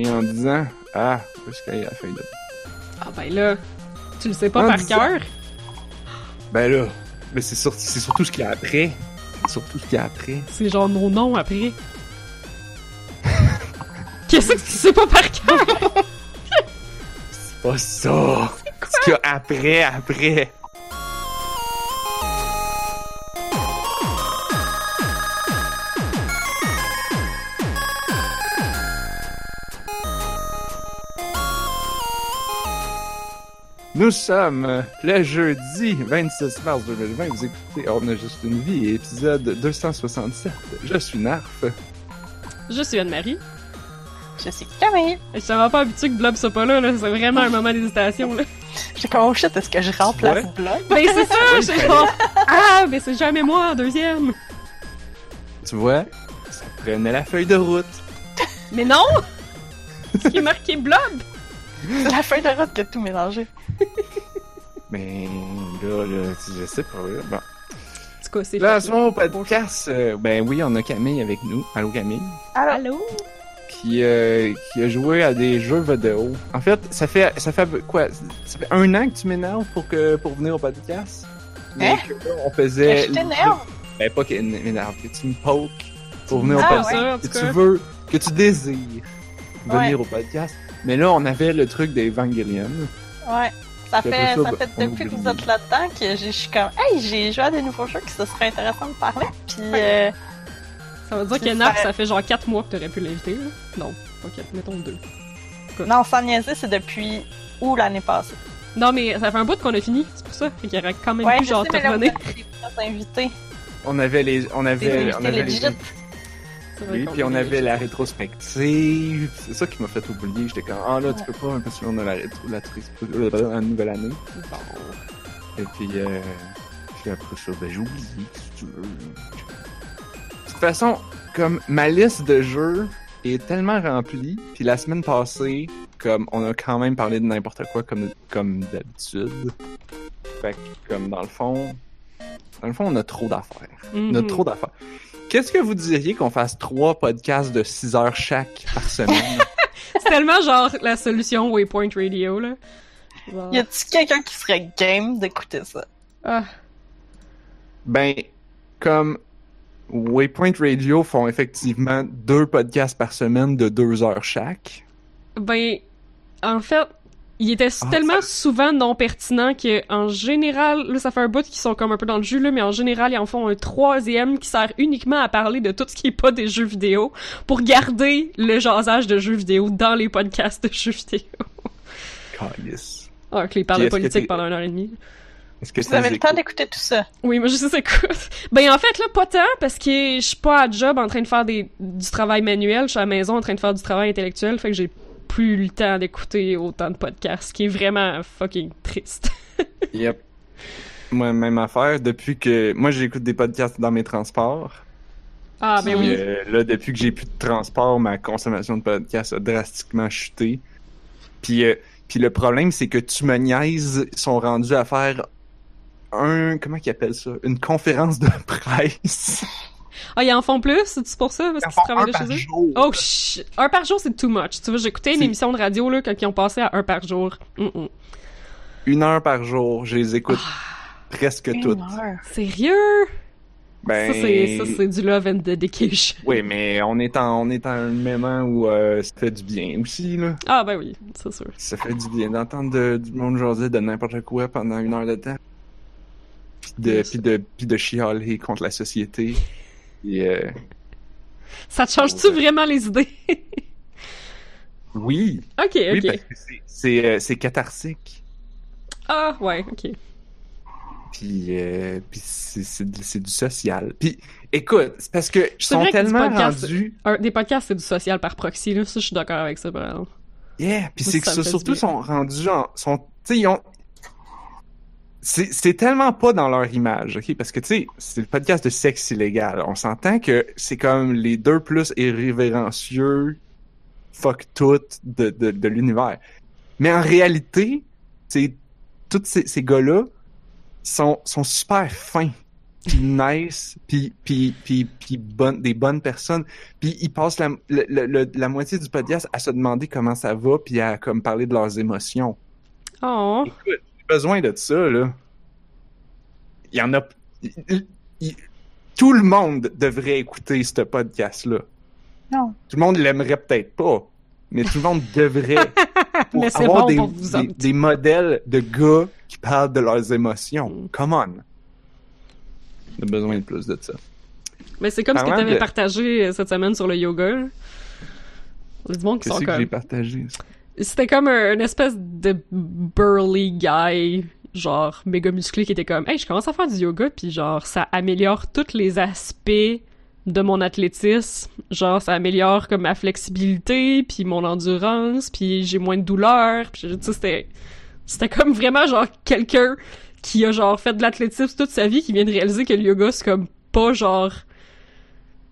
et en disant Ah, où est-ce qu'elle est la feuille de Ah ben là, tu le sais pas En par disant- cœur? Ben là, mais c'est sur- c'est surtout ce qu'il y a après. C'est surtout ce qu'il y a après. C'est genre nos noms après. Qu'est-ce que tu sais pas par cœur? C'est pas ça! Ce qu'il y a après, après. Nous sommes le jeudi 26 mars 2020. Vous écoutez On a juste une vie, épisode 267. Je suis Narf. Je suis Anne-Marie. Je suis Camille. Je suis vraiment pas habituée que Blob soit pas là, là. C'est vraiment un moment d'hésitation, là. J'ai comme, oh shit, est-ce que je remplace Ouais. Blood? Ben c'est ça, je suis genre... Ah, mais c'est jamais moi en deuxième. Tu vois, ça prenait la feuille de route. Mais non! Ce qui est marqué Blob! C'est la fin de route qui a tout mélangé. Mais là, là, je sais pas. là. Bon. En tout cas, c'est Là, podcast, euh, ben oui, on a Camille avec nous. Allô Camille? Allô? Qui, euh, qui a joué à des jeux vidéo. En fait, ça fait ça fait quoi? Ça fait un an que tu m'énerves pour que pour venir au podcast? Mais Hein? que là, on faisait. je t'énerve? Ben pas qu'il m'énerve, que tu me pokes pour venir au Ah, podcast. en Que tu veux, que tu désires venir Ouais. au podcast. Mais là, on avait le truc d'Evangelion. Ouais. Ça fait, ça, ça fait on depuis que vous êtes là-dedans que j'ai- je suis comme, hey, j'ai joué à des nouveaux jeux que ce serait intéressant de parler. Puis, euh, Ça veut dire que Narf, ça fait genre 4 mois que t'aurais pu l'inviter, là. Non, pas 4, mettons 2. non, sans niaiser, c'est depuis où l'année passée? Non, mais ça fait un bout qu'on a fini, c'est pour ça. Fait qu'il y aurait quand même Ouais, pu je genre sais, mais là, des invités. On avait les, on Des avait, on invités avait les. Oui, puis on avait la rétrospective. C'est ça qui m'a fait oublier. J'étais comme, ah là, tu peux pas, parce qu'on a la rétro, la, rétro- la, nouvelle année. Et puis, euh, puis après ça, ben j'ai oublié, si tu veux. De toute façon, comme ma liste de jeux est tellement remplie, puis la semaine passée, comme on a quand même parlé de n'importe quoi comme, comme d'habitude. Fait que, comme dans le fond, dans le fond, on a trop d'affaires. On a Mhm. trop d'affaires. Qu'est-ce que vous diriez qu'on fasse trois podcasts de 6 heures chaque par semaine? C'est tellement genre la solution Waypoint Radio, là. Genre- Y a-tu quelqu'un qui serait game d'écouter ça? Ah, ben, comme Waypoint Radio font effectivement deux podcasts par semaine de deux heures chaque. ben, en fait, il était Ah, tellement souvent non pertinent que, en général, là, ça fait un bout qu'ils sont comme un peu dans le jeu, là, mais en général, ils en font un troisième qui sert uniquement à parler de tout ce qui est pas des jeux vidéo pour garder le jasage de jeux vidéo dans les podcasts de jeux vidéo. Calice. Ah, que les parle Puis de est-ce que politique pendant une heure et demie. Est-ce que Vous avez le temps d'écouter tout ça? Oui, moi je sais c'est quoi. Ben en fait là pas tant parce que je suis pas à job en train de faire des du travail manuel, je suis à la maison en train de faire du travail intellectuel, fait que j'ai plus le temps d'écouter autant de podcasts, ce qui est vraiment fucking triste. Yep. Moi, même affaire. Depuis que. Moi, j'écoute des podcasts dans mes transports. Ah ben oui. euh, là, depuis que j'ai plus de transport, ma consommation de podcasts a drastiquement chuté. Puis, euh, puis le problème, c'est que tu me niaises sont rendus à faire un... Comment qu'ils appellent ça? Une conférence de presse. Ah ils en font plus, c'est pour ça parce Ils qu'ils travaillent un de par chez eux? jour. Oh shit, un par jour c'est too much. Tu vois, j'écoutais une émission de radio là quand ils ont passé à un par jour. Mm, mm. Une heure par jour. Je les écoute Ah. presque Une toutes. heure. Sérieux? Ben... Ça c'est ça c'est du love and dedication. Oui, mais on est en, on est en un moment où euh, ça fait du bien aussi, là. Ah ben oui, c'est sûr. Ça fait du bien d'entendre de- du monde jaser de n'importe quoi pendant une heure de temps. Puis de, puis de, puis de chialer contre la société. Ça te change-tu vraiment les idées? Oui, Ok, oui, ok. parce que c'est- c'est euh, c'est catharsique. Ah ouais, ok. Puis, euh, puis c'est du social. Puis, écoute, c'est parce que ils sont tellement podcast- rendus... Un- des podcasts, c'est du social par proxy, là. Ça, je suis d'accord avec ça, par exemple. Yeah, puis c'est que ça surtout sont rendus en sont ils ont c'est tellement pas dans leur image, OK? Parce que tu sais, c'est le podcast de sexe illégal. On s'entend que c'est comme les deux plus irrévérencieux fuck tout de de, de l'univers. Mais en réalité, c'est tous ces, ces gars-là sont sont super fins. nice, puis puis puis puis bonne, des bonnes personnes. Puis ils passent la, le- le- le- la moitié du podcast à se demander comment ça va, puis à comme parler de leurs émotions. Oh. Écoute, besoin de ça là. Il y en a. il- il- tout le monde devrait écouter ce podcast là. Non. Tout le monde l'aimerait peut-être pas, mais tout le monde devrait. pour Mais c'est avoir bon des, pour vous des, modèles de gars qui parlent de leurs émotions. Mm. Come on. On a besoin de plus de ça. Mais c'est comme ce que t'avais de- partagé euh, cette semaine sur le yoga. sont ce que j'ai partagé. C'était comme un, une espèce de burly guy, genre méga musclé, qui était comme « Hey, je commence à faire du yoga, puis genre, ça améliore tous les aspects de mon athlétisme. Genre, ça améliore comme ma flexibilité, puis mon endurance, puis j'ai moins de douleur. Puis, c'était... C'était comme vraiment genre quelqu'un qui a genre fait de l'athlétisme toute sa vie, qui vient de réaliser que le yoga, c'est comme pas genre...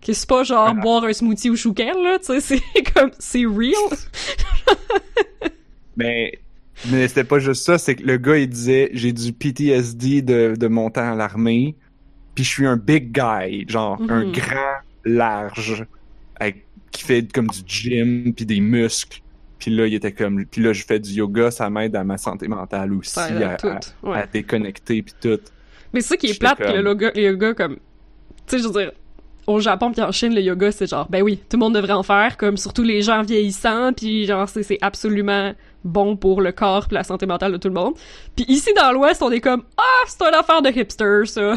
Que c'est pas genre Ah. boire un smoothie au chouquel, là, tu sais, c'est comme... C'est real. Mais, mais c'était pas juste ça, c'est que le gars, il disait, j'ai du PTSD de, de mon temps à l'armée, puis je suis un big guy, genre un Mhm. grand, large, avec, qui fait comme du gym, puis des muscles. Puis là, il était comme, puis là, je fais du yoga, ça m'aide à ma santé mentale aussi, Ça à à, tout, à- ouais. à déconnecter, puis tout. Mais c'est ça qui est plate, comme- le yoga, le yoga comme... Tu sais, je veux dire, au Japon puis en Chine, le yoga, c'est genre, ben oui, tout le monde devrait en faire, comme surtout les gens vieillissants, puis genre, c'est c'est absolument bon pour le corps puis la santé mentale de tout le monde. Puis ici, dans l'Ouest, on est comme, ah, c'est une affaire de hipster, ça.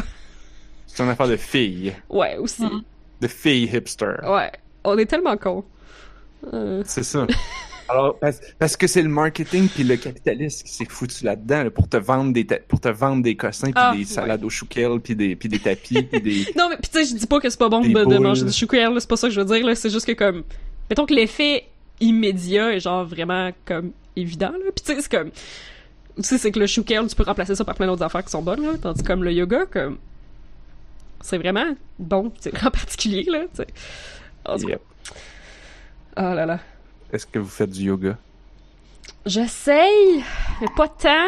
C'est une affaire de filles. Ouais, aussi. Mhm. De filles hipster. Ouais. On est tellement cons. Euh, C'est ça. Alors, parce, parce que c'est le marketing puis le capitalisme qui s'est foutu là-dedans là, pour te vendre des pour te vendre des cossins puis Ah, des salades au chouquel puis des puis des tapis puis des Non, mais pis tu sais, je dis pas que c'est pas bon de, de manger du choucouer, là, c'est pas ça que je veux dire, là, c'est juste que comme, mettons que l'effet immédiat est genre vraiment comme évident, là, pis tu sais, c'est comme, tu sais, c'est que le chouquel, tu peux remplacer ça par plein d'autres affaires qui sont bonnes, là, tandis que comme le yoga, comme, c'est vraiment bon, sais, en particulier, là, tu sais. Yep. Oh là là. Est-ce que vous faites du yoga? J'essaye, mais pas tant.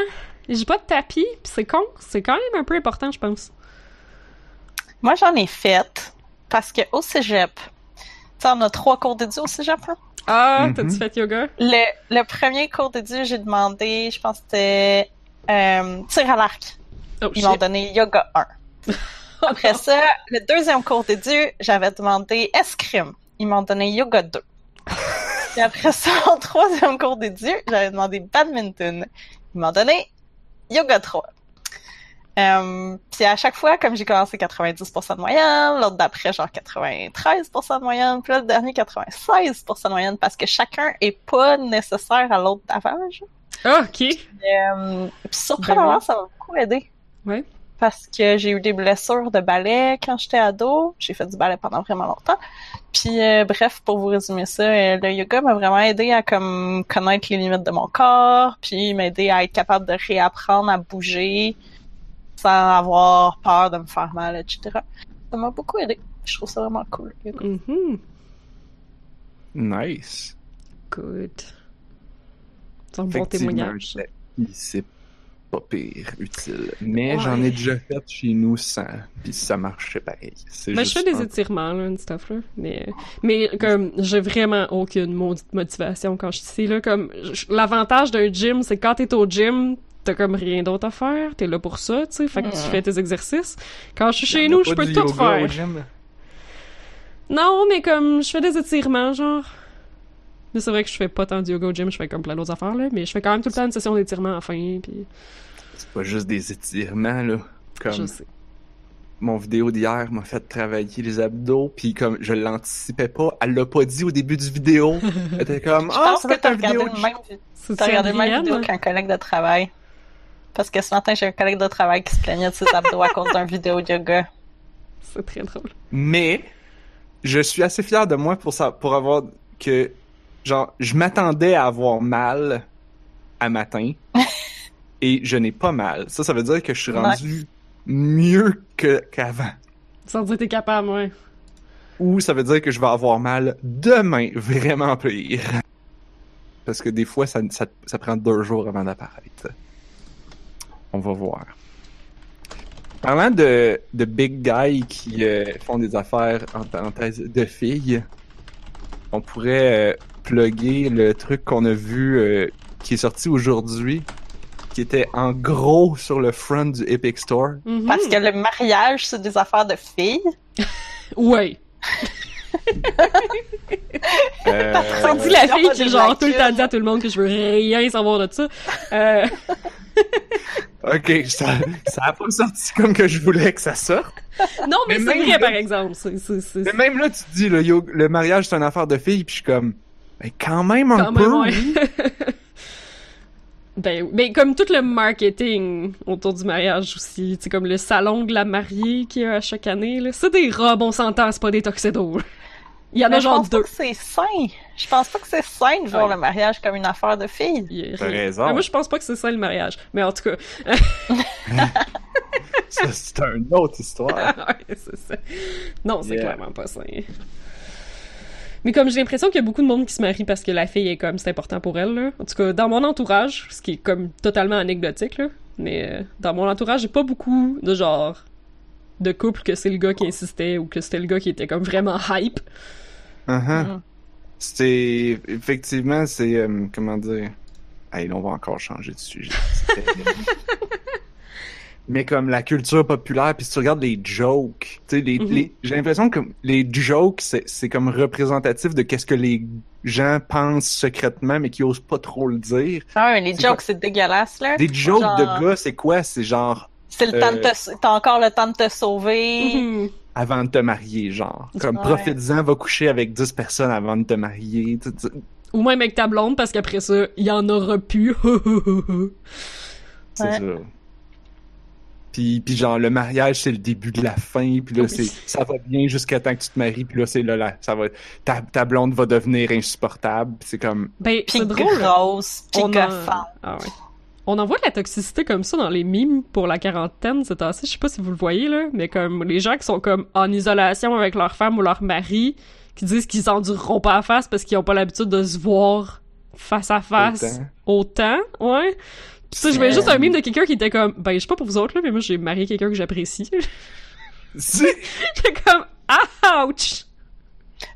J'ai pas de tapis, pis c'est con, c'est quand même un peu important, je pense. Moi, j'en ai fait parce que au cégep, tu sais, on a trois cours d'édu au cégep, hein? Ah, Mhm. t'as-tu fait yoga? Le, le premier cours d'édu, j'ai demandé, je pense que c'était euh, tir à l'arc. Oh, Ils m'ont donné yoga 1. Après ça, le deuxième cours d'édu, j'avais demandé escrime. Ils m'ont donné yoga 2. Et après ça, au troisième cours d'édu, j'avais demandé badminton. Ils m'ont donné yoga 3. Euh, puis à chaque fois, comme j'ai commencé 90% de moyenne, l'autre d'après genre 93% de moyenne, puis là, le dernier 96% de moyenne, parce que chacun est pas nécessaire à l'autre d'avant. Ah, ok. Euh, puis surprenamment, ça m'a beaucoup aidé. Ouais. Parce que j'ai eu des blessures de ballet quand j'étais ado. J'ai fait du ballet pendant vraiment longtemps. Puis euh, bref, pour vous résumer ça, euh, le yoga m'a vraiment aidé à comme connaître les limites de mon corps, puis m'aider à être capable de réapprendre à bouger sans avoir peur de me faire mal, etc. Ça m'a beaucoup aidé. Je trouve ça vraiment cool. le yoga. Mhm. Nice. Good. C'est un bon témoignage. Pas pire utile. Mais Ouais. j'en ai déjà fait chez nous sans, puis ça marchait pareil. Ben, je fais des un- étirements, là, une stuff, là. Mais, mais comme, j'ai vraiment aucune maudite motivation quand je suis ici, là. Comme, l'avantage d'un gym, c'est que quand t'es au gym, t'as comme rien d'autre à faire. T'es là pour ça, tu sais. Fait que tu fais tes exercices. Quand je suis chez nous, je peux tout faire. au gym? Non, mais comme, je fais des étirements, genre. Mais c'est vrai que je fais pas tant de yoga au gym, je fais comme plein d'autres affaires, là. Mais je fais quand même tout le temps une session d'étirement à la fin, puis C'est pas juste des étirements, là. je Comme sais. mon vidéo d'hier m'a fait travailler les abdos, puis comme je l'anticipais pas, elle l'a pas dit au début du vidéo. Elle était comme Je Ah, pense que c'est t'as ta vidéo. regardé le même vi- C'est t'as regardé Adrienne, vidéo qu'un collègue de travail. Parce que ce matin, j'ai un collègue de travail qui se plaignait de ses abdos à cause d'une vidéo de yoga. C'est très drôle. Mais je suis assez fier de moi pour ça, pour avoir que genre je m'attendais à avoir mal à matin et je n'ai pas mal. Ça, ça veut dire que je suis rendu mieux que qu'avant. Sans dire t'es capable, ouais. Ou ça veut dire que je vais avoir mal demain, vraiment pire. Parce que des fois, ça, ça, ça prend deux jours avant d'apparaître. On va voir. Parlant de, de big guys qui euh, font des affaires en parenthèse de filles, on pourrait euh, plugger le truc qu'on a vu euh, qui est sorti aujourd'hui, qui était en gros sur le front du Epic Store. Mhm. Parce que le mariage, c'est des affaires de filles? Ouais. Euh, On dit la fille qui, genre, tout le temps dit à tout le monde que je veux rien savoir de ça. Euh, ok, ça, ça a pas sorti comme que je voulais que ça sorte. non, mais, Mais c'est vrai, là- par exemple. Mais même là, tu te dis, le, le mariage, c'est une affaire de filles, puis je suis comme, mais quand même un quand peu. même, ouais. ben, mais comme tout le marketing autour du mariage aussi, c'est comme le salon de la mariée qu'il y a à chaque année, là. C'est des robes, on s'entend, c'est pas des tuxedos. Il y en a Mais je genre pense pas deux. que c'est sain. Je pense pas que c'est sain de voir Ouais. le mariage comme une affaire de filles. Il y a T'as raison. Ah, moi, je pense pas que c'est ça le mariage. Mais en tout cas, Ça, c'est une autre histoire. ouais, c'est ça. Non, c'est Yeah. clairement pas ça. Mais comme j'ai l'impression qu'il y a beaucoup de monde qui se marie parce que la fille est comme c'est important pour elle là. En tout cas, dans mon entourage, ce qui est comme totalement anecdotique là, mais euh, dans mon entourage, j'ai pas beaucoup de genre de couple que c'est le gars qui insistait ou que c'était le gars qui était comme vraiment hype. Uh-huh. Mhm. C'est effectivement, c'est euh, comment dire? Hey, là, on va encore changer de sujet. Mais comme la culture populaire, puis si tu regardes les jokes, tu sais, les, Mhm. les- j'ai l'impression que les jokes, c'est, c'est comme représentatif de qu'est-ce que les gens pensent secrètement, mais qui osent pas trop le dire. Ah ouais, les jokes, c'est dégueulasse, là. Des jokes Genre- de gars, c'est quoi? C'est genre C'est le temps de Euh, te... T'as encore le temps de te sauver. Mhm. avant de te marier, genre. Comme Ouais. profites-en, va coucher avec 10 personnes avant de te marier. Ou même avec ta blonde parce qu'après ça, il y en aura plus. C'est Ouais. ça. Puis, puis genre, le mariage, c'est le début de la fin, puis là, c'est, ça va bien jusqu'à temps que tu te maries, puis là, c'est là, là, ça va, ta, ta blonde va devenir insupportable, c'est comme, ben, c'est drôle. là. grosse, puis On en- goffante. Ah ouais. On en voit de la toxicité comme ça dans les mimes pour la quarantaine c'est assez. Je sais pas si vous le voyez là, mais comme les gens qui sont comme en isolation avec leur femme ou leur mari, qui disent qu'ils s'endureront pas à face parce qu'ils ont pas l'habitude de se voir face à face autant, ouais. Ça, je voyais juste un mime de quelqu'un qui était comme, ben je sais pas pour vous autres là, mais moi j'ai marié quelqu'un que j'apprécie. c'est, J'étais comme, ouch.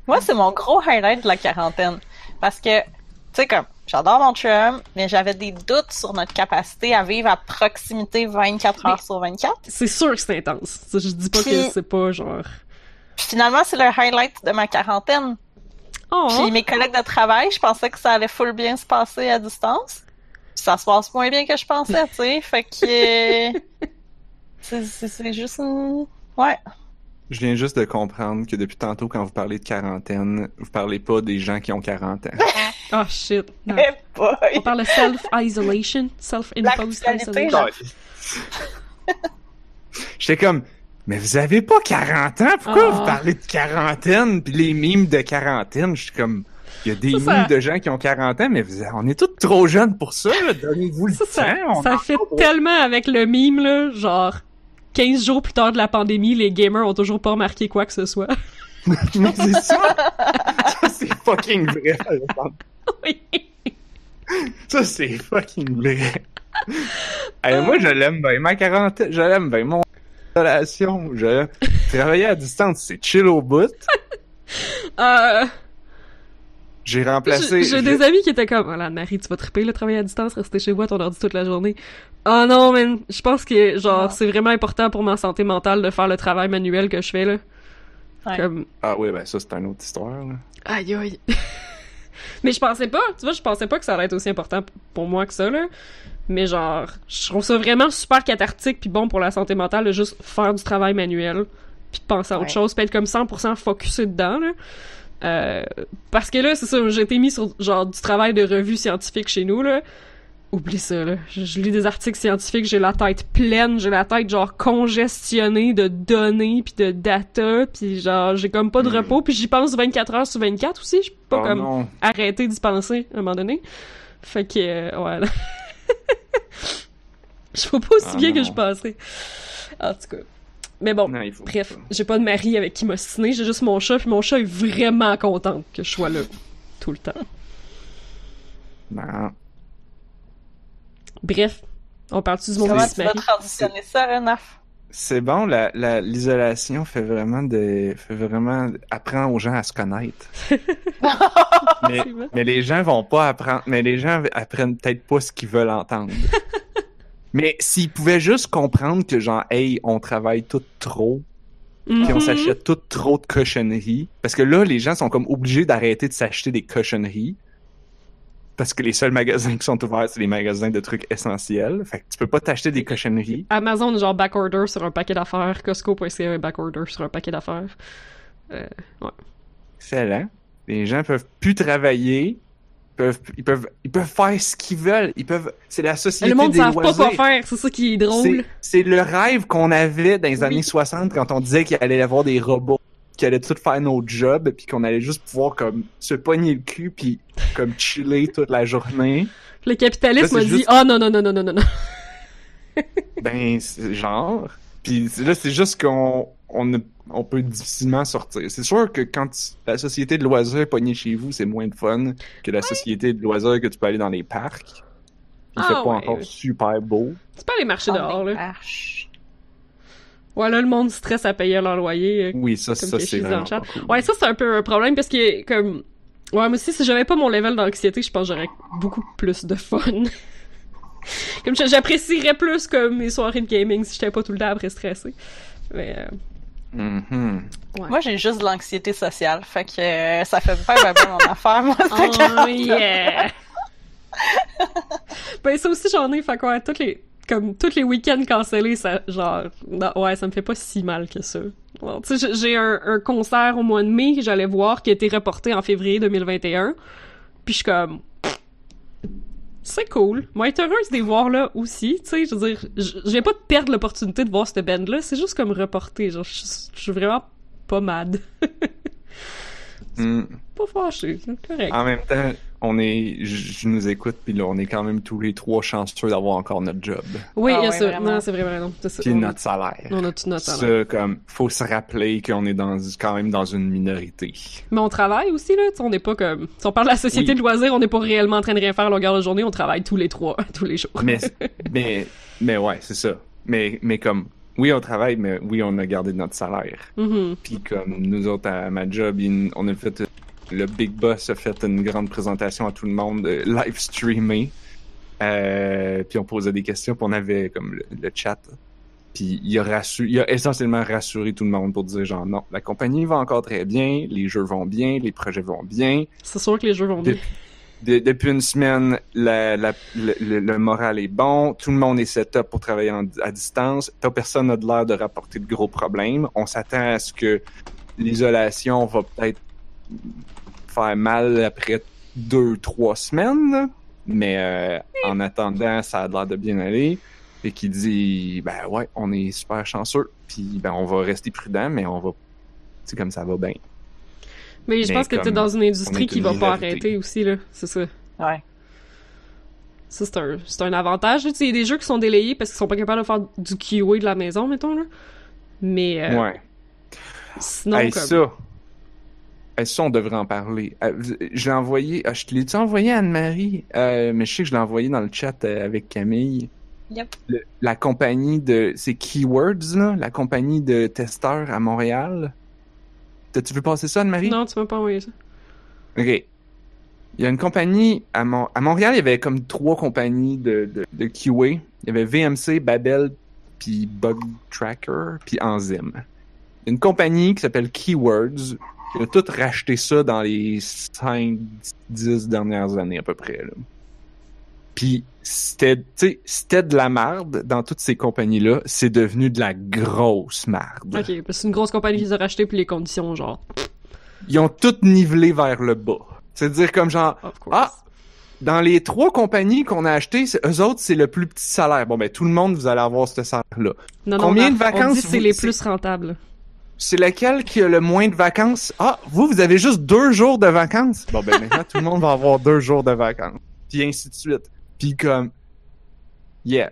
Moi, c'est mon gros highlight de la quarantaine. Parce que, tu sais, comme, j'adore mon chum, mais j'avais des doutes sur notre capacité à vivre à proximité 24 heures Mais- sur 24. C'est sûr que c'est intense. Ça, je dis pas que c'est pas genre. Puis finalement, c'est le highlight de ma quarantaine. Oh. Puis mes collègues de travail, je pensais que ça allait full bien se passer à distance. Ça se passe moins bien que je pensais, tu sais. Fait que... euh, c'est- juste une... Ouais. je viens juste de comprendre que depuis tantôt, quand vous parlez de quarantaine, vous parlez pas des gens qui ont 40 ans. Oh shit. Non. Eh boy. On parle de self-isolation, self-imposed isolation. J'étais comme, mais vous avez pas 40 ans? Pourquoi Ah. vous parlez de quarantaine? Puis les mimes de quarantaine, je suis comme, il y a des Ça, ça- de gens qui ont 40 ans, mais vous- on est tous trop jeunes pour ça. Donnez-vous le Ça, temps. ça fait tellement avec le mime, là, genre 15 jours plus tard de la pandémie, les gamers ont toujours pas remarqué quoi que ce soit. Mais c'est ça! ça, c'est fucking vrai. Oui. Ça, c'est fucking vrai. Hey, moi, je l'aime bien. Ma quarantaine, je l'aime bien. Mon relation, je travailler à distance, c'est chill au bout. Euh, J'ai remplacé. j'ai des amis qui étaient comme, voilà, Marie, tu vas triper, le travail à distance, rester chez vous à ton ordi toute la journée. Oh non, man, je pense que, genre, c'est vraiment important pour ma santé mentale de faire le travail manuel que je fais, là. Ouais. Comme, Ah oui, ben ça, c'est une autre histoire. Là. Aïe aïe. Mais je pensais pas, tu vois, je pensais pas que ça allait être aussi important pour moi que ça, là. Mais genre, je trouve ça vraiment super cathartique puis bon pour la santé mentale de juste faire du travail manuel puis de penser à autre Ouais. chose, puis être comme 100% focusé dedans, là. Euh, parce que là, c'est ça, j'ai été mis sur genre du travail de revue scientifique chez nous, là. Oublie ça, là. Je, je lis des articles scientifiques, j'ai la tête pleine, j'ai la tête genre congestionnée de données puis de data, puis genre j'ai comme pas de Hmm. repos, puis j'y pense 24 heures sur 24 aussi, je peux pas oh comme non. arrêter d'y penser à un moment donné. Fait que euh, ouais. je vais pas aussi Ah bien que je pensais. En tout cas. Mais bon, Non, bref, j'ai pas de mari avec qui m'ostiner, j'ai juste mon chat, puis mon chat est vraiment content que je sois là tout le temps. Non. Bref, on parle-tu du monde Comment tu vas transitionner ça, Renaf? C'est bon, la, la, l'isolation fait vraiment des, fait vraiment, apprend aux gens à se connaître. mais, mais les gens vont pas apprendre, mais les gens apprennent peut-être pas ce qu'ils veulent entendre. mais s'ils pouvaient juste comprendre que genre, hey, on travaille tout trop, puis on Mhm. s'achète tout trop de cochonneries, parce que là, les gens sont comme obligés d'arrêter de s'acheter des cochonneries. Parce que les seuls magasins qui sont ouverts, c'est les magasins de trucs essentiels. Fait que tu peux pas t'acheter des cochonneries. Amazon, genre backorder sur un paquet d'affaires. Costco.ca, backorder sur un paquet d'affaires. Euh, ouais. Excellent. Les gens peuvent plus travailler. Peuvent, ils peuvent, ils peuvent faire ce qu'ils veulent. Ils peuvent, c'est la société Le monde ne des savent pas quoi faire, c'est ça qui est drôle. C'est, le rêve qu'on avait dans les Oui. années 60 quand on disait qu'il allait y avoir des robots qui allaient tout faire nos jobs puis qu'on allait juste pouvoir comme se pogner le cul puis comme chiller toute la journée. Le capitalisme Là, a dit juste- Ah non, non, non, non, non, non, non. Ben, genre. Puis là, c'est juste qu'on on, peut difficilement sortir. C'est sûr que quand tu- la société de loisirs est pognée chez vous, c'est moins de fun que la société de loisirs que tu peux aller dans les parcs. Il fait Ah, pas ouais, encore ouais. super beau. C'est pas les marchés Oh, dehors, les là. vaches. Ouais, là, le monde stresse à payer leur loyer. euh, Oui, ça, ça c'est vraiment pas cool. Ouais, ça, c'est un peu un problème parce que, comme. Ouais, moi aussi, si j'avais pas mon level d'anxiété, je pense que j'aurais beaucoup plus de fun. comme je- j'apprécierais plus comme mes soirées de gaming si j'étais pas tout le temps après stressé. Mais. euh, Mhm. Moi, j'ai juste de l'anxiété sociale, fait que euh, ça fait pas ben, ben mon affaire, moi, cette Oh yeah! ben ça aussi j'en ai, fait quoi, toutes les comme tous les week-ends cancellés, ça genre non, ouais, ça me fait pas si mal que ça. Bon, tu sais, j'ai- j'ai un, un concert au mois de mai que j'allais voir qui a été reporté en février 2021. Puis je suis comme c'est cool. Moi être heureuse de les voir là aussi, tu sais, je veux dire, je vais pas perdre l'opportunité de voir cette band là, c'est juste comme reporté, genre je suis vraiment pas mad, Mm. Pas fâché, c'est correct. En même temps, on est, je, je nous écoute, puis là, on est quand même tous les trois chanceux d'avoir encore notre job, Oui, Ah il y a ouais, ça. vraiment. Non, c'est vrai, vrai, non. C'est puis On- notre salaire. On a tout notre salaire. Ça, comme, faut se rappeler qu'on est dans, quand même dans une minorité. Mais on travaille aussi, là. Tu sais, on n'est pas comme. Si on parle de la société Oui. de loisirs, on n'est pas réellement en train de rien faire à longueur de journée. On travaille tous les trois, tous les jours. Mais, mais, mais ouais, c'est ça. Mais, mais comme, oui, on travaille, mais oui, on a gardé notre salaire. Mhm. Puis comme nous autres à ma job, on a fait le big boss a fait une grande présentation à tout le monde, euh, live streamé. Euh, puis on posait des questions, puis on avait comme le, le chat. Puis il a rassuré, il a essentiellement rassuré tout le monde pour dire genre non, la compagnie va encore très bien, les jeux vont bien, les projets vont bien. C'est sûr que les jeux vont bien. De- depuis une semaine, la- la- le, le- le moral est bon, tout le monde est set up pour travailler en- à distance. Pas personne n'a de l'air de rapporter de gros problèmes. On s'attend à ce que l'isolation va peut-être faire mal après deux, trois semaines, mais euh, en attendant, ça a l'air de bien aller. Et qui dit, ben ouais, on est super chanceux, puis ben on va rester prudent, mais on va, c'est comme ça va bien. Mais je Mais pense que t'es dans une industrie qui va pas arrêter aussi, là. C'est ça. Ouais. Ça, c'est un, c'est un avantage. là. Tu sais, Il y a des jeux qui sont délayés parce qu'ils sont pas capables de faire du QA de la maison, mettons, là. Mais euh, ouais. sinon, Hey, comme... ça. Ça, on devrait en parler. Euh, je l'ai envoyé. ah, je te l'ai-tu envoyé à Anne-Marie? Euh, mais je sais que je l'ai envoyé dans le chat euh, avec Camille. Yep. Le- la compagnie de. C'est Keywords, là? La compagnie de testeurs à Montréal? T'as-tu vu passer ça, Anne-Marie? Non, tu m'as pas envoyé ça. OK. Il y a une compagnie à, Mon- à Montréal, il y avait comme trois compagnies de, de, de QA. Il y avait VMC, Babel, puis Bug Tracker, puis Enzyme. Il y a une compagnie qui s'appelle Keywords qui a tout racheté ça dans les 5 10 dernières années à peu près là. Puis c'était de la marde dans toutes ces compagnies là, c'est devenu de la grosse marde. Ok, parce que c'est une grosse compagnie qui les a rachetés puis les conditions, genre, Ils ont tout nivelé vers le bas. C'est-à-dire comme genre. Ah! Dans les trois compagnies qu'on a achetées, eux autres, c'est le plus petit salaire. Bon, ben, tout le monde, vous allez avoir ce salaire-là. non, non, combien de vacances On dit c'est vous- les plus rentables. C'est lequel qui a le moins de vacances? Ah, vous, vous avez juste deux jours de vacances? Bon, ben, maintenant, tout le monde va avoir deux jours de vacances. Puis ainsi de suite. Puis comme, yeah.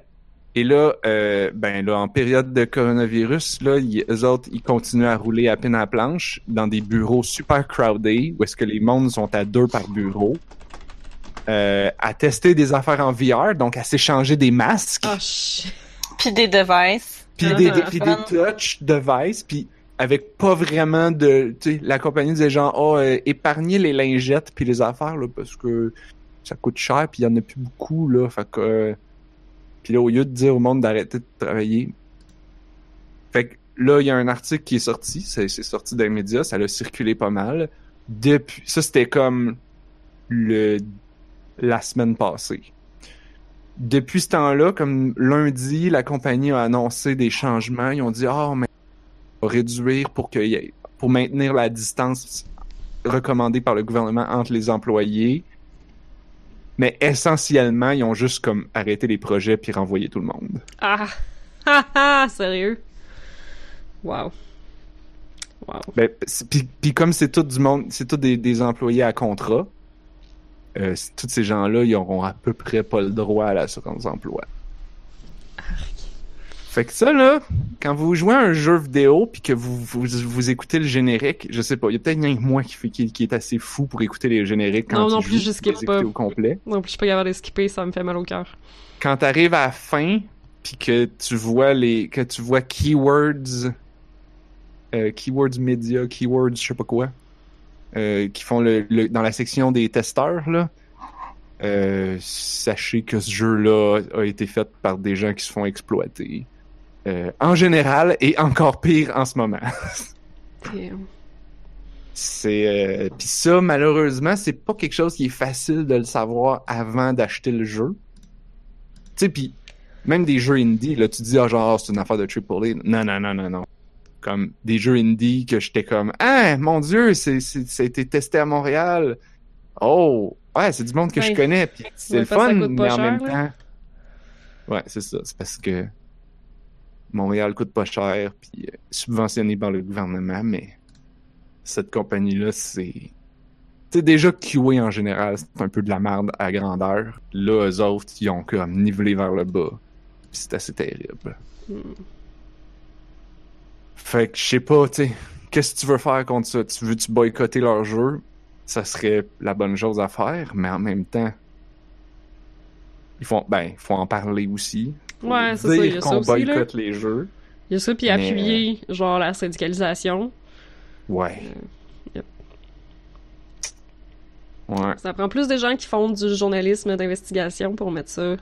Et là, euh, ben là, en période de coronavirus, là, ils, eux autres, ils continuent à rouler à peine à la planche dans des bureaux super crowded, où est-ce que les mondes sont à deux par bureau, euh, à tester des affaires en VR, donc à s'échanger des masques. Shit. Puis des devices. puis des, des, des touch device, puis avec pas vraiment de, tu sais, la compagnie disait genre, oh, euh, épargnez les lingettes puis les affaires là parce que ça coûte cher puis il y en a plus beaucoup là, fait que, euh, puis là au lieu de dire au monde d'arrêter de travailler, fait que là il y a un article qui est sorti, c'est sorti dans les médias, ça a circulé pas mal. Depuis, ça c'était comme le la semaine passée. Depuis ce temps-là, comme lundi, la compagnie a annoncé des changements. Ils ont dit ah mais réduire pour que y ait- pour maintenir la distance recommandée par le gouvernement entre les employés. Mais essentiellement, ils ont juste comme arrêté les projets puis renvoyé tout le monde. Ah! Ah ah! Sérieux? Wow. Wow. Ben, puis, puis comme c'est tout du monde, c'est tout des, des employés à contrat, euh, tous ces gens-là, ils auront à peu près pas le droit à l'assurance emploi. Fait que ça, là, quand vous jouez à un jeu vidéo puis que vous, vous, vous écoutez le générique, je sais pas, il y a peut-être rien que moi qui, fait, qui, qui est assez fou pour écouter les génériques quand Non, non plus, je skip pas. au complet. Non plus, je suis pas capable de skipper, ça me fait mal au cœur. Quand t'arrives à la fin puis que tu vois les, que tu vois keywords, euh, keywords média, keywords, je sais pas quoi, euh, qui font le, le- dans la section des testeurs là. Euh, sachez que ce jeu-là a été fait par des gens qui se font exploiter. Euh, en général et encore pire en ce moment. C'est euh, puis ça malheureusement c'est pas quelque chose qui est facile de le savoir avant d'acheter le jeu. Tu sais puis même des jeux indie là tu dis ah genre c'est une affaire de AAA. Non non non non non. Comme des jeux indie que j'étais comme ah mon dieu c'est c'est ça a été testé à Montréal. Oh ouais c'est du monde que je connais puis c'est Ouais, le fun mais en même là. temps ouais c'est ça c'est parce que Montréal coûte pas cher puis euh, subventionné par le gouvernement mais cette compagnie-là, c'est. Tu sais, déjà, QA en général, c'est un peu de la merde à grandeur. Là, eux autres, ils ont comme nivelé vers le bas. C'est assez terrible. Hmm. Fait que je sais pas, tu sais, qu'est-ce que tu veux faire contre ça? Tu veux-tu boycotter leur jeu? Ça serait la bonne chose à faire, mais en même temps, il faut, ben, faut en parler aussi. Ouais, c'est dire ça, il y a ça qu'on boycotte les jeux. Il y a ça, puis Mais- appuyer, genre, la syndicalisation. Ouais. Yep. Ouais. Ça prend plus de gens qui font du journalisme d'investigation pour mettre ça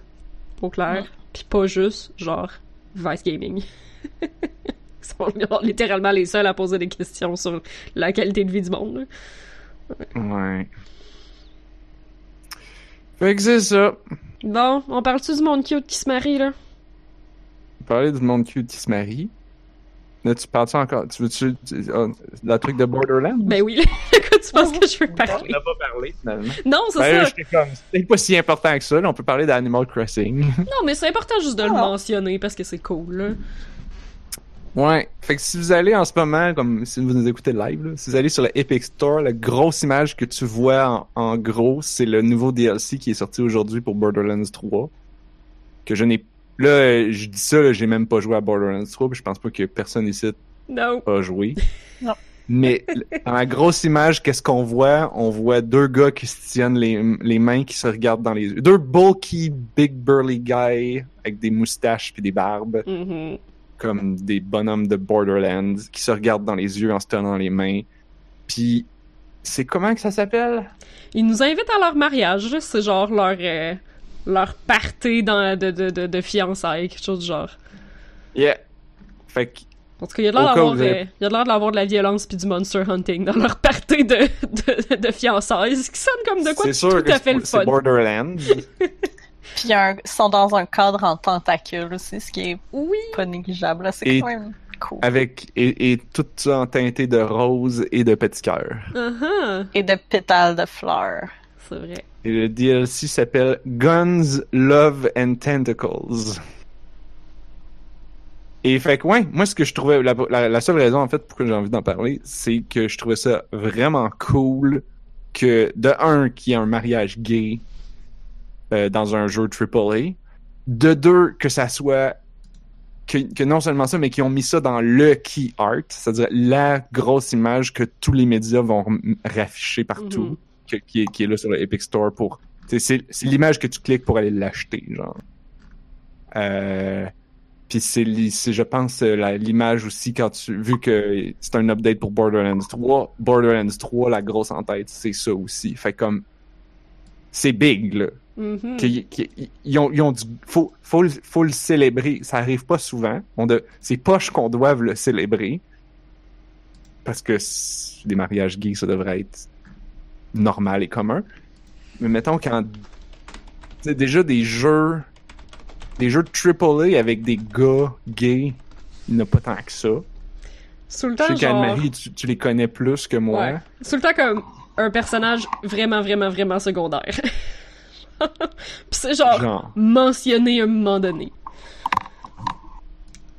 au clair. Puis pas juste, genre, Vice Gaming. Ils sont littéralement les seuls à poser des questions sur la qualité de vie du monde. là. Ouais. Fait que c'est ça. Bon, on parle-tu du monde cute qui se marie, là? Parler du monde cute qui se marie. Là, tu parles encore? Tu veux-tu. tu- ah, La truc de Borderlands? Ben oui, de quoi tu penses que je veux On parler? n'a pas parlé, finalement. Non, c'est Ben, ça. j'étais comme. C'est pas si important que ça, là. On peut parler d'Animal Crossing. Non, mais c'est important juste de le Ah. mentionner parce que c'est cool, là. Ouais. Fait que si vous allez en ce moment, comme si vous nous écoutez live, là, si vous allez sur le Epic Store, la grosse image que tu vois en, en gros, c'est le nouveau DLC qui est sorti aujourd'hui pour Borderlands 3. Que je n'ai. Là, je dis ça, j'ai même pas joué à Borderlands 3, puis je pense pas que personne ici pas joué. Non. Mais dans la grosse image, qu'est-ce qu'on voit? On voit deux gars qui se tiennent les, les mains, qui se regardent dans les yeux. Deux bulky, big burly guys avec des moustaches puis des barbes, Mhm. Comme des bonhommes de Borderlands, qui se regardent dans les yeux en se tenant les mains. Puis c'est comment que ça s'appelle? Ils nous invitent à leur mariage, c'est genre leur euh, leur party dans, de, de, de, de fiançailles, quelque chose du genre. Yeah. Fait que En tout cas, il y a de l'air d'avoir avez- euh, de la violence puis du monster hunting dans leur party de, de, de fiançailles, ce qui sonne comme de quoi c'est sûr tout que à fait c'est le c'est fun. Borderlands. Puis ils sont dans un cadre en tentacule aussi, ce qui est Oui. pas négligeable. là. C'est quand même cool. avec et, et tout ça en teinté de rose et de petits cœurs. Uh-huh. Et de pétales de fleurs. C'est vrai. Et le DLC s'appelle Guns, Love and Tentacles. Et fait que ouais, moi ce que je trouvais, la, la, la seule raison en fait pourquoi j'ai envie d'en parler, c'est que je trouvais ça vraiment cool que de un qu'il y ait un mariage gay euh, dans un jeu AAA, de deux que ça soit que, que non seulement ça, mais qu'ils ont mis ça dans le key art, c'est-à-dire la grosse image que tous les médias vont rafficher partout Mhm. que- qui, est, qui est là sur le Epic Store pour. C'est l'image que tu cliques pour aller l'acheter, genre. Euh, Puis c'est, je pense, euh, l'image aussi quand tu, vu que c'est un update pour Borderlands 3, Borderlands 3, la grosse en tête, c'est ça aussi. Fait comme, c'est big, là. Qu'ils- ils ont, ils ont du, faut, faut, le- faut le célébrer. Ça arrive pas souvent. C'est poche qu'on doive le célébrer. Parce que les mariages gays, ça devrait être normal et commun. Mais mettons quand, déjà des jeux, des jeux de AAA avec des gars gays, il n'y a pas tant que ça. Je sais genre... qu'Anne-Marie, tu, tu les connais plus que moi. Ouais. Tout le temps comme un personnage vraiment, vraiment, vraiment secondaire. Puis c'est genre, Genre. mentionné à un moment donné.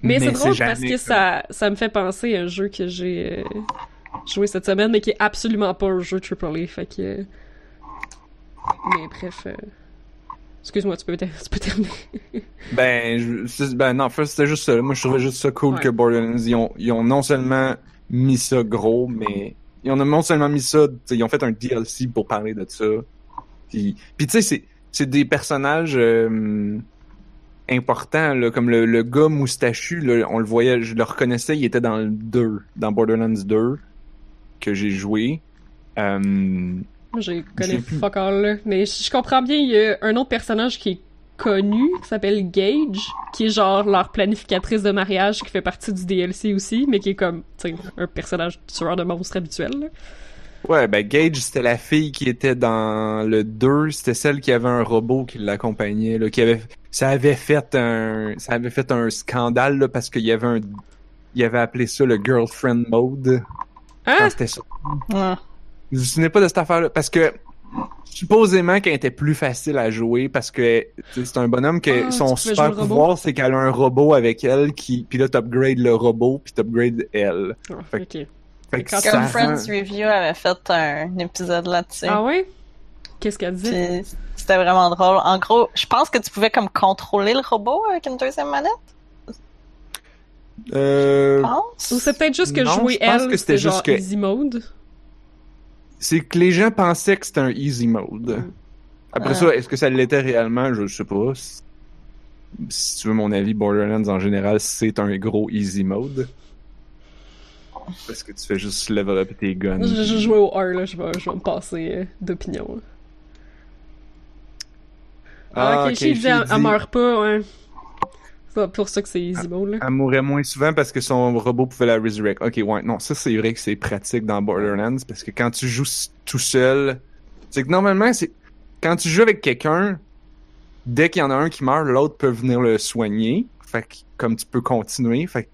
Mais, c'est drôle parce que ça, ça me fait penser à un jeu que j'ai euh, joué cette semaine, mais qui est absolument pas un jeu AAA, fait que... euh, Mais bref... euh, Excuse-moi, tu peux, ter- tu peux terminer. Ben, je- c'est- ben non, c'était juste ça. Moi, je trouvais juste ça cool Ouais. que Borderlands, ils ont, ils ont non seulement mis ça gros, mais ils ont non seulement mis ça, ils ont fait un DLC pour parler de ça. Puis, puis tu sais, c'est, des personnages euh, importants, là, comme le, le gars moustachu, là, on le voyait, je le reconnaissais, il était dans le 2, dans Borderlands 2, que j'ai joué. Euh, je connais fuck all, là. Mais je je comprends bien, il y a un autre personnage qui est connu, qui s'appelle Gage, qui est genre leur planificatrice de mariage, qui fait partie du DLC aussi, mais qui est comme, tu sais, un personnage tueur de monstres habituel, là. Ouais, ben Gage, c'était la fille qui était dans le 2, c'était celle qui avait un robot qui l'accompagnait, là, qui avait, ça avait fait un, ça avait fait un scandale, là, parce qu'il y avait un, il avait appelé ça le girlfriend mode. Hein? c'était ça. Ouais. Vous vous souvenez pas de cette affaire-là? Parce que, supposément qu'elle était plus facile à jouer parce que c'est un bonhomme que Ah, son super pouvoir, c'est qu'elle a un robot avec elle qui, puis là, t'upgrades le robot, puis t'upgrades elle. Ah, Fait. Fait que Quand ça Girlfriend's rend- Review avait fait un épisode là-dessus. Ah ouais? Qu'est-ce qu'elle dit? C'était vraiment drôle. En gros, je pense que tu pouvais comme contrôler le robot avec une deuxième manette, Euh, je pense. Ou c'est peut-être juste que Non, jouer je pense elle, que c'était juste que- easy mode. c'est que les gens pensaient que c'était un easy mode. Mm. Après Ah. ça, est-ce que ça l'était réellement? Je sais pas. Si tu veux mon avis, Borderlands en général, c'est un gros easy mode. Parce que tu fais juste level up tes guns. Je je jouais au R, là, je vais, je vais me passer euh, d'opinion. Ah, ok, She dit, elle, elle meurt pas, ouais. C'est pour ça que c'est easy mode, là. Elle mourrait moins souvent parce que son robot pouvait la resurrect. Ok, ouais, non, ça c'est vrai que c'est pratique dans Borderlands parce que quand tu joues tout seul, c'est que normalement, c'est quand tu joues avec quelqu'un, dès qu'il y en a un qui meurt, l'autre peut venir le soigner. Fait que comme tu peux continuer, fait que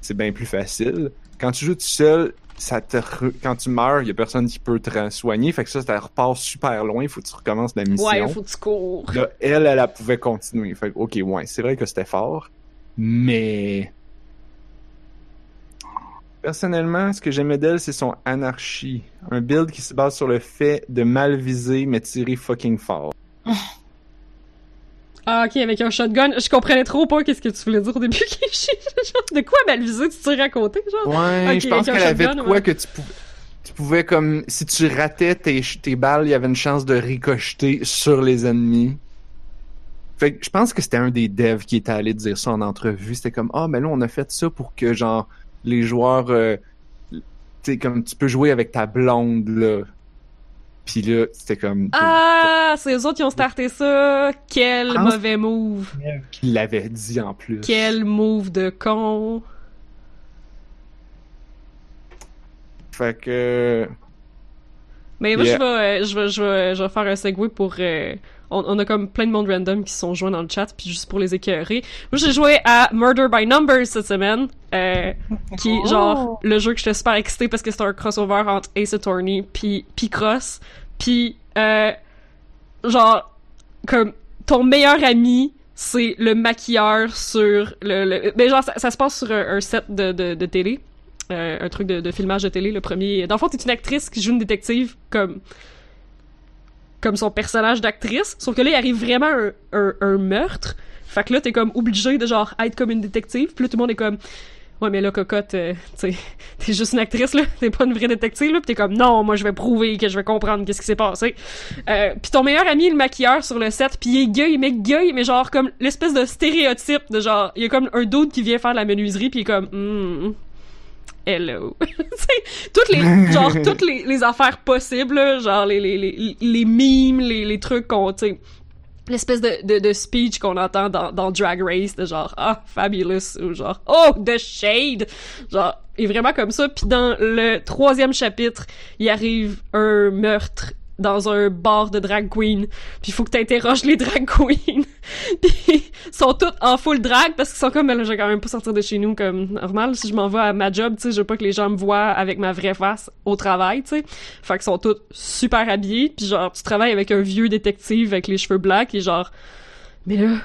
c'est bien plus facile. Quand tu joues tout seul, ça te re- quand tu meurs, il y a personne qui peut te soigner, fait que ça, ça repart super loin, il faut que tu recommences la mission. Ouais, faut que tu cours. Là, elle, elle, elle pouvait continuer. Fait que, ok, ouais, c'est vrai que c'était fort, mais personnellement, ce que j'aimais d'elle, c'est son anarchie, un build qui se base sur le fait de mal viser mais tirer fucking fort. Ah, ok, avec un shotgun. Je comprenais trop pas qu'est-ce que tu voulais dire au début. Genre, de quoi mal visé tu tires à côté, genre? Ouais, je pense qu'elle avait de quoi ouais. que tu pouvais. Tu pouvais comme si tu ratais tes, tes balles, il y avait une chance de ricocheter sur les ennemis. Fait que je pense que c'était un des devs qui était allé dire ça en entrevue. C'était comme ah mais là on a fait ça pour que genre les joueurs, euh, tu sais comme tu peux jouer avec ta blonde là. Puis là c'était comme Ah, c'est eux autres qui ont starté ça. Quel mauvais move. qui l'avait dit en plus. Quel move de con. Fait que Mais moi, Yeah. je, vais, euh, je, vais, je, vais, je vais faire un segue pour... euh, on, on a comme plein de monde random qui sont joints dans le chat, puis juste pour les écœurer. Moi, j'ai joué à Murder by Numbers cette semaine, euh, qui est genre le jeu que j'étais super excitée parce que c'était un crossover entre Ace Attorney puis Picross. Puis, euh, genre, comme, ton meilleur ami, c'est le maquilleur sur le... le mais genre, ça, ça se passe sur un, un set de, de, de télé. Euh, un truc de, de filmage de télé, le premier. Dans le fond, t'es une actrice qui joue une détective comme comme son personnage d'actrice, sauf que là, il arrive vraiment un, un, un meurtre. Fait que là, t'es comme obligé de genre être comme une détective. Puis là, tout le monde est comme ouais, mais là, cocotte, euh, t'es juste une actrice, là, t'es pas une vraie détective, là, pis t'es comme, non, moi, je vais prouver que je vais comprendre qu'est-ce qui s'est passé. Euh, puis ton meilleur ami, le maquilleur sur le set, puis il est gay, mais gay, mais genre, comme l'espèce de stéréotype de genre, il y a comme un doute qui vient faire de la menuiserie, puis il est comme, hmm, hello. toutes les, genre, toutes les, les affaires possibles, genre, les, les, les, les mimes, les, les trucs qu'on, l'espèce de, de, de speech qu'on entend dans, dans Drag Race de genre ah fabulous ou genre oh the shade! Genre est vraiment comme ça. Puis dans le troisième chapitre il arrive un meurtre dans un bar de drag queen. Puis il faut que t'interroges les drag queens. Puis sont toutes en full drag parce qu'ils sont comme ben là, je vais quand même pas sortir de chez nous comme normal. Si je m'en vais à ma job tu sais je veux pas que les gens me voient avec ma vraie face au travail tu sais. Fait qu'ils sont toutes super habillées. Puis genre tu travailles avec un vieux détective avec les cheveux blancs et genre mais là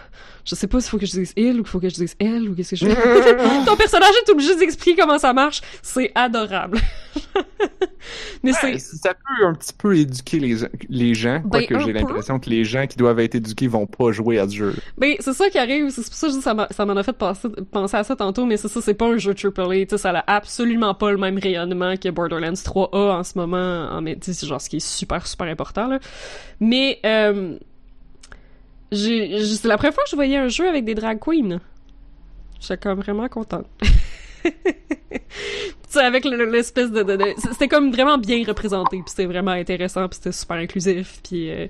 je sais pas s'il faut que je dise il ou qu'il faut que je dise elle ou qu'est-ce que je fais. Ton personnage est obligé d'expliquer comment ça marche. C'est adorable. Mais Ouais, c'est... ça peut un petit peu éduquer les, les gens, Ben, quoique j'ai l'impression que les gens qui doivent être éduqués vont pas jouer à ce jeu. Ben, c'est ça qui arrive. C'est pour ça que je ça m'en a fait penser, penser à ça tantôt, mais c'est ça, c'est pas un jeu AAA. Tu ça a absolument pas le même rayonnement que Borderlands 3 a en ce moment. En, c'est genre ce qui est super, super important, là. Mais, euh, c'est la première fois que je voyais un jeu avec des drag queens. J'étais comme vraiment contente. sais, avec le- le- l'espèce de, de, de- c'était comme vraiment bien représenté, puis c'était vraiment intéressant, puis c'était super inclusif, puis euh,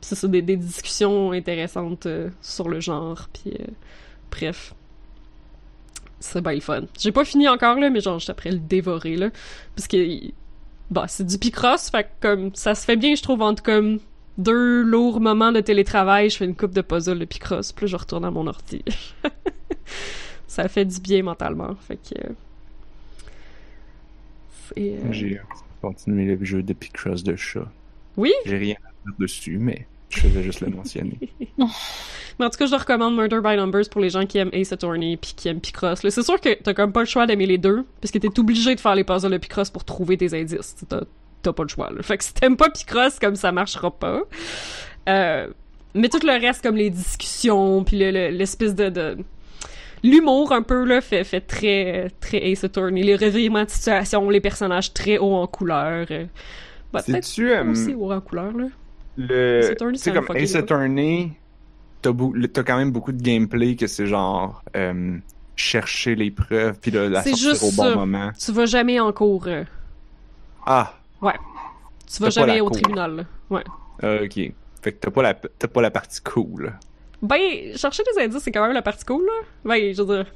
c'est des, des discussions intéressantes euh, sur le genre, puis euh, bref. C'est bien le fun. J'ai pas fini encore, là, mais genre, j'étais après le dévorer, là, parce que, bah, c'est du picross, fait comme, ça se fait bien, je trouve, entre comme deux lourds moments de télétravail, je fais une coupe de puzzle de picross, puis je retourne à mon ordi. ça fait du bien mentalement, fait que... euh, euh, J'ai continué le jeu de Picross de chat. Oui? J'ai rien à dire dessus, mais je faisais juste le mentionner. Mais en tout cas, je le recommande Murder by Numbers pour les gens qui aiment Ace Attorney puis qui aiment Picross. C'est sûr que t'as comme pas le choix d'aimer les deux, parce que t'es obligé de faire les puzzles de Picross pour trouver tes indices. T'as, t'as pas le choix. Là. Fait que si t'aimes pas Picross, comme ça marchera pas. Euh, mais tout le reste, comme les discussions, puis le- le- l'espèce de... de... L'humour un peu là fait, fait très très Ace Attorney, les revirements de situation, les personnages très hauts en couleur. euh. Bah, pas euh, aussi haut en couleur là. le. Ace Attorney, Tu c'est comme Ace. Attorney, t'as le- quand même beaucoup de gameplay que c'est genre. euh, chercher les preuves puis la sortir juste au bon ça. moment. Tu vas jamais en cours. euh. Ah, Tu vas jamais au cour. tribunal. là. Ouais. euh, ok. Fait que t'as pas la pas la partie cool. Ben, chercher des indices, c'est quand même la partie cool, là. Ben, je veux dire.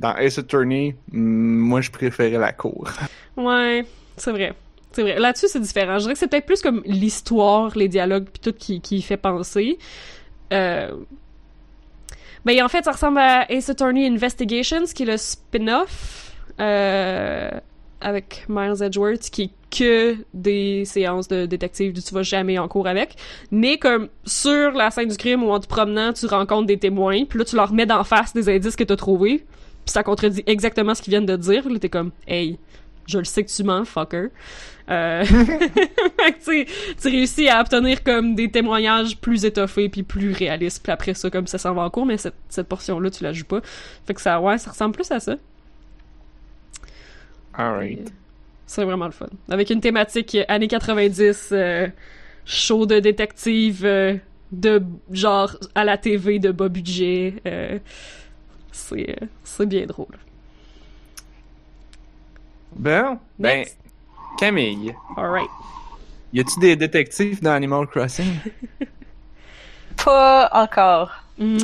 Dans Ace Attorney, mm, moi je préférais la cour. Ouais, c'est vrai. C'est vrai. Là-dessus, c'est différent. Je dirais que c'est peut-être plus comme l'histoire, les dialogues, puis tout qui, qui fait penser. Euh... Ben, en fait, ça ressemble à Ace Attorney Investigations, qui est le spin-off euh, avec Miles Edgeworth, qui est que des séances de détective où tu vas jamais en cours avec. Mais comme sur la scène du crime ou en te promenant, tu rencontres des témoins, puis là, tu leur mets d'en face des indices que t'as trouvés, puis ça contredit exactement ce qu'ils viennent de dire. Là, t'es comme, hey, je le sais que tu mens, fucker. Euh... fait que, tu tu réussis à obtenir comme des témoignages plus étoffés puis plus réalistes. Puis après ça, comme ça s'en va en cours, mais cette, cette portion-là, tu la joues pas. Fait que ça, ouais, ça ressemble plus à ça. Alright. C'est vraiment le fun. Avec une thématique années 90, euh, show de détective, euh, de genre à la TV de bas budget. euh, c'est euh, c'est bien drôle. Bon, ben, Next. Camille, Alright. y a-tu des détectives dans Animal Crossing? Pas encore.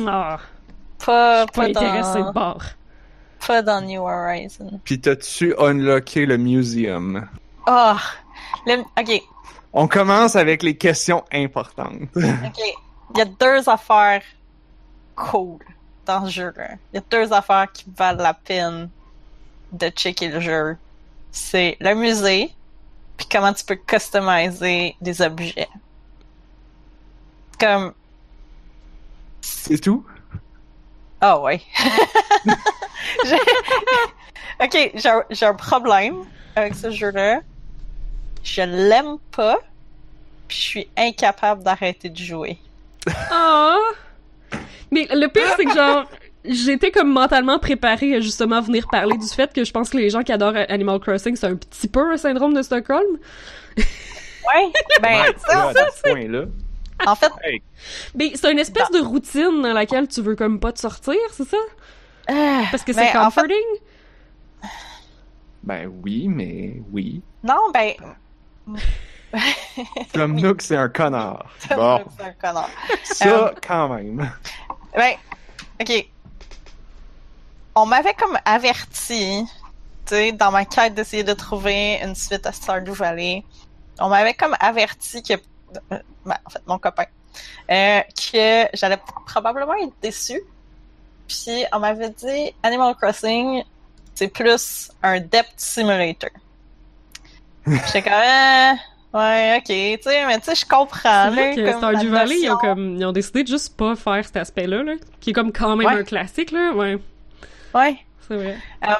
Ah, Pas, pas pas, intéressé de dans, bord. Pas dans New Horizon. Puis t'as-tu unlocké le museum? Oh! Le, ok, On commence avec les questions importantes. ok. Il y a deux affaires cool dans ce jeu-là. Il y a deux affaires qui valent la peine de checker le jeu. C'est le musée, puis comment tu peux customiser des objets. Comme, C'est tout? Ah ouais. Ok, j'ai un- problème avec ce jeu-là. Je l'aime pas, puis je suis incapable d'arrêter de jouer. Ah! Mais le pire, c'est que genre, j'étais comme mentalement préparée à justement venir parler du fait que je pense que les gens qui adorent Animal Crossing, c'est un petit peu un syndrome de Stockholm. Ouais, ben, ça, là, à ce point-là. En fait, Hey, Mais c'est une espèce de routine dans laquelle tu veux comme pas te sortir, c'est ça? euh, Parce que c'est ben, en fait, comforting? ben oui, mais oui. non, ben, Plum Nook, c'est un connard. Bon, c'est un connard. ça, quand même. Ben, ok. On m'avait comme averti, tu sais, dans ma quête d'essayer de trouver une suite à Stardew Valley, on m'avait comme averti que, euh, ben, en fait, mon copain, euh, que j'allais probablement être déçu. Puis on m'avait dit Animal Crossing, c'est plus un depth simulator. J'étais comme, euh, ouais, ok, tu sais, mais tu sais, je comprends. C'est que Stardew Valley, ils ont, comme, ils ont décidé de juste pas faire cet aspect-là, là, qui est comme quand même Ouais. un classique, là. Ouais, Ouais. c'est vrai. Euh,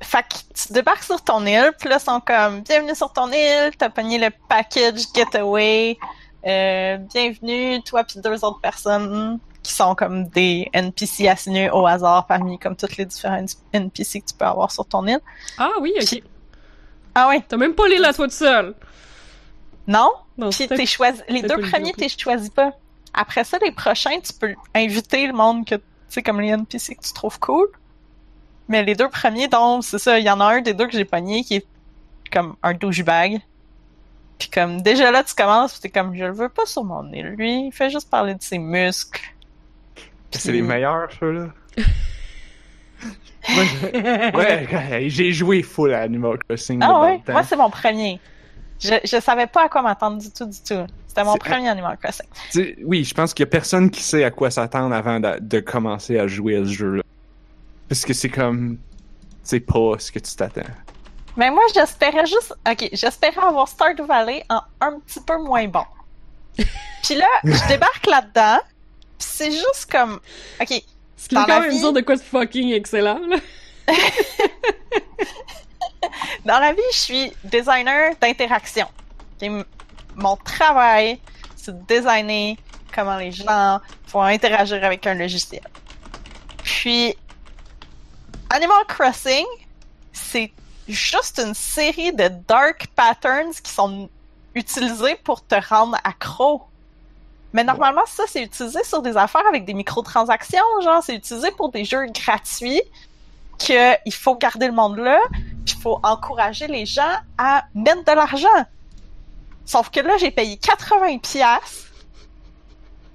fait que tu débarques sur ton île, puis là, ils sont comme Bienvenue sur ton île, t'as pogné le package Getaway, euh, bienvenue, toi puis deux autres personnes qui sont comme des NPC assignés au hasard parmi comme toutes les différents NPC que tu peux avoir sur ton île. Ah oui, ok. Ah ouais, T'as même pas l'île à toi tout seul. non? Non, Puis t'es choisi, les deux premiers, t'es choisis pas. Après ça, les prochains, tu peux inviter le monde que, tu sais, comme les NPC que tu trouves cool. Mais les deux premiers, donc, c'est ça, il y en a un des deux que j'ai pogné qui est comme un douchebag. Puis comme, déjà là, tu commences, pis t'es comme, je le veux pas sur mon île. Lui, il fait juste parler de ses muscles. C'est les meilleurs, ceux-là. Ouais, j'ai joué full à Animal Crossing. Ah ouais? Moi, c'est mon premier. Je, je savais pas à quoi m'attendre du tout, du tout. C'était mon premier Animal Crossing. Oui, je pense qu'il y a personne qui sait à quoi s'attendre avant de, de commencer à jouer à ce jeu-là. Parce que c'est comme, c'est pas ce que tu t'attends. Mais moi, j'espérais juste. Ok, j'espérais avoir Stardew Valley en un petit peu moins bon. Puis là, je débarque là-dedans. Puis c'est juste comme. Ok, Ce qui veut quand même vie- dire de quoi de fucking excellent, là. dans la vie, je suis designer d'interaction. M- Mon travail, c'est de designer comment les gens vont interagir avec un logiciel. Puis, Animal Crossing, c'est juste une série de dark patterns qui sont utilisés pour te rendre accro. Mais normalement, ça, c'est utilisé sur des affaires avec des microtransactions, genre, c'est utilisé pour des jeux gratuits que il faut garder le monde là, puis il faut encourager les gens à mettre de l'argent. Sauf que là, j'ai payé 80 pièces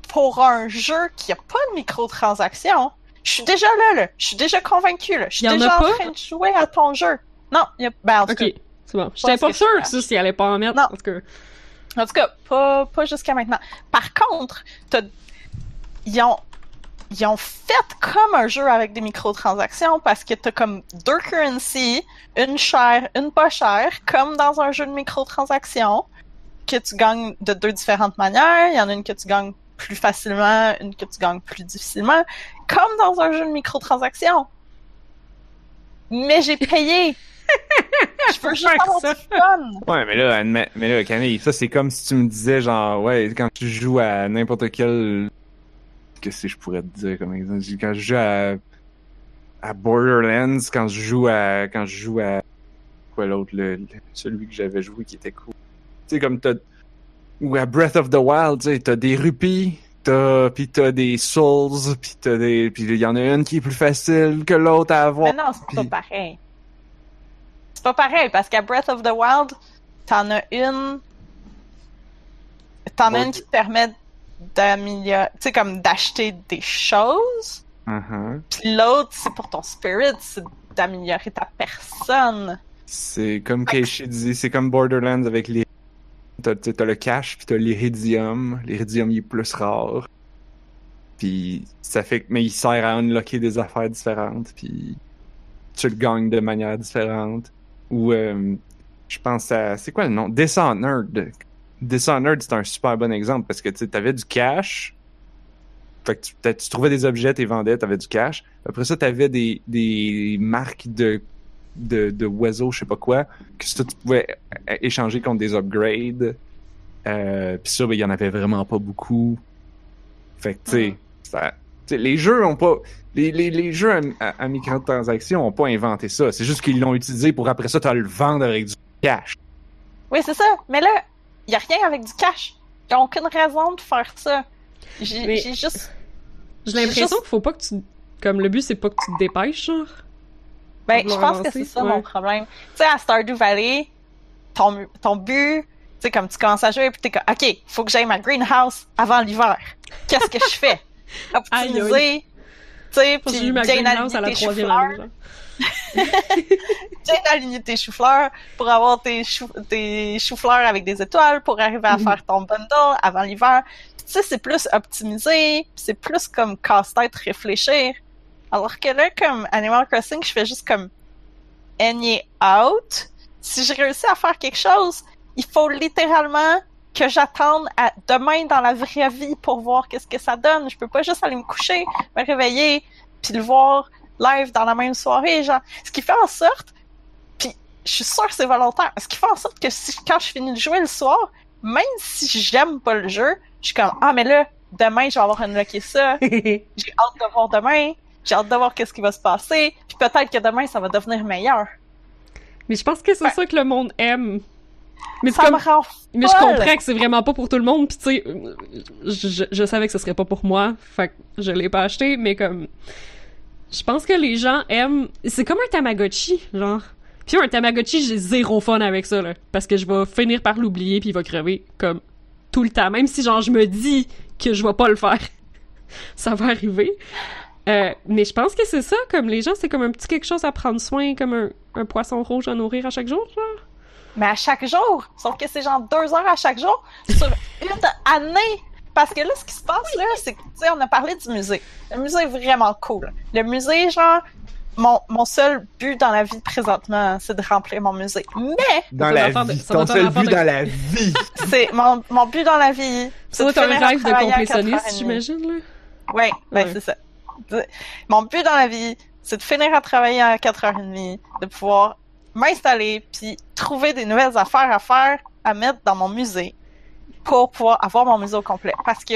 pour un jeu qui a pas de microtransactions. Je suis déjà là, là. Je suis déjà convaincu, là. Je suis en déjà en train de jouer à ton jeu. Non, il y a... Ben, en tout Ok, cas, c'est bon. J'étais Pas sûre que ça, s'il allait pas en mettre. Non. En tout cas. En tout cas, pas, pas jusqu'à maintenant. Par contre, t'as- ils ont, ils ont fait comme un jeu avec des microtransactions parce que t'as comme deux currencies, une chère, une pas chère, comme dans un jeu de microtransactions, que tu gagnes de deux différentes manières. Il y en a une que tu gagnes plus facilement, une que tu gagnes plus difficilement, comme dans un jeu de microtransactions. Mais j'ai payé! Je veux juste avoir ça. fun! Ouais, mais là, mais là, Camille, ça c'est comme si tu me disais genre, ouais, quand tu joues à n'importe quel, qu'est-ce que je pourrais te dire comme exemple, quand je joue à, à Borderlands, quand je joue à, quand je joue à, quoi l'autre, le, le- celui que j'avais joué qui était cool. Tu sais, comme t'as, ou à Breath of the Wild, tu t'as des rupies, t'as, pis t'as des souls, pis t'as des, pis il y en a une qui est plus facile que l'autre à avoir. Mais non, c'est pas Puis- pareil. C'est pas pareil, parce qu'à Breath of the Wild, t'en as une. T'en as Ouais. une qui te permet d'améliorer. Tu sais, comme d'acheter des choses. Uh-huh. Puis l'autre, c'est pour ton spirit, c'est d'améliorer ta personne. C'est comme Keishi dit, c'est comme Borderlands avec les... T'as, t'as- le cash, puis t'as l'iridium. L'iridium, il est plus rare. Puis ça fait. Mais il sert à unlocker des affaires différentes, puis tu le gagnes de manière différente. Ou, euh, je pense à... C'est quoi le nom? Dishonored. Dishonored, c'est un super bon exemple, parce que tu sais, t'avais du cash... Fait que tu trouvais des objets, tu les vendais, t'avais du cash. Après ça, t'avais des, des marques de de, de oiseaux, je sais pas quoi, que ça, tu pouvais échanger contre des upgrades. Euh, Puis ça, ben, il y en avait vraiment pas beaucoup. Fait que, tu sais, ça- T'sais, les jeux ont pas. Les, les, les jeux à, à, à microtransactions ont pas inventé ça. C'est juste qu'ils l'ont utilisé pour après ça, te le vendre avec du cash. Oui, c'est ça. Mais là, il y a rien avec du cash. Il a aucune raison de faire ça. J'ai Mais- j'ai juste. J'ai l'impression juste- qu'il faut pas que tu. Comme le but, c'est pas que tu te dépêches, genre. Ben, je pense que c'est ça ouais. mon problème. Tu sais, à Stardew Valley, ton, ton but, tu sais, comme tu commences à jouer, puis t'es comme, OK, faut que j'aille ma greenhouse avant l'hiver. Qu'est-ce que je fais? Optimiser, tu sais, J'ai puis eu ma bien greenhouse aligner à la tes troisième année, tes choux-fleurs pour avoir tes, chou tes choux-fleurs avec des étoiles pour arriver à Mhm. faire ton bundle avant l'hiver. Tu sais, c'est plus optimisé, c'est plus comme casse-tête réfléchir. Alors que là, comme Animal Crossing, je fais juste comme any out. Si je réussis à faire quelque chose, il faut littéralement que j'attende à demain dans la vraie vie pour voir qu'est-ce que ça donne. Je peux pas juste aller me coucher, me réveiller, puis le voir live dans la même soirée, genre. Ce qui fait en sorte, puis je suis sûre que c'est volontaire, ce qui fait en sorte que si, quand je finis de jouer le soir, même si j'aime pas le jeu, je suis comme, ah, mais là, demain, je vais avoir unlocké ça, j'ai hâte de voir demain, j'ai hâte de voir qu'est-ce qui va se passer, puis peut-être que demain, ça va devenir meilleur. Mais je pense que c'est Ouais. ça que le monde aime. Mais Ça comme. me rend Mais je comprends que c'est vraiment pas pour tout le monde, pis tu sais, je, je- je savais que ce serait pas pour moi, fait que je l'ai pas acheté, mais comme, je pense que les gens aiment, c'est comme un Tamagotchi, genre. Puis un Tamagotchi, j'ai zéro fun avec ça, là, parce que je vais finir par l'oublier puis il va crever, comme, tout le temps, même si genre je me dis que je vais pas le faire. ça va arriver. Euh, mais je pense que c'est ça, comme les gens, c'est comme un petit quelque chose à prendre soin, comme un, un poisson rouge à nourrir à chaque jour, genre. Mais à chaque jour. Sauf que c'est genre deux heures à chaque jour sur une année. Parce que là, ce qui se passe, là, c'est que, tu sais, on a parlé du musée. Le musée est vraiment cool. Le musée, genre, mon, mon seul but dans la vie présentement, c'est de remplir mon musée. Mais, Dans la de- vie. Ton seul but de- dans la vie. c'est mon, mon but dans la vie. C'est être un rêve de complétionniste, 4h30. j'imagine, là? Oui, ben Ouais. c'est ça. Mon but dans la vie, c'est de finir à travailler à 4h30, de pouvoir m'installer, puis trouver des nouvelles affaires à faire, à mettre dans mon musée, pour pouvoir avoir mon musée au complet. Parce que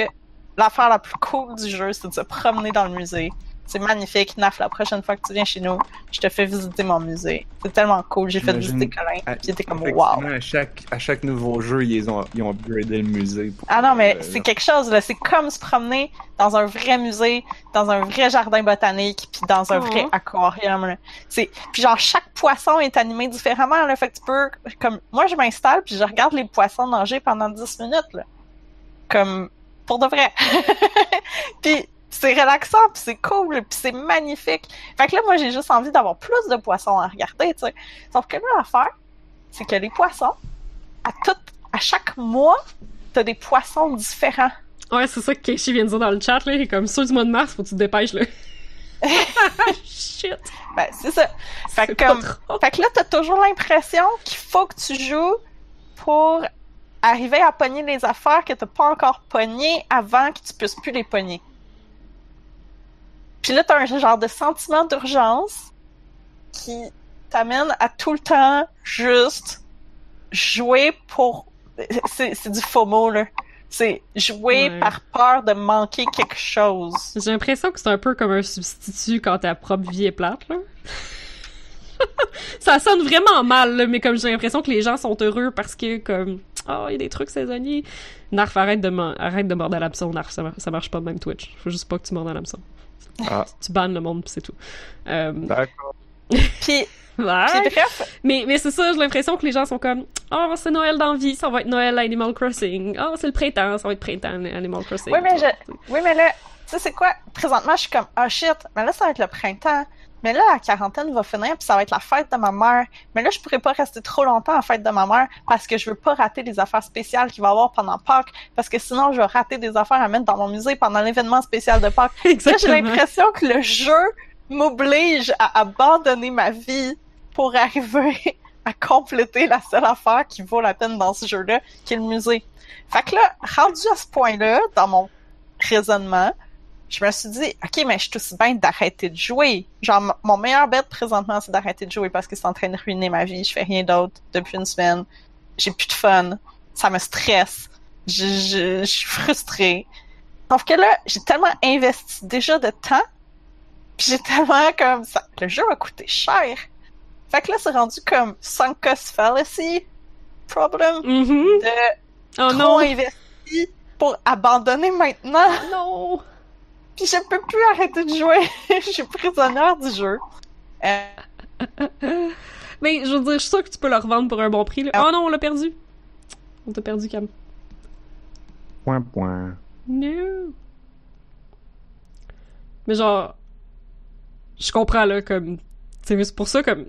l'affaire la plus cool du jeu, c'est de se promener dans le musée. C'est magnifique. Naf, la prochaine fois que tu viens chez nous, je te fais visiter mon musée. C'est tellement cool. J'ai fait visiter Colin, À- puis j'étais comme wow. À chaque, à chaque nouveau jeu, ils ont, ils ont upgradé le musée. Pour, Ah non, mais euh, c'est quelque chose, là. C'est comme se promener dans un vrai musée, dans un vrai jardin botanique, puis dans un Oh. vrai aquarium, là. C'est... Puis genre, chaque poisson est animé différemment, là. Fait que tu peux... Comme... Moi, je m'installe, puis je regarde les poissons nager pendant 10 minutes, là. Comme... Pour de vrai. puis c'est relaxant, puis c'est cool, puis c'est magnifique. Fait que là, moi, j'ai juste envie d'avoir plus de poissons à regarder, tu sais. Sauf que là, l'affaire, c'est que les poissons, à tout... À chaque mois, t'as des poissons différents. Ouais, c'est ça que Keishi vient de dire dans le chat, là. Il est comme, ceux du mois de mars, faut que tu te dépêches, là. Shit. Ben, c'est ça. Fait que, comme, fait que là, t'as toujours l'impression qu'il faut que tu joues pour arriver à pogner les affaires que t'as pas encore pognées avant que tu puisses plus les pogner. Puis là, t'as un genre de sentiment d'urgence qui t'amène à tout le temps juste jouer pour... C'est c'est du FOMO, là. C'est jouer Ouais. par peur de manquer quelque chose. J'ai l'impression que c'est un peu comme un substitut quand ta propre vie est plate, là. ça sonne vraiment mal, là, mais comme j'ai l'impression que les gens sont heureux parce que, comme, oh, il y a des trucs saisonniers. Narf, arrête de, arrête de mordre à l'hameçon, Narf, ça, mar- ça marche pas de même Twitch. Faut juste pas que tu mordes à l'hameçon. Ah. Tu bannes le monde, pis c'est tout. Euh, D'accord. Puis, ouais. puis bref, Mais, mais c'est ça, j'ai l'impression que les gens sont comme Oh, c'est Noël dans la vie, ça va être Noël à Animal Crossing. Oh, c'est le printemps, ça va être printemps à Animal Crossing. Oui, mais je- Oui, mais là, tu sais, c'est quoi? Présentement, je suis comme, ah shit, mais là, ça va être le printemps. Mais là, la quarantaine va finir, puis ça va être la fête de ma mère. Mais là, je pourrais pas rester trop longtemps à la fête de ma mère parce que je veux pas rater les affaires spéciales qu'il va y avoir pendant Pâques. Parce que sinon, je vais rater des affaires à mettre dans mon musée pendant l'événement spécial de Pâques. Là, j'ai l'impression que le jeu m'oblige à abandonner ma vie pour arriver à compléter la seule affaire qui vaut la peine dans ce jeu-là, qui est le musée. Fait que là, rendu à ce point-là, dans mon raisonnement, je me suis dit, OK, mais je suis aussi bien d'arrêter de jouer. Genre, mon meilleur bet présentement, c'est d'arrêter de jouer parce que c'est en train de ruiner ma vie. Je fais rien d'autre depuis une semaine. J'ai plus de fun. Ça me stresse. Je, je, je suis frustrée. Sauf que là, j'ai tellement investi déjà de temps, puis j'ai tellement comme ça. Le jeu a coûté cher. Fait que là, c'est rendu comme sunk cost fallacy problem Mhm. de Oh trop non! investi pour abandonner maintenant. Non! Puis je peux plus arrêter de jouer. Je suis prisonnière du jeu. Euh, Mais je veux dire, je suis sûre que tu peux le revendre pour un bon prix. là. Ah. Oh non, on l'a perdu! On t'a perdu, Cam. Point, point. No! Mais genre, je comprends là, comme, tu sais, c'est pour ça, comme,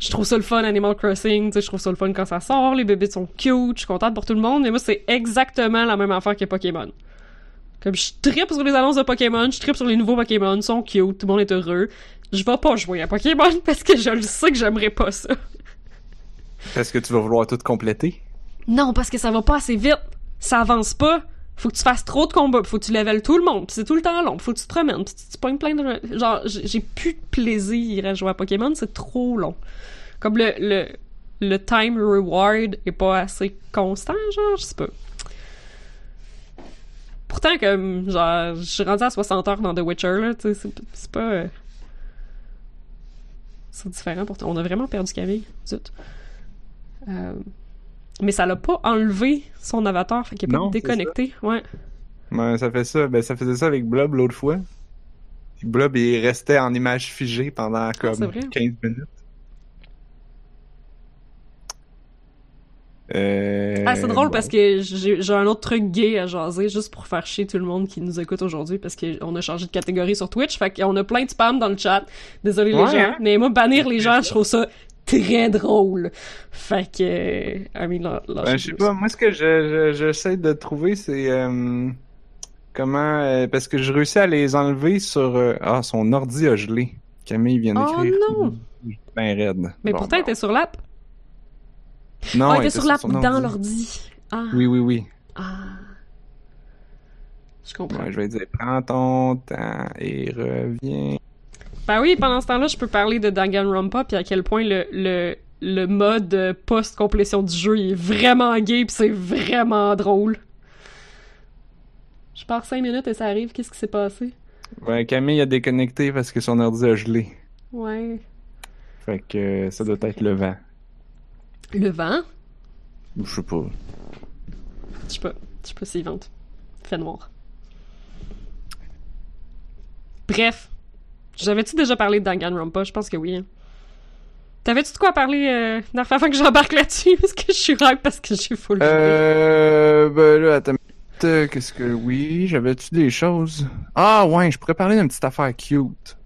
je trouve ça le fun Animal Crossing, tu sais, je trouve ça le fun quand ça sort, les bébés sont cute, je suis contente pour tout le monde, mais moi c'est exactement la même affaire que Pokémon. Comme je tripe sur les annonces de Pokémon, je tripe sur les nouveaux Pokémon, ils sont cute, tout le monde est heureux. Je vais pas jouer à Pokémon parce que je le sais que j'aimerais pas ça. Est-ce que tu vas vouloir tout compléter? Non, parce que ça va pas assez vite. Ça avance pas. Faut que tu fasses trop de combats, pis faut que tu level tout le monde, pis c'est tout le temps long, faut que tu te promènes, pis tu, tu pognes plein de... Genre, j'ai j'ai plus de plaisir à jouer à Pokémon, c'est trop long. Comme le, le, le time reward est pas assez constant, genre, je sais pas. Pourtant, comme, genre, je suis rendu à 60 heures dans The Witcher, là, tu sais, c'est- pas... euh, C'est différent. On a vraiment perdu Camille, zut. Euh, mais ça l'a pas enlevé son avatar, fait qu'il est pas Non, déconnecté. Ouais. Ça fait ça. Ben, ça faisait ça avec Blob l'autre fois. Blob, il restait en image figée pendant c'est comme vrai? 15 minutes. Euh, Ah, c'est drôle bon. parce que j'ai un autre truc gay à jaser juste pour faire chier tout le monde qui nous écoute aujourd'hui parce qu'on a changé de catégorie sur Twitch. Fait qu'on a plein de spam dans le chat. Désolé les gens. hein? Mais moi, bannir les gens, je trouve ça très drôle. Fait que. I mean, là, là, Ben, je sais pas, moi ce que je, je- j'essaie de trouver, c'est euh, comment euh, parce que je réussis à les enlever sur ah son ordi a gelé. Camille vient Oh d'écrire. non! Ben raide. Mais Bon, pourtant, bon. elle était sur l'app. Non, elle elle était sur son dans ordi. l'ordi. Ah. Oui, oui, oui. Ah. Je comprends. Ouais, je vais dire prends ton temps et reviens. Ben oui, pendant ce temps-là, je peux parler de Danganronpa puis à quel point le, le, le mode post-complétion du jeu il est vraiment gay pis c'est vraiment drôle. Je pars 5 minutes et ça arrive, qu'est-ce qui s'est passé? Ouais, Camille a déconnecté parce que son ordi a gelé. Ouais. Fait que euh, ça doit être le vent. Le vent? Je sais pas. Je sais pas. Je sais pas s'il vente. Fait noir. Bref. J'avais-tu déjà parlé de Danganronpa? Je pense que oui. hein. T'avais-tu de quoi parler, euh, Narf, avant que j'embarque là-dessus? Parce que je suis hype parce que j'ai full. Euh, ben là, attends. Qu'est-ce que oui, j'avais-tu des choses? Ah ouais, je pourrais parler d'une petite affaire cute.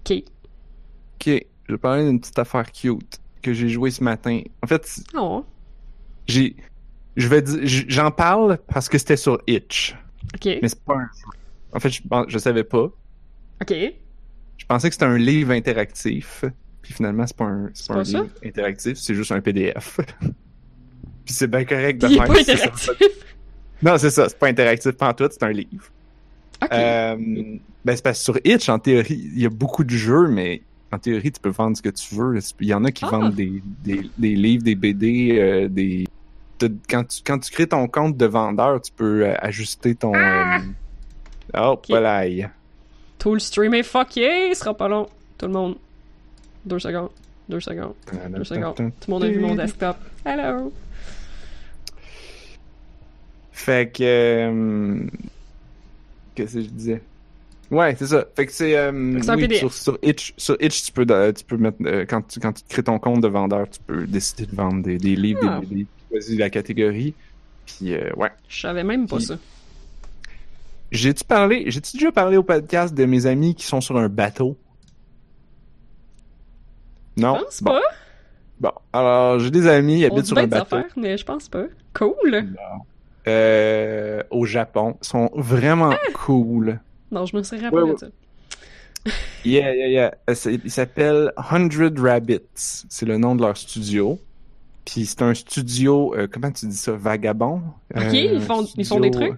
Ok. Ok, je vais parler d'une petite affaire cute que j'ai joué ce matin. En fait, Oh. j'ai, je vais j'en parle parce que c'était sur Itch, Ok. mais c'est pas un. En fait, je, je savais pas. Ok. Je pensais que c'était un livre interactif, puis finalement c'est pas un, c'est pas pas un ça? livre interactif, c'est juste un PDF. puis c'est bien correct de Il est faire pas ça. interactif. Non, c'est ça, c'est pas interactif pantoute, c'est un livre. Ok. Euh, ben, c'est parce que sur Itch, en théorie, il y a beaucoup de jeux, mais en théorie, tu peux vendre ce que tu veux. Il y en a qui Ah. vendent des, des, des livres, des BD, euh, des... Quand tu, quand tu crées ton compte de vendeur, tu peux euh, ajuster ton... Ah. euh, Oh, voilà. Tout le stream est fucké, il sera pas long. Tout le monde. Deux secondes. Deux secondes. Deux secondes. Tout le monde a vu mon desktop. Hello. Fait que... euh, Qu'est-ce que je disais? Ouais, c'est ça. Fait que c'est... euh, oui. Sur, sur Itch, sur Itch, tu peux, euh, tu peux mettre... euh, quand, tu, quand tu crées ton compte de vendeur, tu peux décider de vendre des, des livres, Ah. des. Tu choisis la catégorie. Puis, euh, ouais. Je savais même pas Puis- ça. J'ai-tu parlé... J'ai-tu déjà parlé au podcast de mes amis qui sont sur un bateau? Non? Je pense bon. pas. Bon. Alors, j'ai des amis, On habitent dit sur un des bateau. affaires, mais je pense pas. Cool. Euh, au Japon. Ils sont vraiment Ah! cool. Non, je me suis rappelé Ouais, de ça. Yeah, yeah, yeah. Euh, Il s'appelle Hundred Rabbits. C'est le nom de leur studio. Puis c'est un studio, euh, comment tu dis ça, vagabond? Ok, Euh, ils font- ils font des trucs?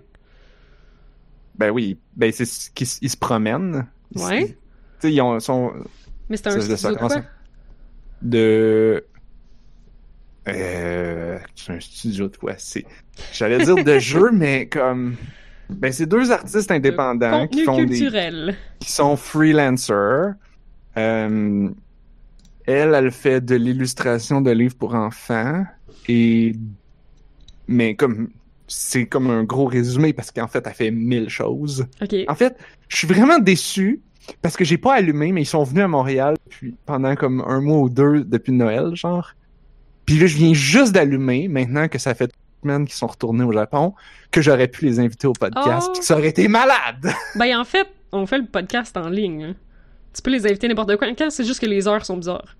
Ben oui, ben c'est ce qu'ils ils se promènent. Ouais. Tu sais, ils ont, sont Mais c'est un Ça, studio de quoi? de... Euh, c'est un studio de quoi? C'est... J'allais dire de jeu, mais comme... Ben, c'est deux artistes indépendants qui font des, qui sont freelancers. Euh, elle, elle fait de l'illustration de livres pour enfants et mais comme c'est comme un gros résumé parce qu'en fait, elle fait mille choses. En fait, je suis vraiment déçu parce que j'ai pas allumé, mais ils sont venus à Montréal puis pendant comme un mois ou deux depuis Noël, genre. Puis là, je viens juste d'allumer maintenant que ça fait deux semaines qu'ils sont retournés au Japon, que j'aurais pu les inviter au podcast, Oh. puis que ça aurait été malade. Ben, en fait, on fait le podcast en ligne. hein. Tu peux les inviter n'importe quand. Quand c'est juste que les heures sont bizarres.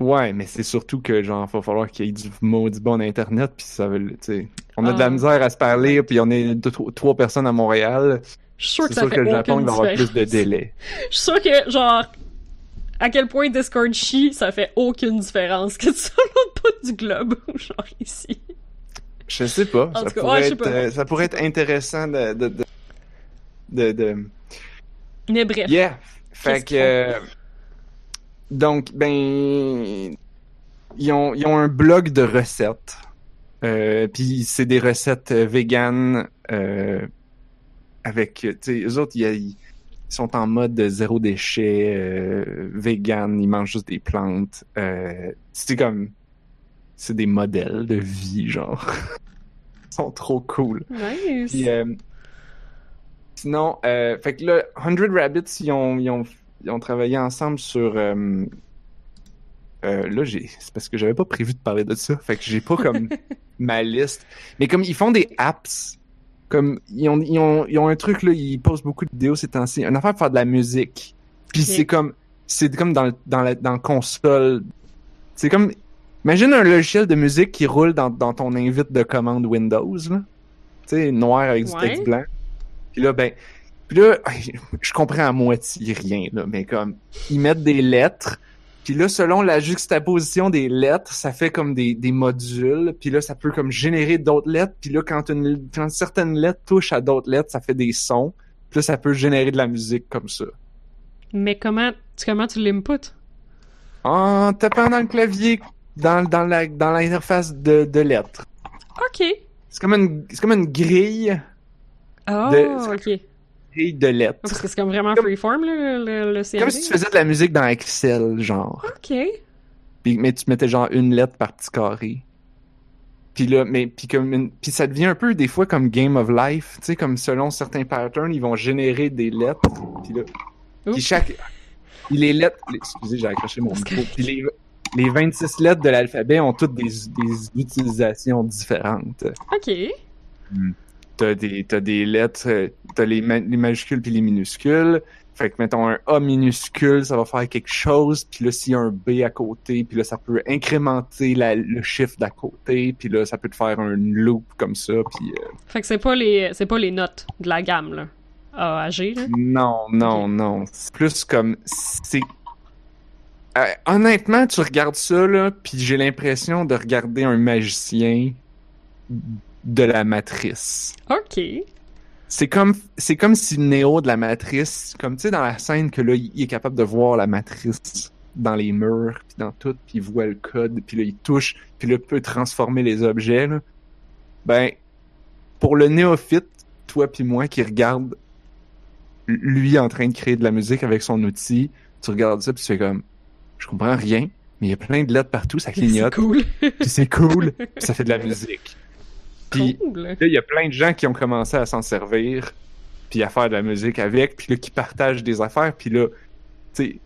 Ouais, mais c'est surtout que genre va falloir qu'il y ait du maudit bon internet puis ça veut, tu sais, on a de Ah. la misère à se parler puis on est deux, trois, personnes à Montréal. Je suis sûr que ça sûr fait que le Japon il va avoir plus de délai. Je suis sûr que, genre, à quel point Discord chie, ça fait aucune différence que tu sois l'autre bout du globe, ou genre ici. Je sais pas, ça cas, pourrait ouais, être pas. euh, ça pourrait être intéressant de de de, de, de- Mais bref. Yeah. Fait que euh, donc ben ils ont ils ont un blog de recettes. Euh, puis c'est des recettes véganes euh, avec, tu sais, eux autres, ils sont en mode de zéro déchet, vegan, ils mangent juste des plantes. C'est comme, c'est des modèles de vie, genre. ils sont trop cool. Nice. Puis, euh, sinon, euh, fait que là, 100 Rabbits, ils ont, ils ont, ils ont travaillé ensemble sur. euh, euh, là, j'ai, c'est parce que j'avais pas prévu de parler de ça. Fait que j'ai pas comme ma liste. Mais comme ils font des apps, comme ils ont, ils ont, ils ont un truc là, ils postent beaucoup de vidéos ces temps-ci. Une affaire pour faire de la musique. Puis c'est comme, c'est comme dans, dans la, dans console. C'est comme, imagine un logiciel de musique qui roule dans, dans ton invite de commande Windows, là. Tu sais, noir avec du Ouais. texte blanc. Puis là, ben, puis là, je comprends à moitié rien, là, mais comme, ils mettent des lettres, puis là, selon la juxtaposition des lettres, ça fait comme des, des modules, puis là, ça peut comme générer d'autres lettres, puis là, quand, une, quand certaines lettres touchent à d'autres lettres, ça fait des sons, puis là, ça peut générer de la musique comme ça. Mais comment, tu- comment tu l'input? En tapant dans le clavier, dans, dans la, dans l'interface de, de lettres. Ok. C'est comme une, c'est comme une grille, Oh, De- ok. grille de lettres. Parce que c'est comme vraiment Comme- freeform, le, le, le CMD. Comme si tu faisais de la musique dans Excel, genre. Ok. Puis, mais tu mettais genre une lettre par petit carré. Puis là, mais puis comme une- puis ça devient un peu des fois comme Game of Life, tu sais, comme selon certains patterns, ils vont générer des lettres. Puis là, puis chaque les lettres, excusez, j'ai accroché mon micro. Puis les, les 26 lettres de l'alphabet ont toutes des, des utilisations différentes. Ok. T'as des t'as des lettres, t'as les, ma- les majuscules puis les minuscules. Fait que mettons un A minuscule, ça va faire quelque chose, puis là s'il y a un B à côté, puis là ça peut incrémenter la- le chiffre d'à côté, puis là ça peut te faire un loop comme ça, puis euh, Fait que c'est pas les, c'est pas les notes de la gamme, là. A à G, là. non, non, non, c'est plus comme c'est Euh, honnêtement, tu regardes ça là, puis j'ai l'impression de regarder un magicien de la matrice. Ok. C'est comme c'est comme si Neo de la matrice, comme tu sais dans la scène que là il est capable de voir la matrice dans les murs puis dans tout, puis il voit le code, puis là il touche, puis là il peut transformer les objets là. Ben pour le néophyte, toi puis moi qui regarde lui en train de créer de la musique avec son outil, tu regardes ça puis tu fais comme je comprends rien, mais il y a plein de lettres partout, ça C'est clignote, cool. puis c'est cool, puis ça fait de la musique. Puis cool. Là, il y a plein de gens qui ont commencé à s'en servir, puis à faire de la musique avec, puis là, qui partagent des affaires, puis là, tu sais,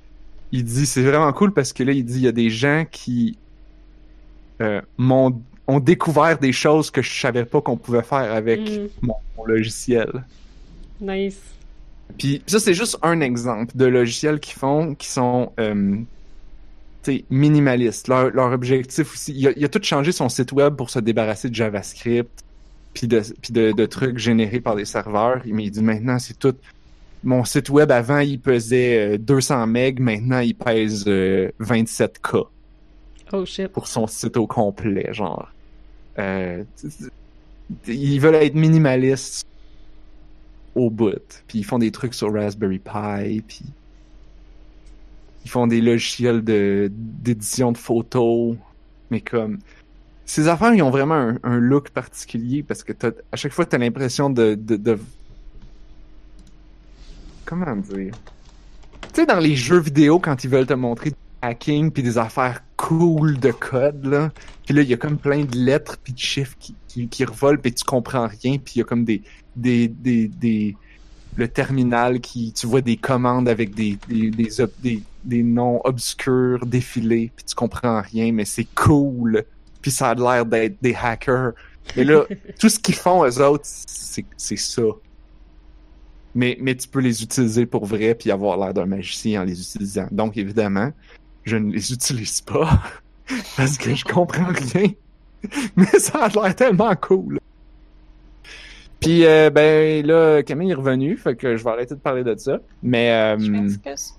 il dit, c'est vraiment cool parce que là, il dit, il y a des gens qui euh, m'ont ont découvert des choses que je savais pas qu'on pouvait faire avec Mm. mon, mon logiciel. Nice. Puis ça, c'est juste un exemple de logiciels qu'ils font qui sont euh, minimalistes. Leur, leur objectif aussi, il a, il a tout changé son site web pour se débarrasser de JavaScript puis de, de, de trucs générés par des serveurs. Mais il dit maintenant, c'est tout. Mon site web avant, il pesait euh, 200 MB, maintenant il pèse euh, 27K Oh shit. pour son site au complet, genre. Euh, ils veulent être minimalistes au bout. Puis ils font des trucs sur Raspberry Pi, puis font des logiciels de d'édition de photos, mais comme ces affaires, ils ont vraiment un, look particulier parce que t'as- à chaque fois, t'as l'impression de, comment dire? Tu sais, dans les jeux vidéo, quand ils veulent te montrer du hacking puis des affaires cool de code, là, puis là, il y a comme plein de lettres puis de chiffres qui, qui, qui revolent puis tu comprends rien puis il y a comme des, des, des, des, le terminal qui, tu vois des commandes avec des, des, des noms obscurs défilés puis tu comprends rien, mais c'est cool puis ça a l'air d'être des hackers. Mais là, tout ce qu'ils font, eux autres, c'est ça. Mais, mais tu peux les utiliser pour vrai puis avoir l'air d'un magicien en les utilisant. Donc, évidemment, je ne les utilise pas parce que je comprends rien. Mais ça a l'air tellement cool. Puis, euh, ben là, Camille est revenu, fait que je vais arrêter de parler de ça. Mais, euh, Je.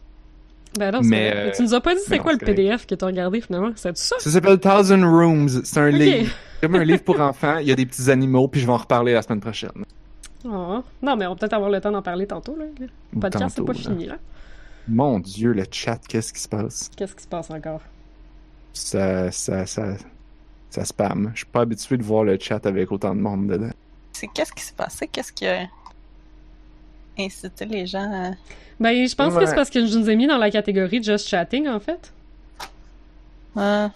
Ben non, Mais, vrai. euh, Tu nous as pas dit c'est quoi non, le correct. PDF que t'as regardé finalement? C'est ça? ça s'appelle Thousand Rooms. C'est un Ok. livre. Comme un livre pour enfants. Il y a des petits animaux, puis je vais en reparler la semaine prochaine. Oh. Non, mais on va peut-être avoir le temps d'en parler tantôt. Là. Le podcast, c'est pas là. fini, là. Mon Dieu, le chat, qu'est-ce qui se passe? Qu'est-ce qui se passe encore? Ça, ça, ça, ça spam. Je suis pas habitué de voir le chat avec autant de monde dedans. C'est qu'est-ce qui s'est passé? Qu'est-ce qui a incité les gens à... Ben, je pense que Ouais. c'est parce que je nous ai mis dans la catégorie Just Chatting, en fait. Ah,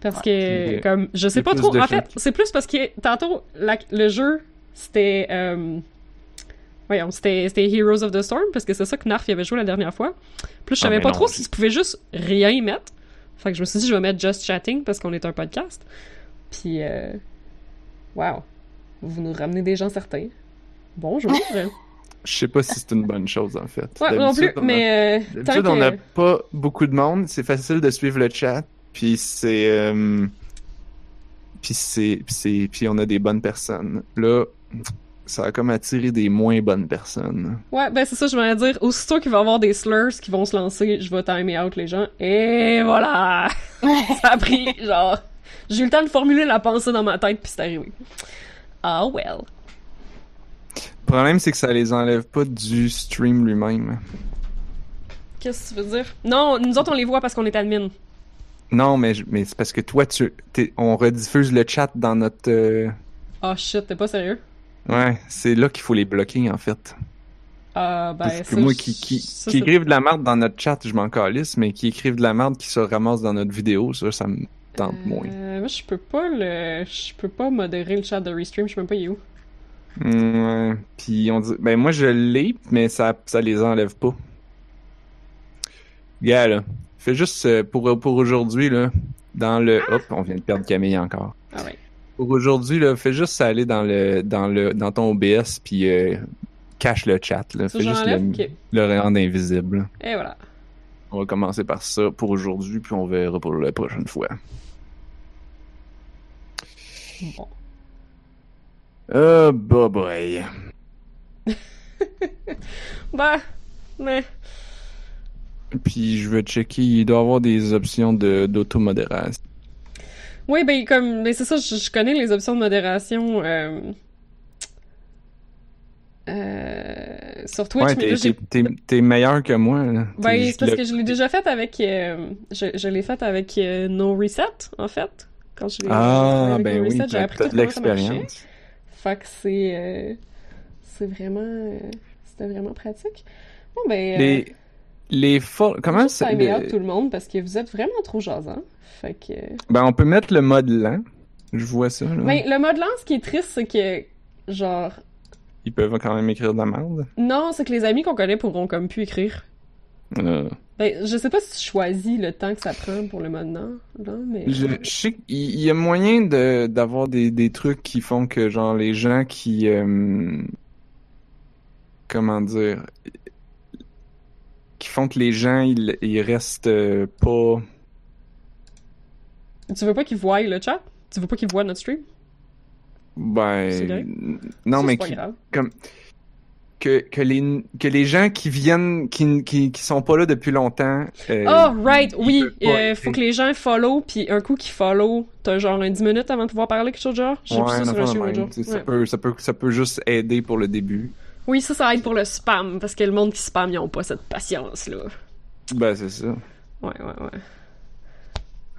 Parce que, comme, je sais pas trop. En fait, c'est plus parce que tantôt, la- le jeu, c'était. Euh... Voyons, c'était Heroes of the Storm, parce que c'est ça que Narf y avait joué la dernière fois. Plus, je Ah, savais pas non, trop si je pouvais juste rien y mettre. Fait que je me suis dit, je vais mettre Just Chatting, parce qu'on est un podcast. Puis, euh... Wow. Vous nous ramenez des gens certains. Bonjour. ouais, Je sais pas si c'est une bonne chose, en fait. non plus, on a- mais. euh, tant D'habitude, on n'a que... pas beaucoup de monde. C'est facile de suivre le chat. Puis c'est... euh, Puis c'est... Puis c'est... Puis on a des bonnes personnes. Là, ça a comme attiré des moins bonnes personnes. Ouais, ben c'est ça, je voulais dire. Aussitôt qu'il va y avoir des slurs qui vont se lancer, je vais timer out les gens. Et voilà! ça a pris, genre... J'ai eu le temps de formuler la pensée dans ma tête, puis c'est arrivé. Ah well. Le problème, c'est que ça les enlève pas du stream lui-même. Qu'est-ce que tu veux dire? Non, nous autres, on les voit parce qu'on est admin. Non, mais, mais c'est parce que toi, tu... On rediffuse le chat dans notre... euh, Oh shit, t'es pas sérieux? Ouais, c'est là qu'il faut les bloquer, en fait. Ah, ben, Parce que moi, qui, qui, ça, qui écrivent de la merde dans notre chat, je m'en calisse, mais qui écrivent de la merde qui se ramassent dans notre vidéo, ça, ça me tente moins. Euh, moi, je peux pas le... Je peux pas modérer le chat de Restream, je sais même pas il est où. Ouais. Puis on dit, ben moi je l'ai, mais ça, ça les enlève pas. Gars là, fais juste euh, pour pour aujourd'hui là, dans le, hop, on vient de perdre Camille encore. Ah ouais. Pour aujourd'hui là, fais juste aller dans le dans le dans ton OBS puis euh, cache le chat là, Ça, fais juste le, rendre invisible. Et voilà. On va commencer par ça pour aujourd'hui puis on verra pour la prochaine fois. Bon. Oh bah boy. Bah, mais... Puis je vais checker, il doit y avoir des options de d'automodération. Oui, ben comme ben, c'est ça, je, je connais les options de modération euh, euh, sur Twitch, Ouais, t'es, meilleur que moi. là. ben c'est parce le- que je l'ai déjà fait avec euh, je, je l'ai fait avec euh, No Reset en fait. Quand je l'ai Ah, ben No oui, j'ai appris de l'expérience. Fait que c'est euh, c'est vraiment euh, c'était vraiment pratique. Bon ben euh, Les, les fo- comment timer le- out tout le monde parce que vous êtes vraiment trop jasant. Fait que Ben, on peut mettre le mode lent. Je vois ça, là. ben le mode lance ce qui est triste c'est que genre Ils peuvent quand même écrire de la merde. Non, c'est que les amis qu'on connaît pourront comme plus écrire. Euh, Ben, je sais pas si tu choisis le temps que ça prend pour le mode non, mais... je, je sais qu'il il y a moyen de, d'avoir des, des trucs qui font que, genre, les gens qui, euh, comment dire, qui font que les gens, ils, ils restent euh, pas, Tu veux pas qu'ils voient le chat? Tu veux pas qu'ils voient notre stream? Ben, non, Ça, mais c'est pas grave. Que, que les, que les gens qui viennent, qui, qui, qui sont pas là depuis longtemps, euh, Oh, right, oui, euh, faut que les gens follow, puis un coup qu'ils follow, t'as genre un 10 minutes avant de pouvoir parler quelque chose de genre? J'ai Ouais, vu ça une sur un affaire de stream même. l'autre Tu sais, jour. Ça, Ouais. peut, ça, peut, ça peut juste aider pour le début. Oui, ça, ça aide pour le spam, parce que le monde qui spam, ils ont pas cette patience-là. Ben, c'est ça. Ouais, ouais, ouais.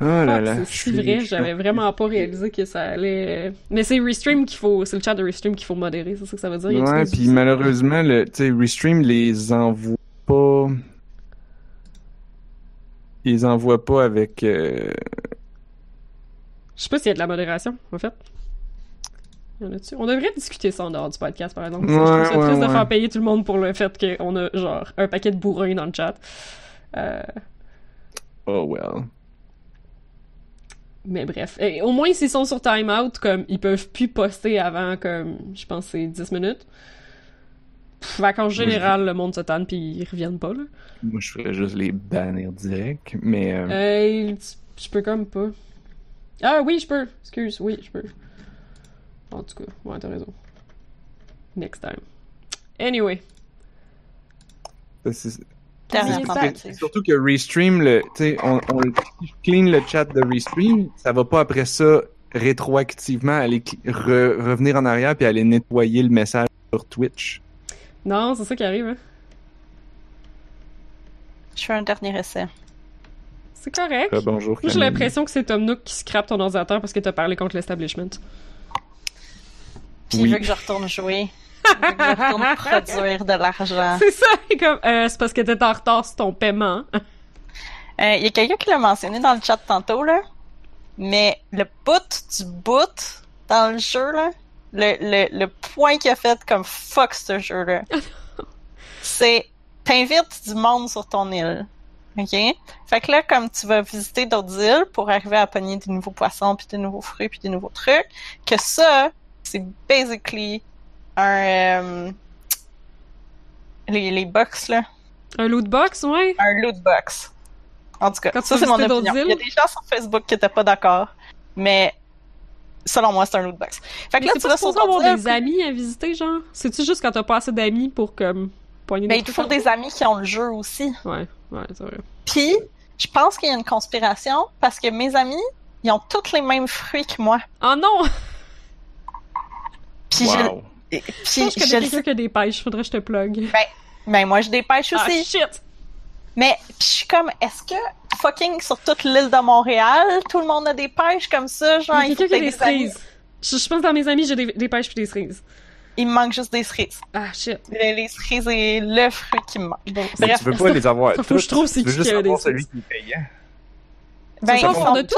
Oh là Ah, là. c'est si vrai, j'avais vraiment pas réalisé que ça allait. Mais c'est Restream qu'il faut, c'est le chat de Restream qu'il faut modérer, c'est ça que ça veut dire. Ouais, puis malheureusement, le, tu sais, Restream les envoie pas. Ils les envoie pas avec. euh, Je sais pas s'il y a de la modération, en fait. Y en a-tu? On devrait discuter ça en dehors du podcast, par exemple. Ouais, je trouve ouais, triste de ouais. faire payer tout le monde pour le fait qu'on a, genre, un paquet de bourrins dans le chat. Euh, Oh well. Mais bref. Et au moins, s'ils sont sur timeout, comme, ils peuvent plus poster avant, comme, je pense c'est 10 minutes. Pff, Fait qu'en général, le monde se tanne pis ils reviennent pas, là. Moi, je ferais juste les bannir direct, mais. euh, Euh, je peux comme pas. Ah oui, je peux. Excuse, oui, je peux. En tout cas, ouais, t'as raison. Next time. Anyway. Surtout que Restream, le, tu sais, on, on le- si je clean le chat de Restream, ça va pas après ça rétroactivement aller re- revenir en arrière puis aller nettoyer le message sur Twitch. Non, c'est ça qui arrive, hein. Je fais un dernier essai. C'est correct. Ah, bonjour. Moi, j'ai l'impression que c'est Tom Nook qui scrape ton ordinateur parce que t'as parlé contre l'establishment. Puis Oui. il veut que je retourne jouer. Produire de l'argent. C'est ça, comme, euh, c'est parce que t'es en retard sur ton paiement. Euh, Il y a quelqu'un qui l'a mentionné dans le chat tantôt, là. Mais le bout du bout dans le jeu, là, le, le, le point qu'il a fait comme fuck ce jeu-là, c'est t'invites du monde sur ton île. OK? Fait que là, comme tu vas visiter d'autres îles pour arriver à pogner des nouveaux poissons, puis des nouveaux fruits, puis des nouveaux trucs, que ça, c'est basically un... euh, les, les box, là Un loot box, ouais. un loot box. En tout cas, Quand ça c'est mon opinion. Il y a des gens sur Facebook qui étaient pas d'accord, mais selon moi, c'est un loot box. Fait que Mais là, c'est tu pas vas sur avoir des amis à visiter, genre? C'est-tu juste quand t'as pas assez d'amis pour, comme, poigner ben, des il te faut des amis qui ont le jeu aussi. Ouais, ouais, c'est vrai. Puis, je pense qu'il y a une conspiration parce que mes amis, ils ont tous les mêmes fruits que moi. Oh non! Puis, Wow. Je, et- Je puis pense que je quelqu'un qui a des pêches, faudrait que je te plug. Ben, moi, je dépêche Ah, aussi. shit! Mais puis je suis comme, est-ce que fucking sur toute l'île de Montréal, tout le monde a des pêches comme ça? Genre, Il y a il, faut quelqu'un qui a que des cerises. Je, je pense que dans mes amis, j'ai des, des pêches puis des cerises. Il me manque juste des cerises. Ah, shit. Les, les cerises et le fruit qui me manque. Bon, Mais Bref, tu veux pas les avoir faut que je trouve c'est tu veux qui juste qui a avoir des celui qui est payant. Ben, Ça, ils on sont, tous,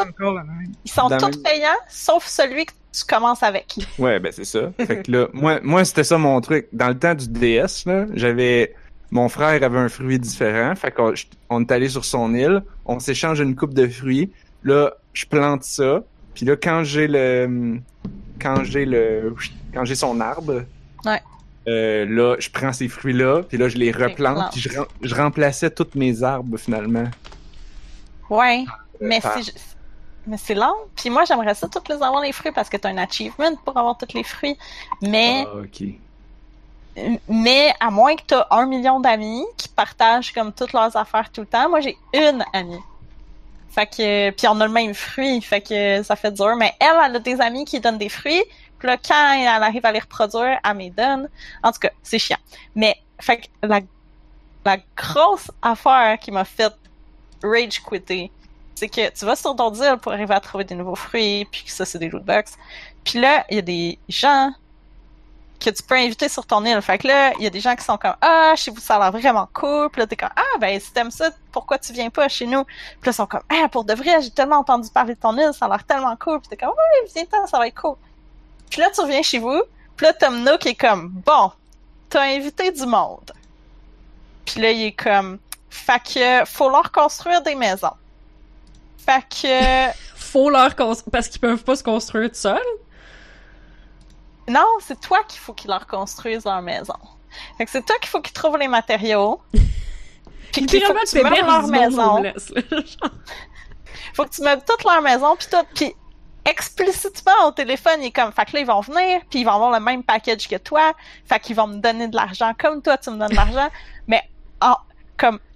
ils sont tous payants, sauf celui que tu commences avec. Ouais, ben c'est ça. Fait que là, moi, moi c'était ça mon truc. Dans le temps du DS, là, j'avais... Mon frère avait un fruit différent, fait qu'on je- on est allé sur son île, on s'échange une coupe de fruits. Là, je plante ça, puis là, quand j'ai le... Quand j'ai le... Quand j'ai son arbre... Ouais. euh, là, je prends ces fruits-là, puis là, je les replante, puis je, je remplaçais tous mes arbres, finalement. Ouais, mais par- c'est ju- mais c'est long. Puis moi, j'aimerais ça toutes les avoir les fruits parce que t'as un achievement pour avoir tous les fruits. Mais Ah, mais à moins que t'as un million d'amis qui partagent comme toutes leurs affaires tout le temps. Moi, j'ai une amie. Fait que puis on a le même fruit, fait que ça fait dur. Mais elle, elle a des amis qui donnent des fruits. Puis là, quand elle arrive à les reproduire, elle me donne. En tout cas, c'est chiant. Mais fait que la la grosse affaire qui m'a fait rage quitter, c'est que tu vas sur ton deal pour arriver à trouver des nouveaux fruits, puis ça, c'est des loot box. Puis là, il y a des gens que tu peux inviter sur ton île. Fait que là, il y a des gens qui sont comme Ah, chez vous, ça a l'air vraiment cool. Puis là, t'es comme Ah, ben, si t'aimes ça, pourquoi tu viens pas chez nous? Puis là, ils sont comme Ah, pour de vrai, j'ai tellement entendu parler de ton île, ça a l'air tellement cool. Puis t'es comme Oui, viens-t'en, ça va être cool. Puis là, tu reviens chez vous. Puis là, Tom Nook est comme Bon, t'as invité du monde. Puis là, il est comme Fait que faut leur construire des maisons. Fait que Faut leur construire, parce qu'ils peuvent pas se construire tout seuls? Non, c'est toi qu'il faut qu'ils leur construisent leur maison. Fait que c'est toi qu'il faut qu'ils trouvent les matériaux. Puis qu'il faut que tu meubles leur maison. là. Faut que tu meubles toute leur maison puis tout. Puis explicitement au téléphone, il est comme, fait que là, ils vont venir puis ils vont avoir le même package que toi. Fait qu'ils vont me donner de l'argent comme toi, tu me donnes de l'argent. Mais en, comme, c'est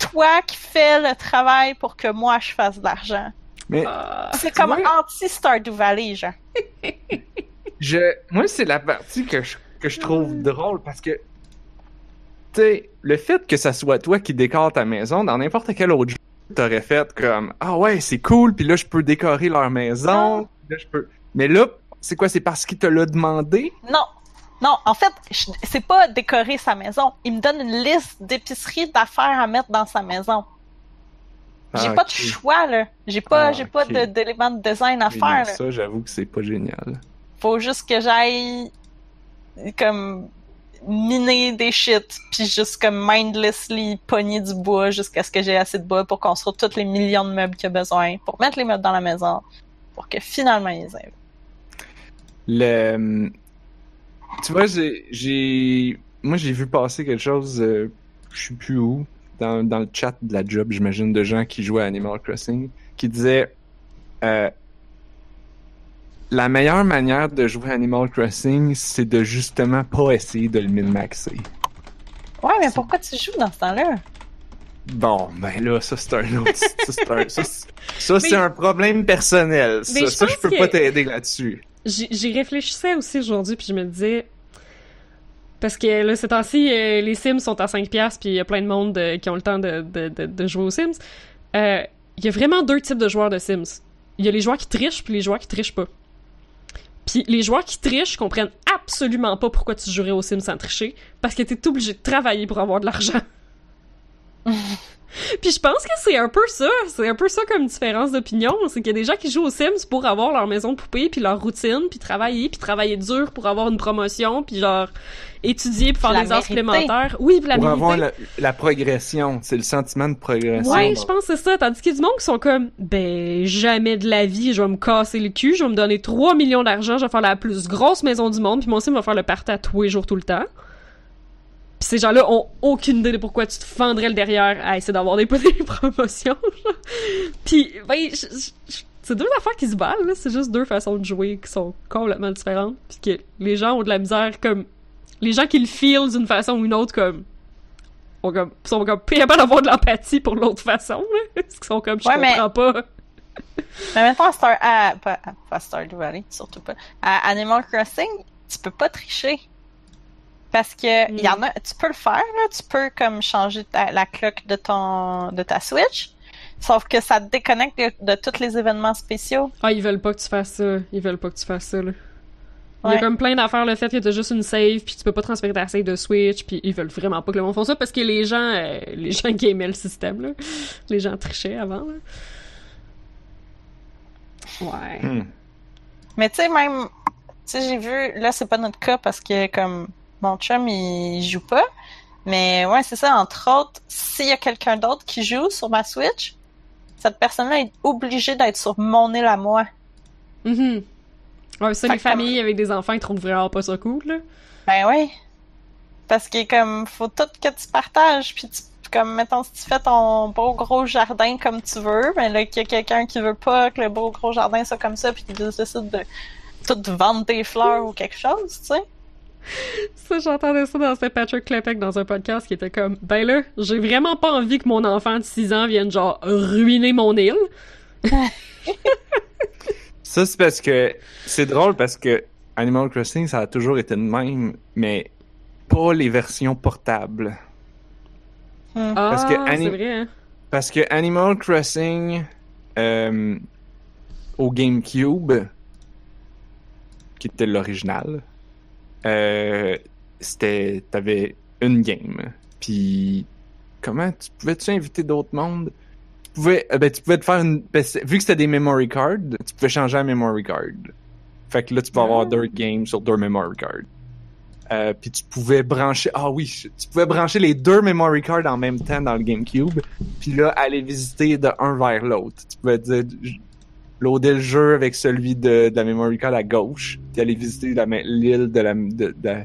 toi qui fais le travail pour que moi, je fasse de l'argent. Mais ah. C'est comme anti-Stardew Valley, genre. je, moi, c'est la partie que je, que je trouve drôle parce que, tu sais, le fait que ça soit toi qui décore ta maison dans n'importe quel autre jeu, t'aurais fait comme ah ouais c'est cool puis là je peux décorer leur maison. Là je peux mais là c'est quoi? C'est parce qu'il te l'a demandé? Non, non, en fait, c'est pas décorer sa maison. Il me donne une liste d'épiceries d'affaires à mettre dans sa maison. J'ai Ah, pas de choix là. J'ai pas, Ah, j'ai pas ok. de- d'éléments de design à faire. non, là. ça j'avoue que c'est pas génial Faut juste que j'aille comme miner des shit, puis juste comme mindlessly pogner du bois jusqu'à ce que j'ai assez de bois pour construire tous les millions de meubles qu'il y a besoin, pour mettre les meubles dans la maison, pour que finalement ils aient. Le, tu vois, j'ai, j'ai, moi j'ai vu passer quelque chose, euh, je sais plus où, dans, dans le chat de la job, j'imagine, de gens qui jouaient à Animal Crossing, qui disait, euh, la meilleure manière de jouer à Animal Crossing, c'est de justement pas essayer de le min-maxer. Ouais, mais pourquoi tu joues dans ce temps-là? Bon, ben là, ça c'est un autre, ça c'est un, ça, Mais- un problème personnel. Ça, je ça, je peux que- pas t'aider là-dessus. J'y réfléchissais aussi aujourd'hui, puis je me disais... Parce que là, ces temps-ci, euh, les Sims sont à 5$, puis il y a plein de monde euh, qui ont le temps de, de, de, de jouer aux Sims. Euh, Il y a vraiment deux types de joueurs de Sims. Il y a les joueurs qui trichent, puis les joueurs qui trichent pas. Puis les joueurs qui trichent comprennent absolument pas pourquoi tu jouerais aux Sims sans tricher, parce que t'es obligé de travailler pour avoir de l'argent. Puis je pense que c'est un peu ça, c'est un peu ça comme différence d'opinion, c'est qu'il y a des gens qui jouent aux Sims pour avoir leur maison de poupée, puis leur routine, puis travailler, puis travailler dur pour avoir une promotion, puis genre étudier pour faire La des heures supplémentaires. Oui, Pour mériter. avoir la, la progression, c'est le sentiment de progression. Ouais, je pense que c'est ça. Tandis qu'il y a du monde qui sont comme, ben, jamais de la vie, je vais me casser le cul, je vais me donner 3 millions d'argent, je vais faire la plus grosse maison du monde, puis aussi, je vais faire le party à tous les jours, tout le temps. Puis ces gens-là ont aucune idée de pourquoi tu te fendrais le derrière à essayer d'avoir des, des promotions. Puis, ben, c'est deux affaires qui se valent, là. C'est juste deux façons de jouer qui sont complètement différentes. Puis que les gens ont de la misère, comme... Les gens qui le feel d'une façon ou une autre, comme sont comme, sont comme capables d'avoir de l'empathie pour l'autre façon, là. Qu'ils sont comme, je Ouais, mais- comprends pas. Mais maintenant, à Star, à, pas, pas Stardew Valley, surtout pas. À Animal Crossing, tu peux pas tricher. Parce que Mm. il y en a, tu peux le faire, là, tu peux comme changer ta- la cloque de ton, de ta Switch. Sauf que ça te déconnecte de, de tous les événements spéciaux. Ah, ils veulent pas que tu fasses ça. Ils veulent pas que tu fasses ça, là. Il y a comme plein d'affaires, le fait que t'as juste une save, puis tu peux pas transférer ta save de Switch, puis ils veulent vraiment pas que le monde fasse ça, parce que les gens, euh, les gens gamaient le système, là. Les gens trichaient avant, là. Ouais. Hmm. Mais tu sais, même, tu sais, j'ai vu, là, c'est pas notre cas parce que comme mon chum, il joue pas. Mais ouais, c'est ça, entre autres, s'il y a quelqu'un d'autre qui joue sur ma Switch, cette personne-là est obligée d'être sur mon île à moi. Mhm. Ouais, ça, Fait les comme- familles avec des enfants, ils trouvent vraiment pas ça cool, là. Ben oui. Parce que comme faut tout que tu partages, puis tu, comme mettons si tu fais ton beau gros jardin comme tu veux, mais là qu'il y a quelqu'un qui veut pas que le beau gros jardin soit comme ça, puis qui décide de tout vendre des fleurs ou quelque chose, tu sais. Ça, j'entendais ça dans Saint Patrick Klepek dans un podcast qui était comme, ben là, j'ai vraiment pas envie que mon enfant de 6 ans vienne genre ruiner mon île. Ça, c'est parce que c'est drôle parce que Animal Crossing, ça a toujours été de même, mais pas les versions portables. Hmm. Ah, Parce que c'est Annie- vrai, hein. Parce que Animal Crossing euh, au GameCube, qui était l'original, euh, c'était t'avais une game. Puis comment tu pouvais-tu inviter d'autres mondes? Tu pouvais, euh, ben, tu pouvais te faire une, ben, vu que c'était des memory cards, tu pouvais changer un memory card. Fait que là, tu peux avoir Ah. deux games sur deux memory cards. Euh, puis tu pouvais brancher, ah oui, tu pouvais brancher les deux memory cards en même temps dans le GameCube puis là, aller visiter de un vers l'autre. Tu pouvais dire, loader le jeu avec celui de, de la memory card à gauche, puis aller visiter l'île de la, de, de, de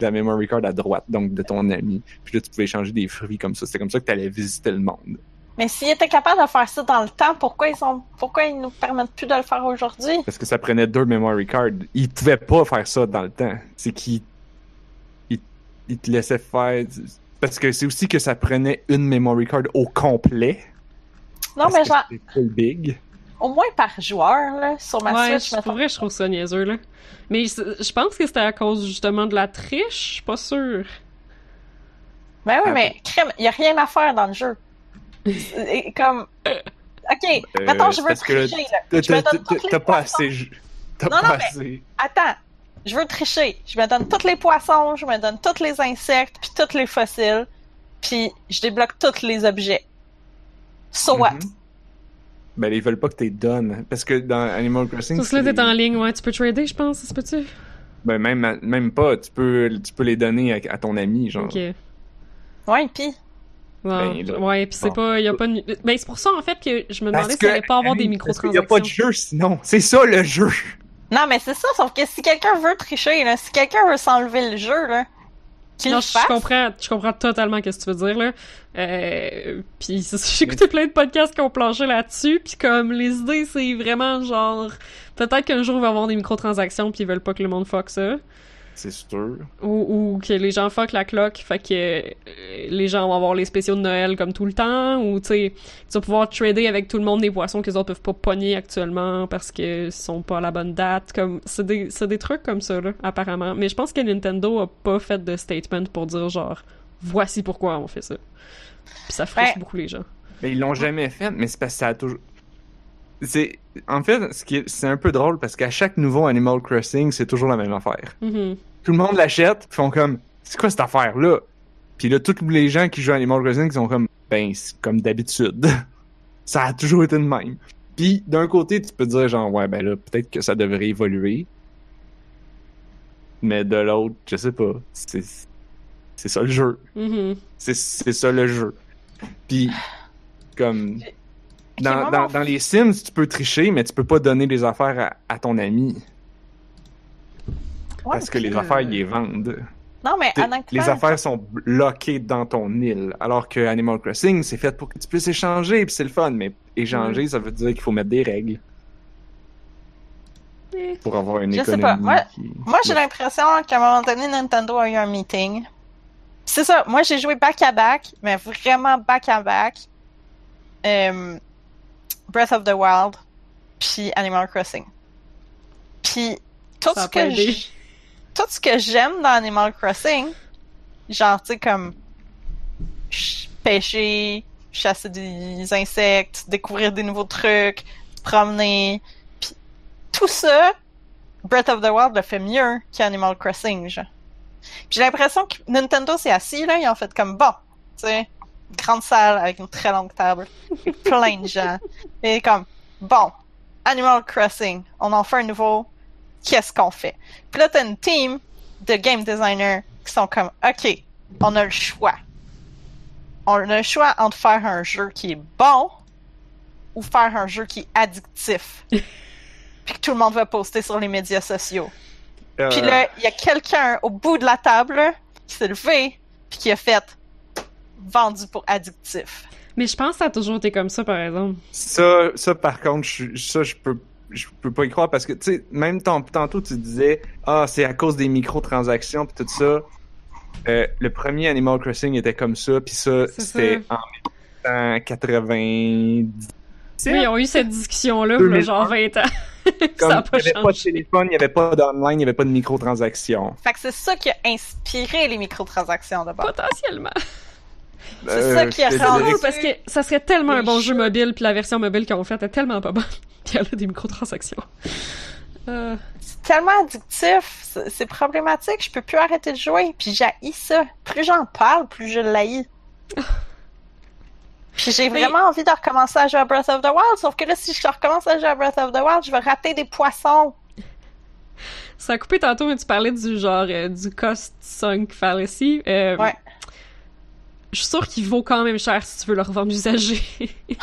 la memory card à droite, donc de ton ami. Puis là, tu pouvais échanger des fruits comme ça. C'est comme ça que tu allais visiter le monde. Mais s'ils étaient capables de faire ça dans le temps, pourquoi ils sont pourquoi ils nous permettent plus de le faire aujourd'hui? Parce que ça prenait deux memory cards. Ils pouvaient pas faire ça dans le temps. C'est qu'ils ils, ils te laissaient faire... Parce que c'est aussi que ça prenait une memory card au complet. Non, mais genre, c'était big. Au moins par joueur, là, sur ma Ouais, Switch, je- mettons. pour vrai, je trouve ça niaiseux, là. Mais je je pense que c'était à cause justement de la triche, je suis pas sûre. Ben oui, Ah, mais crème, il y a rien à faire dans le jeu. Et comme. Ok, Euh, mettons, je veux tricher, là. T'as- Je me donne les T'as pas poissons. assez. T'as Non, pas non, mais- assez. Attends, je veux tricher. Je me donne tous les poissons, je me donne tous les insectes, puis tous les fossiles, puis je débloque tous les objets. So what? Ben, ils veulent pas que t'es donnes. Parce que dans Animal Crossing. Tout cela, c'est- t'es en ligne, ouais. Tu peux trader, je pense, ça se peut-tu? Ben, même, même pas. Tu peux, tu peux les donner à, à ton ami, genre. Ok. Ouais, puis? Ouais, Ben, là, ouais, pis c'est bon. pas, y a pas de... Ben, c'est pour ça, en fait, que je me demandais s'il allait pas avoir des Parce qu'il y a microtransactions. pas de jeu sinon. C'est ça le jeu. Non, mais c'est ça, sauf que si quelqu'un veut tricher, là, si quelqu'un veut s'enlever le jeu, là, qu'il je fasse. comprends, je comprends totalement ce que tu veux dire, là. Euh, pis c'est ça, j'ai écouté plein de podcasts qui ont planché là-dessus, pis comme, les idées, c'est vraiment genre... Peut-être qu'un jour, il va y avoir des microtransactions pis ils veulent pas que le monde fuck ça. C'est sûr. Ou, ou que les gens fuck la cloque, fait que euh, les gens vont avoir les spéciaux de Noël comme tout le temps, ou tu sais, tu vas pouvoir trader avec tout le monde des poissons que les autres peuvent pas pogner actuellement parce que sont pas à la bonne date, comme c'est des c'est des trucs comme ça là, apparemment. Mais je pense que Nintendo a pas fait de statement pour dire genre voici pourquoi on fait ça. Puis ça frustre Ouais. beaucoup les gens. Mais ils l'ont jamais fait, mais c'est parce que ça a toujours. C'est. En fait, ce qui est... c'est un peu drôle parce qu'à chaque nouveau Animal Crossing, c'est toujours la même affaire. Mhm. Tout le monde l'achète, puis font comme C'est quoi cette affaire-là? Puis là, tous les gens qui jouent à Animal Crossing ils sont comme Ben, c'est comme d'habitude. ça a toujours été de même. Puis d'un côté, tu peux dire genre ouais ben là, peut-être que ça devrait évoluer. Mais de l'autre, je sais pas. C'est. C'est ça le jeu. Mhm. C'est, c'est ça le jeu. Puis, comme. Dans, dans, dans les Sims, tu peux tricher, mais tu peux pas donner les affaires à, à ton ami. Ouais, parce que les affaires, ils les vendent. Non, mais honnêtement. les affaires sont bloquées dans ton île. Alors que Animal Crossing, c'est fait pour que tu puisses échanger, puis c'est le fun. Mais échanger, ça veut dire qu'il faut mettre des règles pour avoir une Je sais pas. Moi- qui- Moi, j'ai l'impression qu'à un moment donné, Nintendo a eu un meeting. C'est ça. Moi, j'ai joué back-à-back, mais vraiment back-à-back. Euh, Breath of the Wild, puis Animal Crossing. Puis tout Ça ce que aidé. Tout ce que j'aime dans Animal Crossing, genre tu sais comme ch- pêcher, chasser des insectes, découvrir des nouveaux trucs, promener, puis tout ça, Breath of the Wild le fait mieux qu'Animal Crossing, genre. J'ai l'impression que Nintendo s'est assis là, ils ont fait comme bon, tu sais, grande salle avec une très longue table, plein de gens, et comme bon, Animal Crossing, on en fait un nouveau, qu'est-ce qu'on fait? Puis là, t'as une team de game designers qui sont comme, OK, on a le choix. On a le choix entre faire un jeu qui est bon ou faire un jeu qui est addictif. puis que tout le monde va poster sur les médias sociaux. Euh, Puis là, il y a quelqu'un au bout de la table qui s'est levé puis qui a fait vendu pour addictif. Mais je pense que ça a toujours été comme ça, par exemple. Ça, ça par contre, je, ça, je peux, je peux pas y croire parce que, tu sais, même tant- tantôt, tu disais, ah, c'est à cause des microtransactions pis tout ça. Euh, le premier Animal Crossing était comme ça, puis ça, C'est c'était en 1990. Oui, ils ont eu cette discussion-là, 2001. il genre 20 ans. Comme, ça a pas il y avait pas de téléphone, il y avait pas d'online, il y avait pas de microtransactions. Fait que c'est ça qui a inspiré les microtransactions de base. Potentiellement. C'est ça qui a rendu- parce que ça serait tellement un bon jeu mobile, puis la version mobile qu'ils ont faite est tellement pas bonne. Puis elle a des microtransactions. Euh, C'est tellement addictif, c'est c'est problématique, je peux plus arrêter de jouer, puis j'haïs ça. Plus j'en parle, plus je l'haïs. Puis j'ai Mais- vraiment envie de recommencer à jouer à Breath of the Wild, sauf que là, si je recommence à jouer à Breath of the Wild, je vais rater des poissons. ça a coupé tantôt, mais tu parlais du genre euh, du cost sunk fallacy. Euh, Ouais. Je suis sûre qu'il vaut quand même cher si tu veux le revendre usagé.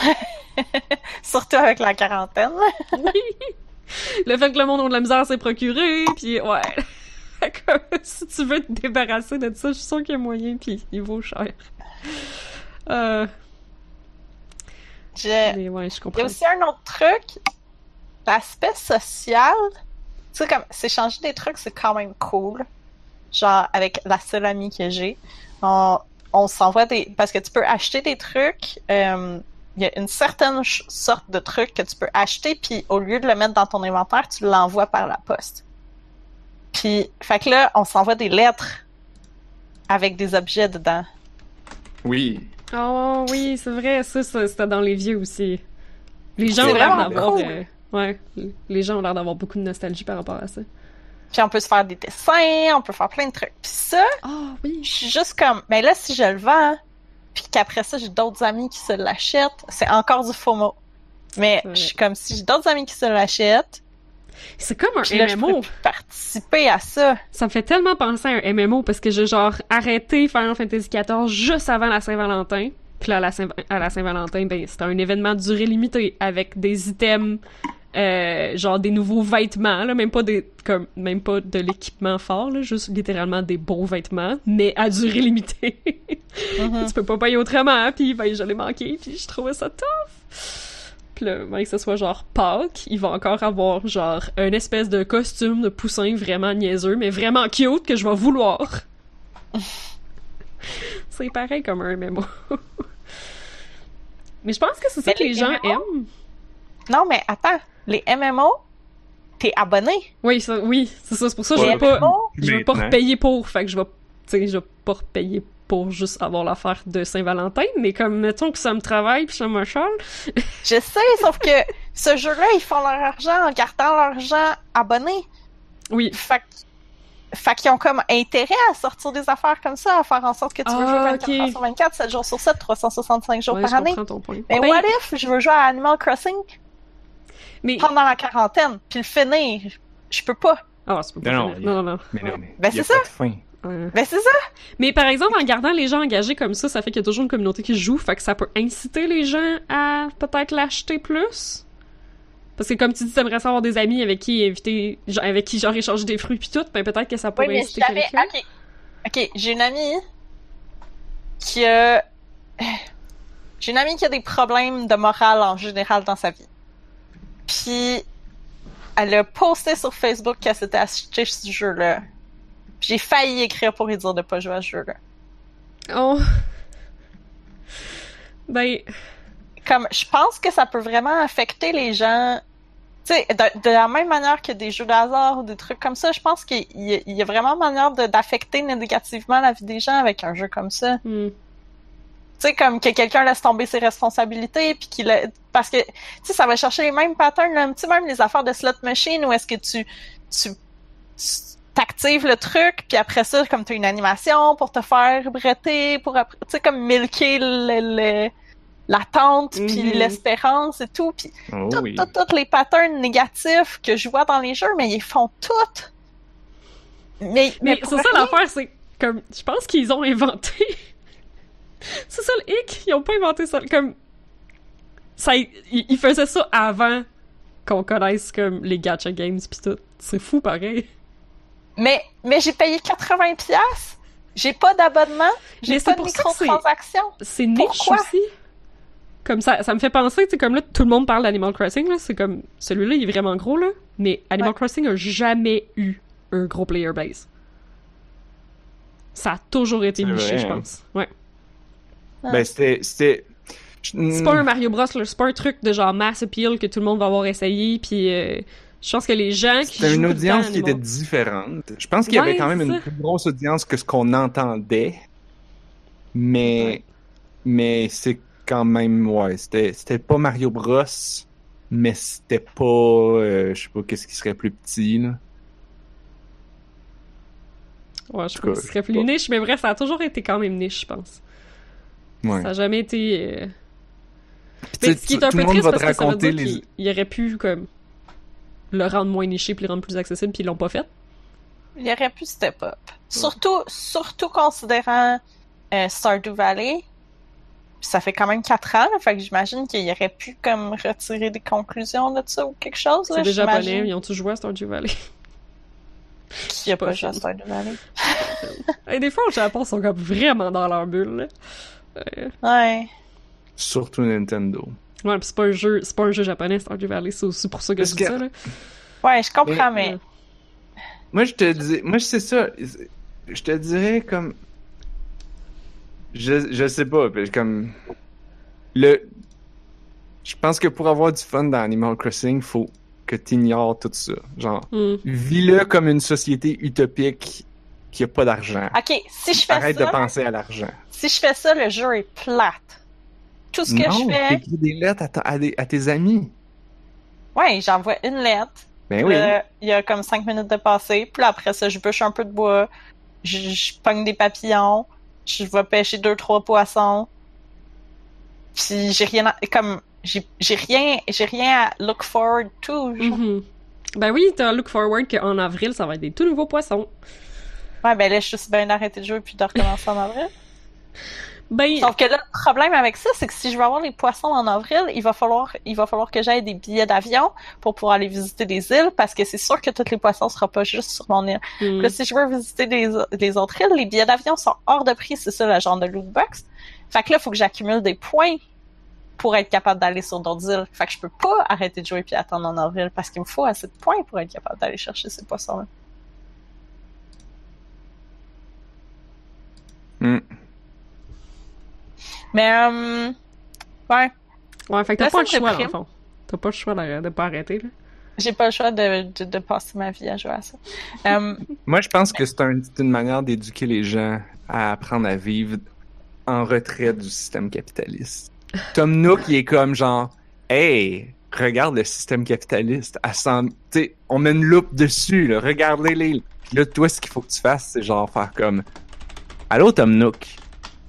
Surtout avec la quarantaine. le fait que le monde a de la misère s'est procuré, puis ouais. Si tu veux te débarrasser de ça, je suis sûre qu'il y a moyen, puis il vaut cher. Euh, Je... mais ouais, je Il y comprends. a aussi un autre truc, l'aspect social. Tu sais, comme s'échanger des trucs, c'est quand même cool. Genre, avec la seule amie que j'ai, on, on s'envoie des. Parce que tu peux acheter des trucs. euh, Il y a une certaine sorte de truc que tu peux acheter, puis au lieu de le mettre dans ton inventaire, tu l'envoies par la poste. Puis, fait que là, on s'envoie des lettres avec des objets dedans. Oui. Oh oui, c'est vrai, ça, ça, c'était dans les vieux aussi. Les gens ont l'air d'avoir... cool. euh, ouais, les gens ont l'air d'avoir beaucoup de nostalgie par rapport à ça. Puis on peut se faire des dessins, on peut faire plein de trucs. Puis ça, Ah oui. je suis juste comme, ben là, si je le vends, puis qu'après ça, j'ai d'autres amis qui se l'achètent, c'est encore du FOMO. Mais je suis comme, si j'ai d'autres amis qui se l'achètent, C'est comme un là, MMO. participer à ça. Ça me fait tellement penser à un MMO parce que j'ai genre arrêté Final Fantasy XIV juste avant la Saint-Valentin. Puis là, à la Saint- à la Saint-Valentin, ben, c'était un événement de durée limitée avec des items, euh, genre des nouveaux vêtements, là, même pas des, comme, même pas de l'équipement fort, là, juste littéralement des beaux vêtements, mais à durée limitée. Mhm. tu peux pas payer autrement, puis ben, je l'ai manqué, puis je trouvais ça tough. Puis là, ben, que ce soit genre Pâques, il va encore avoir genre un espèce de costume de poussin vraiment niaiseux, mais vraiment cute que je vais vouloir. c'est pareil comme un MMO. mais je pense que c'est ça que les gens aiment. Non, mais attends, les MMO, t'es abonné. Oui, ça, oui, c'est ça, c'est pour ça que je veux pas, je veux pas repayer pour, fait que je vais, tu sais, je vais pas repayer pour juste avoir l'affaire de Saint-Valentin, mais comme, mettons que ça me travaille puis ça me chale, je sais, sauf que ce jeu-là, ils font leur argent en gardant leur argent abonné. oui, Fait, que- fait qu'ils ont comme intérêt à sortir des affaires comme ça, à faire en sorte que tu veux Ah, jouer 24 ok. heures sur 24, 7 jours sur 7, 365 jours ouais, par je année. comprends ton point. Mais Ben, what if je veux jouer à Animal Crossing? Mais, pendant la quarantaine, puis le finir? Je peux pas. ah, peux pas Non, non, non. Mais non, mais. Ben, c'est pas de fin. Ouais. Ben c'est ça! Mais par exemple, en gardant les gens engagés comme ça, ça fait qu'il y a toujours une communauté qui joue, fait que ça peut inciter les gens à peut-être l'acheter plus. Parce que comme tu dis, t'aimerais ça avoir des amis avec qui genre, avec qui genre échanger des fruits puis tout, ben peut-être que ça Oui, pourrait mais inciter quelqu'un. Ok. Ok, j'ai une amie qui a. J'ai une amie qui a des problèmes de morale en général dans sa vie. Puis, elle a posté sur Facebook qu'elle s'était acheté ce jeu-là. Puis J'ai failli écrire pour lui dire de pas jouer à ce jeu-là. Oh. Ben, Comme, je pense que ça peut vraiment affecter les gens. Tu sais, de, de la même manière que des jeux de hasard ou des trucs comme ça, je pense qu'il y, a- il y a vraiment manière d'affecter négativement la vie des gens avec un jeu comme ça. hmm. Tu sais, comme que quelqu'un laisse tomber ses responsabilités, puis qu'il a- parce que tu sais, ça va chercher les mêmes patterns, là, tu sais, même les affaires de slot machine où est-ce que tu tu tu- t'actives le truc, puis après ça, comme tu as une animation pour te faire bretter, pour après, tu sais, comme milquer le, le- l'attente, puis Mhm. l'espérance et tout, puis Oh tout- oui. tout- tous les patterns négatifs que je vois dans les jeux, mais ils font toutes. Mais, mais, Mais c'est ça l'affaire, c'est comme je pense qu'ils ont inventé. C'est ça le hic, ils ont pas inventé ça comme ça ils, ils faisaient ça avant qu'on connaisse comme les gacha games pis tout. C'est fou pareil. Mais, mais j'ai payé 80 pièces. J'ai pas d'abonnement. J'ai c'est pas de que c'est- microtransactions. C'est niche aussi. Comme ça ça me fait penser, tu comme là tout le monde parle d'Animal Crossing là, c'est comme celui-là il est vraiment gros là, mais Animal Ouais. Crossing a jamais eu un gros player base. Ça a toujours été niché, je hein. pense. Ouais. Ben, c'était. c'était... C'est pas un Mario Bros. C'est pas un truc de genre mass appeal que tout le monde va avoir essayé, puis euh, je pense que les gens qui C'était une audience qui était différente. Je pense qu'il y avait Ouais, quand même une ça. plus grosse audience que ce qu'on entendait. Mais, Ouais. mais c'est quand même, ouais, c'était, c'était pas Mario Bros, mais c'était pas, euh, je sais pas qu'est-ce qui serait plus petit, là. Ouais, je trouve que ce serait plus niche, mais bref, ça a toujours été quand même niche, je pense. Ouais. Ça a jamais été... euh, Mais sais, ce qui est tout un le peu monde triste va parce que ça veut raconter dire les... qu'il il aurait pu, comme, le rendre moins niché puis le rendre plus accessible, puis ils l'ont pas fait. Il aurait pu step up. Surtout, surtout considérant euh, Stardew Valley. Ça fait quand même 4 ans, là, fait que j'imagine qu'il aurait pu comme retirer des conclusions de ça ou quelque chose. Là, C'est des japonais, ils ont tous joué à Stardew Valley. Qui a pas pas joué à. Stardew Valley? Et des fois, au Japon, ils sont comme vraiment dans leur bulle, là. Euh, Ouais. Surtout Nintendo. Ouais, pis c'est pas un jeu, c'est pas un jeu japonais, Stardew Valley, c'est aussi pour ça que Parce je dis que- ça, là. Ouais, je comprends, Mais- mais. Ouais. Moi, je te dis, moi, c'est ça. Je te dirais comme, je, je sais pas, puis comme le, je pense que pour avoir du fun dans Animal Crossing, faut que t'ignores tout ça. Genre, Hmm. vis-le comme une société utopique qu'il n'y a pas d'argent. Ok, si je fais Arrête ça, de penser à l'argent. si je fais ça, le jeu est plate. Tout ce que non, je fais, t'écris des lettres à, ta- à des- à tes amis. ouais, j'envoie une lettre. Ben oui. là, il y a comme cinq minutes de passé. Puis là, après ça, je bûche un peu de bois. Je, je pogne des papillons. Je vais pêcher deux, trois poissons. Puis j'ai rien à, comme, j'ai, j'ai rien, j'ai rien à look forward to. genre. Mhm. Ben oui, t'as look forward qu'en avril, ça va être des tout nouveaux poissons. Ouais, ben suis juste bien d'arrêter de jouer puis de recommencer en avril. Ben, Sauf que là, le problème avec ça, c'est que si je veux avoir les poissons en avril, il va falloir, il va falloir que j'aille des billets d'avion pour pouvoir aller visiter des îles parce que c'est sûr que tous les poissons seront pas juste sur mon île. hmm. Là, si je veux visiter les, les autres îles, les billets d'avion sont hors de prix, c'est ça le genre de loot box. Fait que là, il faut que j'accumule des points pour être capable d'aller sur d'autres îles. Fait que je peux pas arrêter de jouer puis attendre en avril parce qu'il me faut assez de points pour être capable d'aller chercher ces poissons-là. Hmm. Mais, euh, ouais, ouais, fait que t'as pas le choix, dans le déprime. fond. T'as pas le choix de, de pas arrêter, là. j'ai pas le choix de, de, de passer ma vie à jouer à ça. Euh, Moi, je pense que c'est un- c'est une manière d'éduquer les gens à apprendre à vivre en retrait du système capitaliste. Tom Nook, il est comme genre, hey, regarde le système capitaliste. On met une loupe dessus, là, regardez-les. Là, toi, ce qu'il faut que tu fasses, c'est genre faire comme, allô Tom Nook,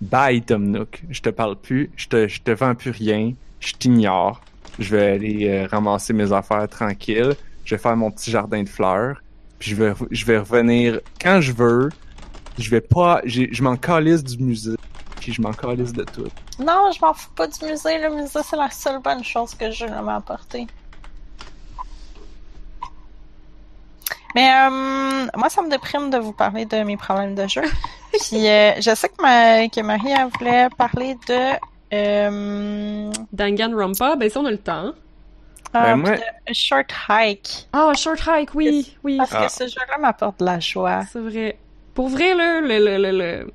bye Tom Nook, je te parle plus, je te, je te vends plus rien, je t'ignore, je vais aller euh, ramasser mes affaires tranquille, je vais faire mon petit jardin de fleurs, puis je vais, je vais revenir quand je veux. Je vais pas, je m'en calisse du musée, puis je m'en calisse de tout. non, je m'en fous pas du musée. Le musée, c'est la seule bonne chose que je m'a apporté. Mais euh, moi, ça me déprime de vous parler de mes problèmes de jeu. Puis euh, je sais que, ma, que Marie elle voulait parler de euh, Danganronpa, ben si on a le temps. ah, Ben, moi- Short Hike. Ah, Short Hike, oui, oui. Parce Ah. que ce jeu-là m'apporte de la joie. C'est vrai. Pour vrai, là, le, le, le, le-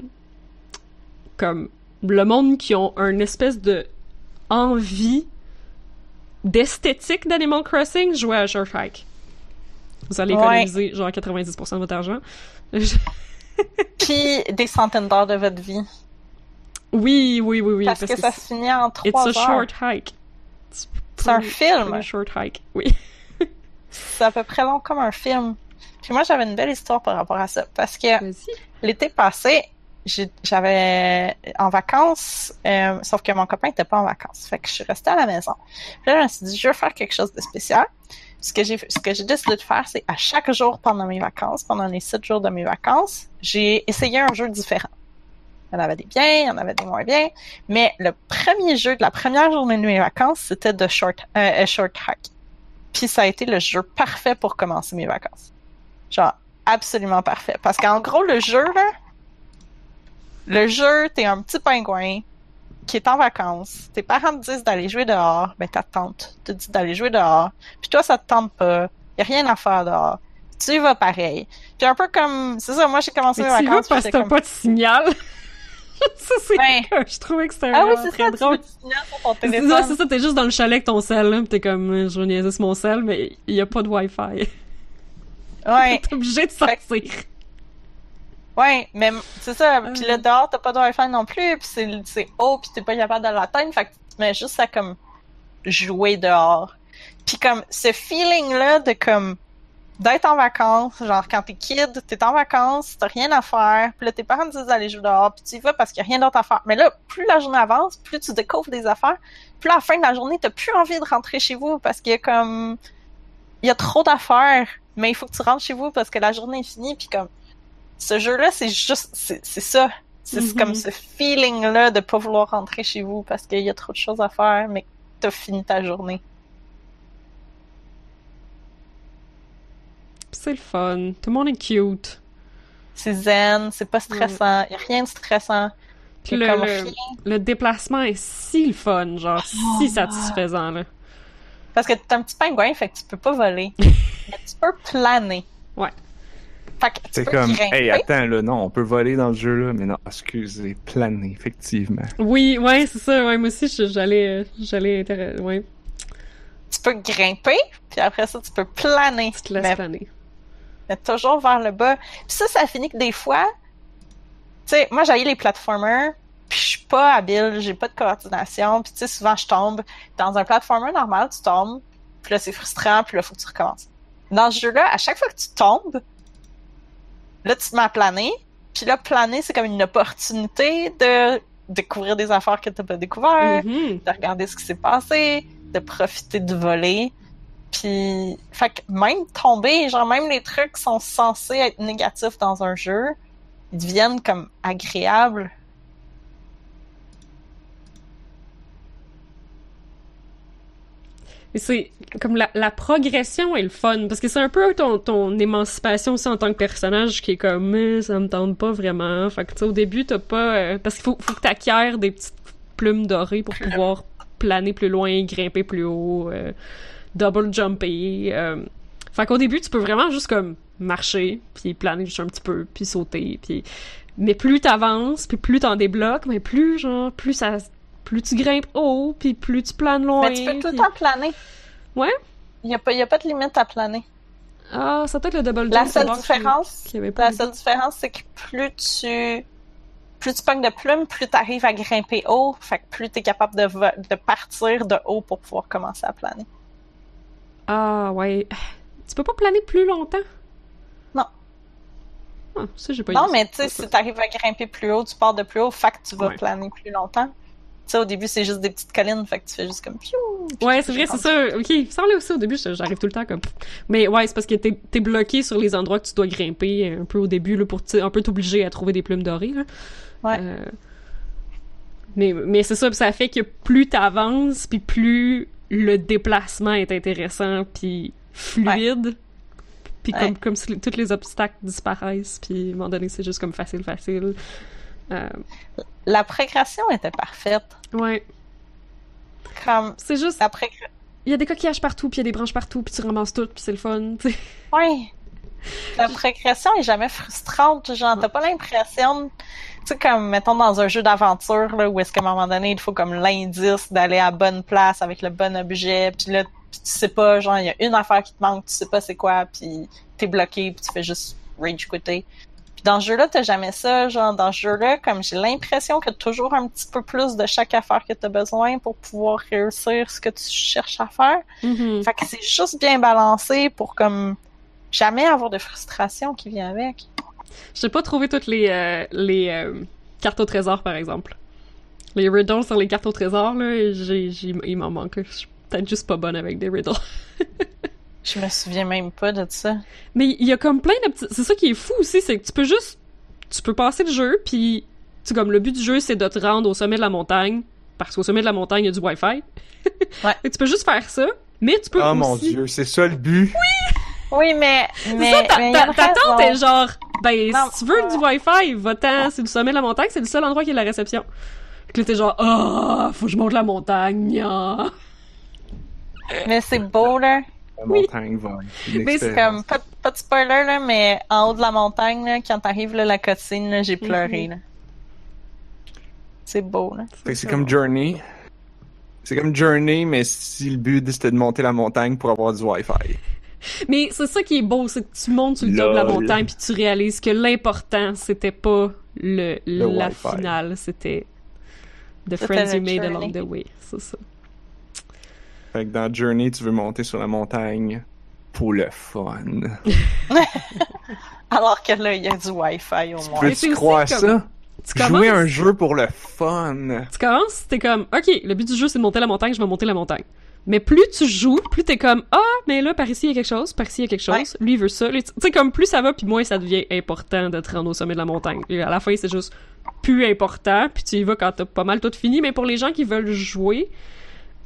Comme le monde qui ont une espèce de envie d'esthétique d'Animal Crossing, jouez à Short Hike. Vous allez Ouais. économiser genre 90% de votre argent. Puis des centaines d'heures de votre vie. oui, oui, oui, oui. parce, que, ça se finit en It's trois a heures. short hike. It's C'est un film. pretty short hike, oui. C'est à peu près long comme un film. Puis moi, j'avais une belle histoire par rapport à ça. Parce que l'été passé, j'avais en vacances, euh, sauf que mon copain était pas en vacances. Fait que je suis restée à la maison. Puis là, je me suis dit, je veux faire quelque chose de spécial. Ce que j'ai, ce que j'ai décidé de faire, c'est à chaque jour pendant mes vacances, pendant les sept jours de mes vacances, j'ai essayé un jeu différent. Il y en avait des biens, il y en avait des moins bien. Mais le premier jeu de la première journée de mes vacances, c'était de short, euh, short hack. Puis ça a été le jeu parfait pour commencer mes vacances. Genre, absolument parfait. Parce qu'en gros, le jeu, là, le jeu, t'es un petit pingouin qui est en vacances. Tes parents te disent d'aller jouer dehors. Ben, ta tante te dit d'aller jouer dehors. Puis toi, ça te tente pas. Y a rien à faire dehors. Tu y vas pareil. Puis un peu comme, c'est ça, moi, j'ai commencé mes tu vas vacances. puis parce que t'as comme, pas de signal. ça, c'est que je trouvais que c'était ah oui, c'est très ça, tu drôle. veux signal sur ton C'est ça, téléphone. c'est ça, t'es juste dans le chalet avec ton sel, là, pis t'es comme, euh, je vais niaiser sur mon sel, mais il y a pas de Wi-Fi. Ouais. T'es obligé de sortir. Ouais, mais c'est ça. Puis Euh. le dehors, t'as pas de Wi-Fi non plus, puis c'est c'est haut, puis t'es pas capable de l'atteindre, fait que tu te mets juste à comme jouer dehors. Puis comme ce feeling-là de comme d'être en vacances, genre quand t'es kid, t'es en vacances, t'as rien à faire, puis là tes parents te disent d'aller jouer dehors, puis tu y vas parce qu'il y a rien d'autre à faire. Mais là, plus la journée avance, plus tu découvres des affaires, plus à la fin de la journée, t'as plus envie de rentrer chez vous parce qu'il y a comme il y a trop d'affaires, mais il faut que tu rentres chez vous parce que la journée est finie, puis comme ce jeu-là, c'est juste, c'est ça. C'est Mhm. comme ce feeling-là de pas vouloir rentrer chez vous parce qu'il y a trop de choses à faire, mais t'as fini ta journée. C'est le fun. Tout le monde est cute. C'est zen, c'est pas stressant, y a rien de stressant. Le, comme le, rien. le déplacement est si le fun, genre, Oh. si satisfaisant, là. Parce que t'es un petit pingouin, fait que tu peux pas voler. mais tu peux planer. Ouais. C'est comme, grimper. hey, attends, là, non, on peut voler dans le jeu, là, mais non, excusez, planer, effectivement. Oui, ouais, c'est ça, ouais, moi aussi, j'allais, j'allais, ouais, Tu peux grimper, puis après ça, tu peux planer. tu te laisses Mais planer. mais toujours vers le bas. Puis ça, ça finit que des fois, tu sais, moi j'ai les platformers, puis je suis pas habile, j'ai pas de coordination, puis tu sais, souvent je tombe. Dans un platformer normal, tu tombes, puis là c'est frustrant, puis là faut que tu recommences. Dans ce jeu-là, à chaque fois que tu tombes, là tu te mets à planer, puis là planer c'est comme une opportunité de découvrir des affaires que t'as pas découvert, Mhm. de regarder ce qui s'est passé, de profiter du voler. Puis, fait que même tomber, genre même les trucs qui sont censés être négatifs dans un jeu, ils deviennent comme agréables. Mais c'est comme la, la progression est le fun parce que c'est un peu ton, ton émancipation aussi en tant que personnage qui est comme Mais, ça me tente pas vraiment. Fait que tu sais au début t'as pas euh, parce qu'il faut, faut que t'acquières des petites plumes dorées pour pouvoir planer plus loin, grimper plus haut, euh, double jumper. Euh. Fait qu'au début tu peux vraiment juste comme marcher puis planer juste un petit peu puis sauter puis mais plus t'avances puis plus t'en débloques mais plus genre plus ça plus tu grimpes haut puis plus tu planes loin. Mais tu peux tout le temps planer. Ouais? Il n'y a, pas- y a pas de limite à planer. Ah, ça peut être le double jump. La seule différence, la seule différence, c'est que plus tu plus tu pognes de plumes, plus tu arrives à grimper haut, fait que plus tu es capable de, de partir de haut pour pouvoir commencer à planer. Ah, ouais. Tu peux pas planer plus longtemps? Non. Ah, ça, j'ai pas Non, mais tu sais, si tu arrives à grimper plus haut, tu pars de plus haut, fait que tu vas Ouais. planer plus longtemps. Sais, au début, c'est juste des petites collines, fait que tu fais juste comme piou. Ouais, c'est vrai, c'est ça. Ok, ça là aussi au début, j'arrive tout le temps comme. Mais ouais, c'est parce que t'es t'es bloqué sur les endroits que tu dois grimper un peu au début là, pour un peu t'obliger à trouver des plumes dorées. Là. Ouais. Euh, Mais, mais c'est ça, ça fait que plus t'avances, puis plus le déplacement est intéressant, puis fluide. Puis Ouais. comme, comme si tous les obstacles disparaissent, puis à un moment donné, c'est juste comme facile, facile. Euh, La progression était parfaite. ouais. Comme C'est juste, la progression. il y a des coquillages partout, puis il y a des branches partout, puis tu ramasses tout, puis c'est le fun, tu sais. Ouais. La progression est jamais frustrante. Genre, t'as pas l'impression. Tu sais, comme, mettons, dans un jeu d'aventure, là, où est-ce qu'à un moment donné, il faut comme l'indice d'aller à la bonne place avec le bon objet, puis là, tu sais pas, genre, il y a une affaire qui te manque, tu sais pas c'est quoi, puis t'es bloqué, puis tu fais juste rage quitter. Puis dans ce jeu-là, t'as jamais ça. Genre, dans ce jeu-là, comme j'ai l'impression que t'as toujours un petit peu plus de chaque affaire que t'as besoin pour pouvoir réussir ce que tu cherches à faire. Mhm. Fait que c'est juste bien balancé pour comme jamais avoir de frustration qui vient avec. Je pas trouvé toutes les, euh, les euh, cartes au trésor, par exemple. Les riddles sur les cartes au trésor, là, j'ai, j'ai- il m'en manque. Je suis peut-être juste pas bonne avec des riddles. Je me souviens même pas de ça. Mais il y a comme plein de petits... C'est ça qui est fou aussi, c'est que tu peux juste... Tu peux passer le jeu, puis... Tu comme, le but du jeu, c'est de te rendre au sommet de la montagne, parce qu'au sommet de la montagne, il y a du Wi-Fi. Ouais. Et tu peux juste faire ça, mais tu peux Oh aussi... mon dieu, c'est ça le but. Oui, mais mais, ça, ta, mais ta- ta tante est genre, ben, Non, si tu veux euh, du Wi-Fi, va-t'en, c'est le sommet de la montagne, c'est le seul endroit qui a la réception. Fait que là, t'es genre, ah, faut que je monte la montagne, nya. Mais c'est beau là. La Oui. montagne va. une Mais c'est. Comme pas, pas de spoiler là, mais en haut de la montagne là, quand t'arrives là, la cotine, j'ai pleuré là. C'est beau c'est comme Journey. C'est comme Journey, mais si le but c'était de monter la montagne pour avoir du Wi-Fi. Mais c'est ça qui est beau, c'est que tu montes sur le top de la montagne puis tu réalises que l'important, c'était pas le, la Wi-Fi. finale, c'était the C'était friends le you made journey. along the way, c'est ça. Fait que dans Journey, tu veux monter sur la montagne pour le fun. Alors que là, il y a du Wi-Fi au moins. Peux-tu croire comme- ça? Tu Jouer commences, un jeu pour le fun. tu commences, t'es comme, ok, le but du jeu c'est de monter la montagne, je vais monter la montagne. Mais plus tu joues, plus t'es comme, ah, mais là, par ici il y a quelque chose, par ici il y a quelque chose, Ouais. lui il veut ça. Tu sais, comme plus ça va, puis moins ça devient important de te rendre au sommet de la montagne. Et à la fin, c'est juste plus important, puis tu y vas quand t'as pas mal tout fini. Mais pour les gens qui veulent jouer,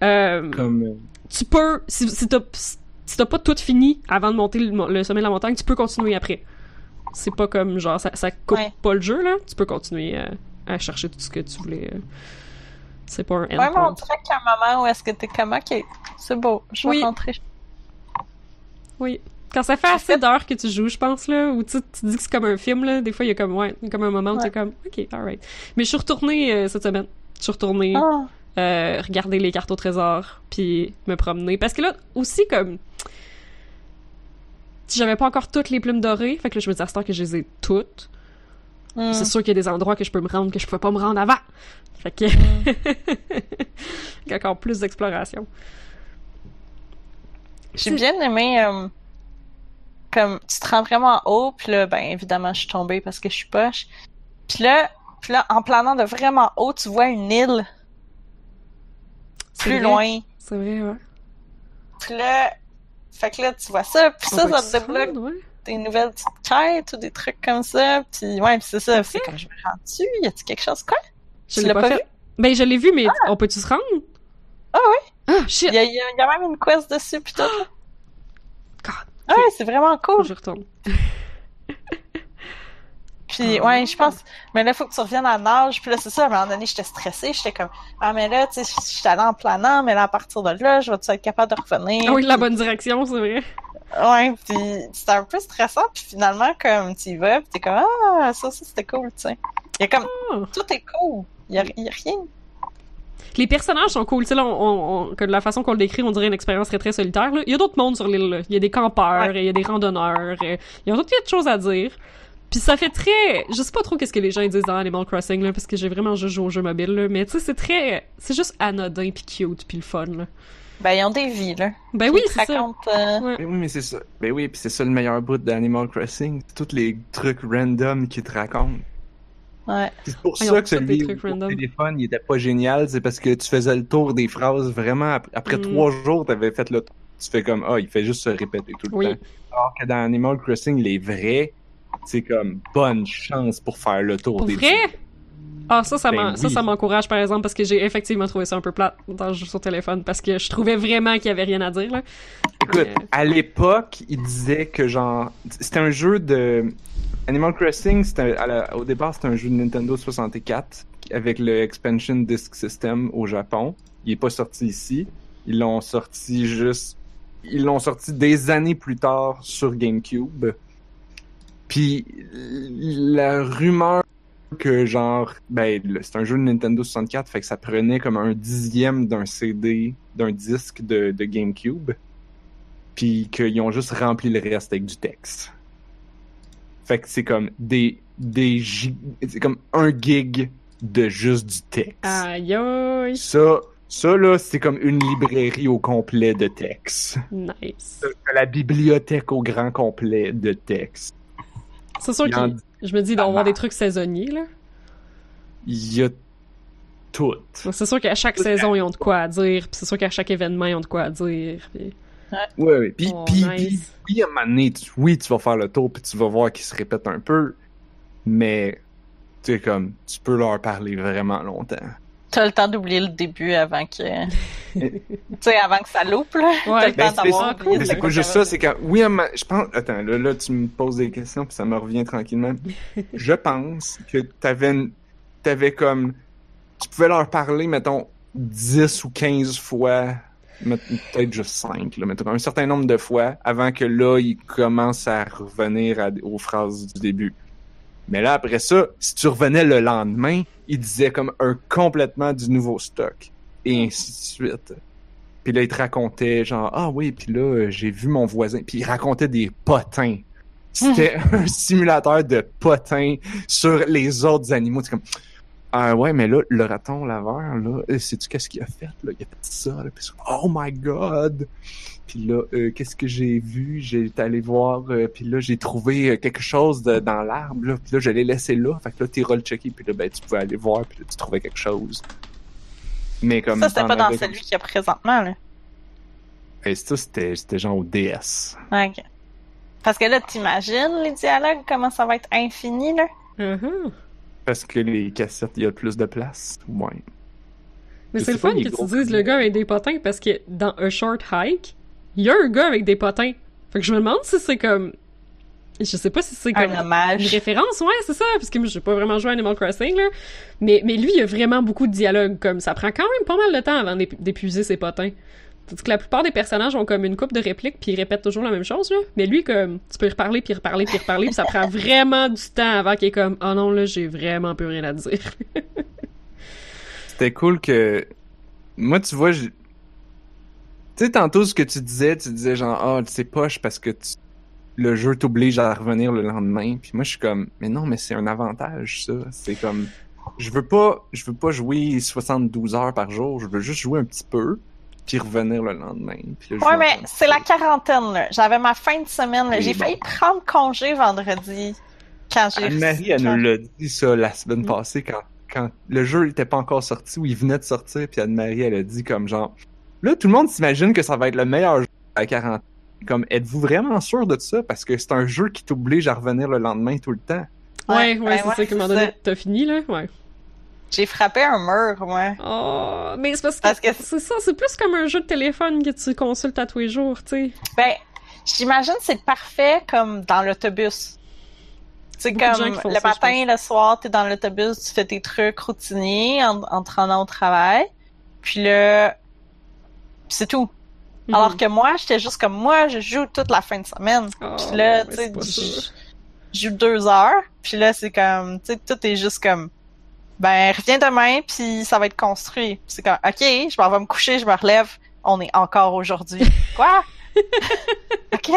euh, Comme. euh, tu peux, si, si t'as si t'as pas tout fini avant de monter le, sommet de la montagne, tu peux continuer après. C'est pas comme genre ça, ça coupe Ouais. pas le jeu là, tu peux continuer euh, à chercher tout ce que tu voulais. euh. C'est pas un Ouais, mais on endpoint. dirait qu'à un moment où est-ce que t'es comme ok, c'est beau, je vais Oui. rentrer. Oui. Quand ça fait assez d'heures que tu joues, je pense là, où tu, tu dis que c'est comme un film là, des fois il y a comme ouais, comme un moment où Ouais. t'es comme ok, alright. Mais je suis retournée euh, cette semaine. Je suis retournée. Ah. Euh, regarder les cartes au trésor, puis me promener. Parce que là, aussi, comme... j'avais pas encore toutes les plumes dorées, fait que là, je me dis à ce temps que je les ai toutes. Hmm. C'est sûr qu'il y a des endroits que je peux me rendre que je pouvais pas me rendre avant. Fait que... A encore plus d'exploration. J'ai bien aimé, euh, comme, tu te rends vraiment haut, puis là, ben, évidemment, je suis tombée parce que je suis poche. Puis là, puis là, en planant de vraiment haut, tu vois une île plus vrai. loin. C'est vrai, ouais. Puis là, fait que là, tu vois ça, puis ça, ça te débloque ouais. des nouvelles petites quêtes ou des trucs comme ça. Puis ouais, puis c'est ça, c'est comme je me rends dessus, y a-tu quelque chose quoi? Je l'ai pas, pas fait. vu? Ben, je l'ai vu, mais on peut-tu se rendre? Ah ouais? Ah, shit! Il y a, y a- y a même une quest dessus, puis tout. God, Ah ouais, c'est vraiment cool. je retourne. Puis Ah. ouais, je pense, mais là, faut que tu reviennes à nage. Puis là, c'est ça, à un moment donné, j'étais stressée. J'étais comme, ah, mais là, tu sais, j'étais allée en planant, mais là, à partir de là, je vais-tu être capable de revenir? Ah oui, la bonne direction, c'est vrai. Ouais, puis c'était un peu stressant. Puis finalement, comme, tu y vas, puis t'es comme, ah, ça, ça, c'était cool, tu sais. Il y a comme, Ah. tout est cool. Il y a, y a rien. Les personnages sont cool. Tu sais, là, on, on- on- que de la façon qu'on le décrit, on dirait une expérience très très solitaire. là. Il y a d'autres mondes sur l'île. là. Il y a des campeurs, Ouais. il y a des randonneurs, euh, il y a d'autres petites choses à dire. Puis ça fait très... Je sais pas trop qu'est-ce que les gens disent dans Animal Crossing, là, parce que j'ai vraiment juste joué au jeu mobile, là, mais tu sais, c'est très... C'est juste anodin puis cute puis le fun, là. Ben, ils ont des vies, là. Ben oui, c'est ça. euh, Ouais. Ben oui, mais c'est ça. Ben oui, puis c'est ça le meilleur bout d'Animal Crossing. C'est tous les trucs random qu'ils te racontent. Ouais. C'est pour Ah, ça que celui au random. téléphone, il était pas génial. C'est parce que tu faisais le tour des phrases vraiment. ap- Après Mm. trois jours, t'avais fait le tour. Tu fais comme, ah, il fait juste se répéter tout le Oui. temps. Alors que dans Animal Crossing, les vrais, c'est comme bonne chance pour faire le tour Pour des vrai? Ah, ça, ça Ben oui. m'encourage, par exemple, parce que j'ai effectivement trouvé ça un peu plate dans le jeu sur téléphone, parce que je trouvais vraiment qu'il y avait rien à dire, là. Écoute, Mais- à l'époque, il disait que genre c'était un jeu de Animal Crossing, à la- au départ c'était un jeu de Nintendo 64 avec le expansion disc system au Japon. Il est pas sorti ici, ils l'ont sorti juste ils l'ont sorti des années plus tard sur GameCube. Puis la rumeur que genre ben c'est un jeu de Nintendo 64 fait que ça prenait comme un dixième d'un CD d'un disque de, de GameCube puis qu'ils ont juste rempli le reste avec du texte. Fait que c'est comme des des c'est comme un gig de juste du texte. Aïe aïe. Ça ça là c'est comme une librairie au complet de texte. Nice. T'as La bibliothèque au grand complet de texte. C'est sûr en- que je me dis, il doit y avoir des trucs saisonniers, là. Il y a tout. C'est sûr qu'à chaque saison, ils ont de quoi à dire, puis c'est sûr qu'à chaque événement, ils ont de quoi à dire. puis- Ouais, ouais. Puis, Oh, puis, nice. puis, puis, à un moment donné, tu- oui, tu vas faire le tour, puis tu vas voir qu'ils se répètent un peu, mais tu sais, comme, tu peux leur parler vraiment longtemps. T'as le temps d'oublier le début avant que. tu sais, avant que ça loupe, là. Ouais. T'as le Ben, temps c'est quoi quoi juste ça, c'est que, oui, je pense, attends, là, là, tu me poses des questions, puis ça me revient tranquillement. je pense que t'avais, une- t'avais comme, tu pouvais leur parler, mettons, 10 ou 15 fois, peut-être juste 5, là, mettons, un certain nombre de fois, avant que là, ils commencent à revenir à- aux phrases du début. Mais là, après ça, si tu revenais le lendemain, ils disaient comme un complètement du nouveau stock. Et ainsi de suite. Puis là, il te racontait genre, ah oui, puis là, euh, j'ai vu mon voisin. Puis il racontait des potins. C'était un simulateur de potins sur les autres animaux. C'est comme, ah ouais, mais là, le raton laveur, là, euh, sais-tu qu'est-ce qu'il a fait? Là? Il a fait ça. Là, puis oh my god! Puis là, euh, qu'est-ce que j'ai vu? J'ai été allé voir, euh, puis là, j'ai trouvé euh, quelque chose de- dans l'arbre, là. Puis là, je l'ai laissé là. Fait que là, t'es roll-checké, puis là, ben, tu pouvais aller voir, puis là, tu trouvais quelque chose. Mais comme... Ça, c'était pas dans celui qu'il y a présentement, là. Et ça, c'était, c'était genre au DS. Ok. Parce que là, t'imagines les dialogues, comment ça va être infini, là? Uh-huh. Parce que les cassettes, il y a plus de place. Ouais. Mais c'est le fun que tu gros. dises le gars avec des potins parce que dans A Short Hike, il y a un gars avec des potins. Fait que je me demande si c'est comme. Je sais pas si c'est comme Un une hommage. référence, ouais, c'est ça, parce que moi, j'ai pas vraiment joué à Animal Crossing, là. Mais, mais lui, il y a vraiment beaucoup de dialogue, comme ça prend quand même pas mal de temps avant d'ép- d'épuiser ses potins. Tandis que la plupart des personnages ont comme une coupe de répliques puis ils répètent toujours la même chose, là. Mais lui, comme, tu peux y reparler puis reparler puis reparler puis ça prend vraiment du temps avant qu'il est comme, oh non, là, j'ai vraiment plus rien à dire. C'était cool que. Moi, tu vois, je- tu sais, tantôt, ce que tu disais, tu disais genre, ah, c'est poche parce que tu. le jeu t'oblige à revenir le lendemain. Puis moi, je suis comme, mais non, mais c'est un avantage, ça. C'est comme, je veux pas, je veux pas jouer 72 heures par jour. Je veux juste jouer un petit peu, puis revenir le lendemain. Puis là, Ouais, mais c'est la quarantaine, là. J'avais ma fin de semaine, là. J'ai bon. failli prendre congé vendredi. Quand j'ai Anne-Marie, elle quand- nous l'a dit ça la semaine Mm. passée quand, quand le jeu était pas encore sorti ou il venait de sortir, puis Anne-Marie, elle a dit comme genre, là, tout le monde s'imagine que ça va être le meilleur jeu à 40 Comme, êtes-vous vraiment sûr de ça? Parce que c'est un jeu qui t'oblige à revenir le lendemain tout le temps. Ouais, ouais, ben c'est ça un moment c'est donné, ça. t'as fini, là? Ouais. J'ai frappé un mur, moi. Oh, mais c'est parce que, Parce que- c'est ça, c'est plus comme un jeu de téléphone que tu consultes à tous les jours, tu sais. Ben, j'imagine que c'est parfait comme dans l'autobus. C'est comme le ça, matin, le soir, t'es dans l'autobus, tu fais tes trucs routiniers en, en te rendant au travail. Puis là, c'est tout. Mhm. Alors que moi, j'étais juste comme moi, je joue toute la fin de semaine. Oh, Puis là, tu sais, je joue deux heures. Puis là, c'est comme, tu sais, tout est juste comme, ben, reviens demain, puis ça va être construit. C'est comme, ok, je m'en vais me coucher, je me relève, on est encore aujourd'hui. Quoi? ok,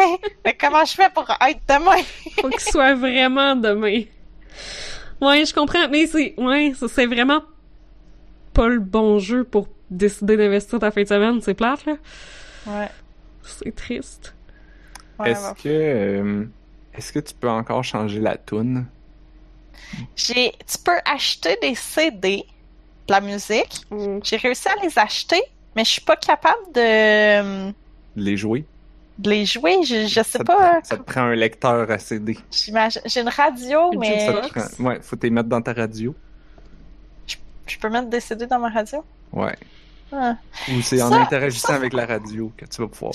mais comment je fais pour être demain? Faut qu'il soit vraiment demain. Ouais, je comprends, mais c'est, ouais, c'est vraiment pas le bon jeu pour décider d'investir ta fin de semaine, c'est plate, là. Ouais. C'est triste. ouais, est-ce que, euh, est-ce que tu peux encore changer la toune? J'ai, tu peux acheter des CD de la musique. Mm. J'ai réussi à les acheter, mais je suis pas capable de, Les jouer? de les jouer. Je, je sais Ça te pas. Ça te prend un lecteur à CD. J'imagine, j'ai une radio, Une mais Ça te prend... Ouais, faut t'y mettre dans ta radio. je peux mettre des CD dans ma radio? Ouais. Ah. Ou c'est en Ça- interagissant ça- avec la radio que tu vas pouvoir.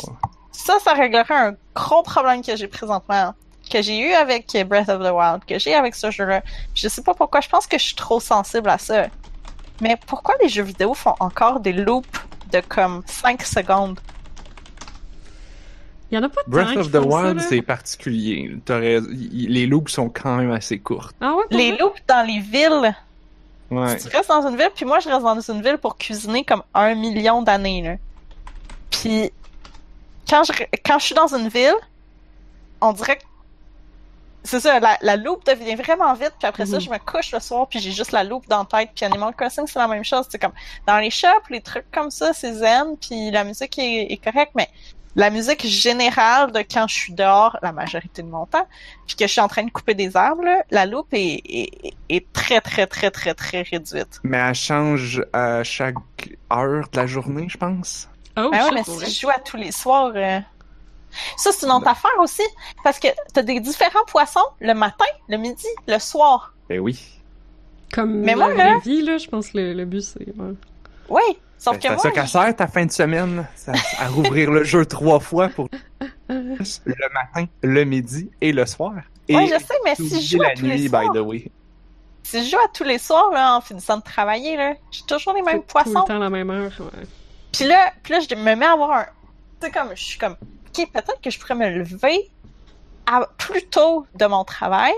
Ça, ça réglerait un gros problème que j'ai présentement, que j'ai eu avec Breath of the Wild, que j'ai avec ce jeu-là. Je sais pas pourquoi, je pense que je suis trop sensible à ça. Mais pourquoi les jeux vidéo font encore des loops de comme 5 secondes? Y en a pas tant Breath of the Wild, c'est particulier. Les loops sont quand même assez courtes. Ah ouais, Les vrai? loops dans les villes, Ouais. tu restes dans une ville, puis moi je reste dans une ville pour cuisiner comme un million d'années. Puis quand je, quand je suis dans une ville, on dirait que c'est ça, la, la loupe devient vraiment vite, puis après ça, Mhm. je me couche le soir, puis j'ai juste la loupe dans la tête, puis Animal Crossing, c'est la même chose, c'est comme, dans les shops, les trucs comme ça, c'est zen, puis la musique est, est correcte, mais la musique générale de quand je suis dehors, la majorité de mon temps, puis que je suis en train de couper des arbres, là, la loupe est, est, est très, très, très, très, très réduite. Mais elle change à chaque heure de la journée, je pense. Oh, Ben ouais, mais si je joue à tous les soirs, euh, ça c'est une autre affaire aussi, parce que t'as des différents poissons le matin, le midi, le soir. Ben oui. Comme Mais la moi, là- vie, là, je pense que le, le but, c'est... ouais. Oui, sauf Ben, que moi, ça qu'elle sert ta fin de semaine. Ça- à rouvrir le jeu trois fois pour le matin, le midi et le soir. Et ouais, je sais, mais si je joue à la tous les nuit, soirs, by the way. si je joue à tous les soirs là, en finissant de travailler là, j'ai toujours les mêmes Tout- Tout le poissons. temps à la même heure, ouais. Puis là, puis là, je me mets à avoir un, tu sais comme, je suis comme, ok, peut-être que je pourrais me lever à, plus tôt de mon travail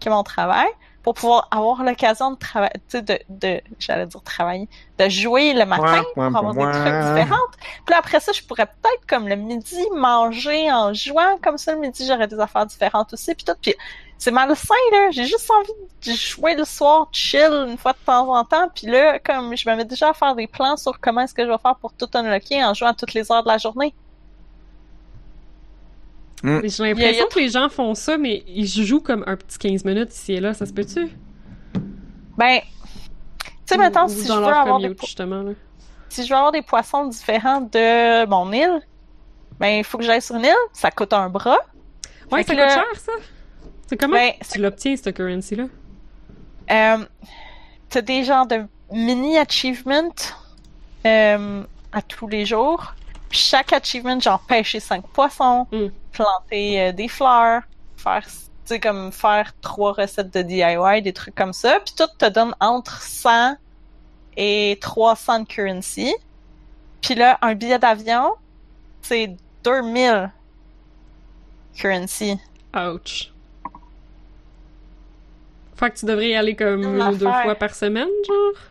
que mon travail pour pouvoir avoir l'occasion de travailler, tu sais, de, de, j'allais dire travailler, de jouer le matin Ouais, pour avoir ouais. des trucs différents. Puis après ça, je pourrais peut-être, comme le midi, manger en jouant. Comme ça, le midi, j'aurais des affaires différentes aussi. Puis tout. Puis c'est malsain, là. J'ai juste envie de jouer le soir, chill, une fois de temps en temps. Puis là, comme je me mets déjà à faire des plans sur comment est-ce que je vais faire pour tout unlocker en jouant à toutes les heures de la journée. Mais J'ai a- l'impression que les gens font ça, mais ils jouent comme un petit 15 minutes ici et là, ça se peut-tu? Ben, tu sais, maintenant, si je veux avoir des justement, là. si je veux avoir des poissons différents de mon île, ben, il faut que j'aille sur une île. Ça coûte un bras. Ouais, Fait ça coûte là- cher, ça? C'est comment Ben, tu l'obtiens, cette currency-là? Euh, t'as des genres de mini achievements euh, à tous les jours. Puis chaque achievement, genre pêcher cinq poissons, Mm. planter euh, des fleurs, faire, tu sais, comme faire trois recettes de DIY, des trucs comme ça. Puis tout te donne entre 100 et 300 de currency. Puis là, un billet d'avion, c'est 2000 currency. Ouch. Fait que tu devrais y aller comme Une ou deux fois par semaine, genre?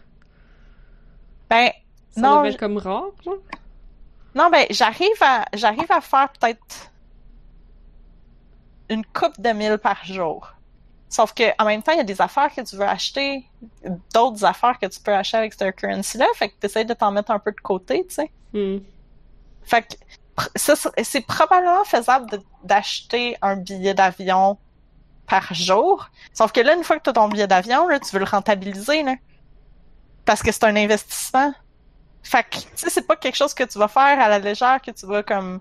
Ben, Ça Non, devrait je- être comme rare, genre? Non, ben, j'arrive à, j'arrive à faire peut-être une coupe de mille par jour. Sauf que en même temps, il y a des affaires que tu veux acheter, d'autres affaires que tu peux acheter avec cette currency-là, fait que tu essaies de t'en mettre un peu de côté, tu sais. Hmm. Fait que ça, c'est- probablement faisable d'acheter un billet d'avion par jour. Sauf que là, une fois que tu as ton billet d'avion, là, tu veux le rentabiliser, là. Parce que c'est un investissement. Fait que, tu sais, c'est pas quelque chose que tu vas faire à la légère, que tu vas comme,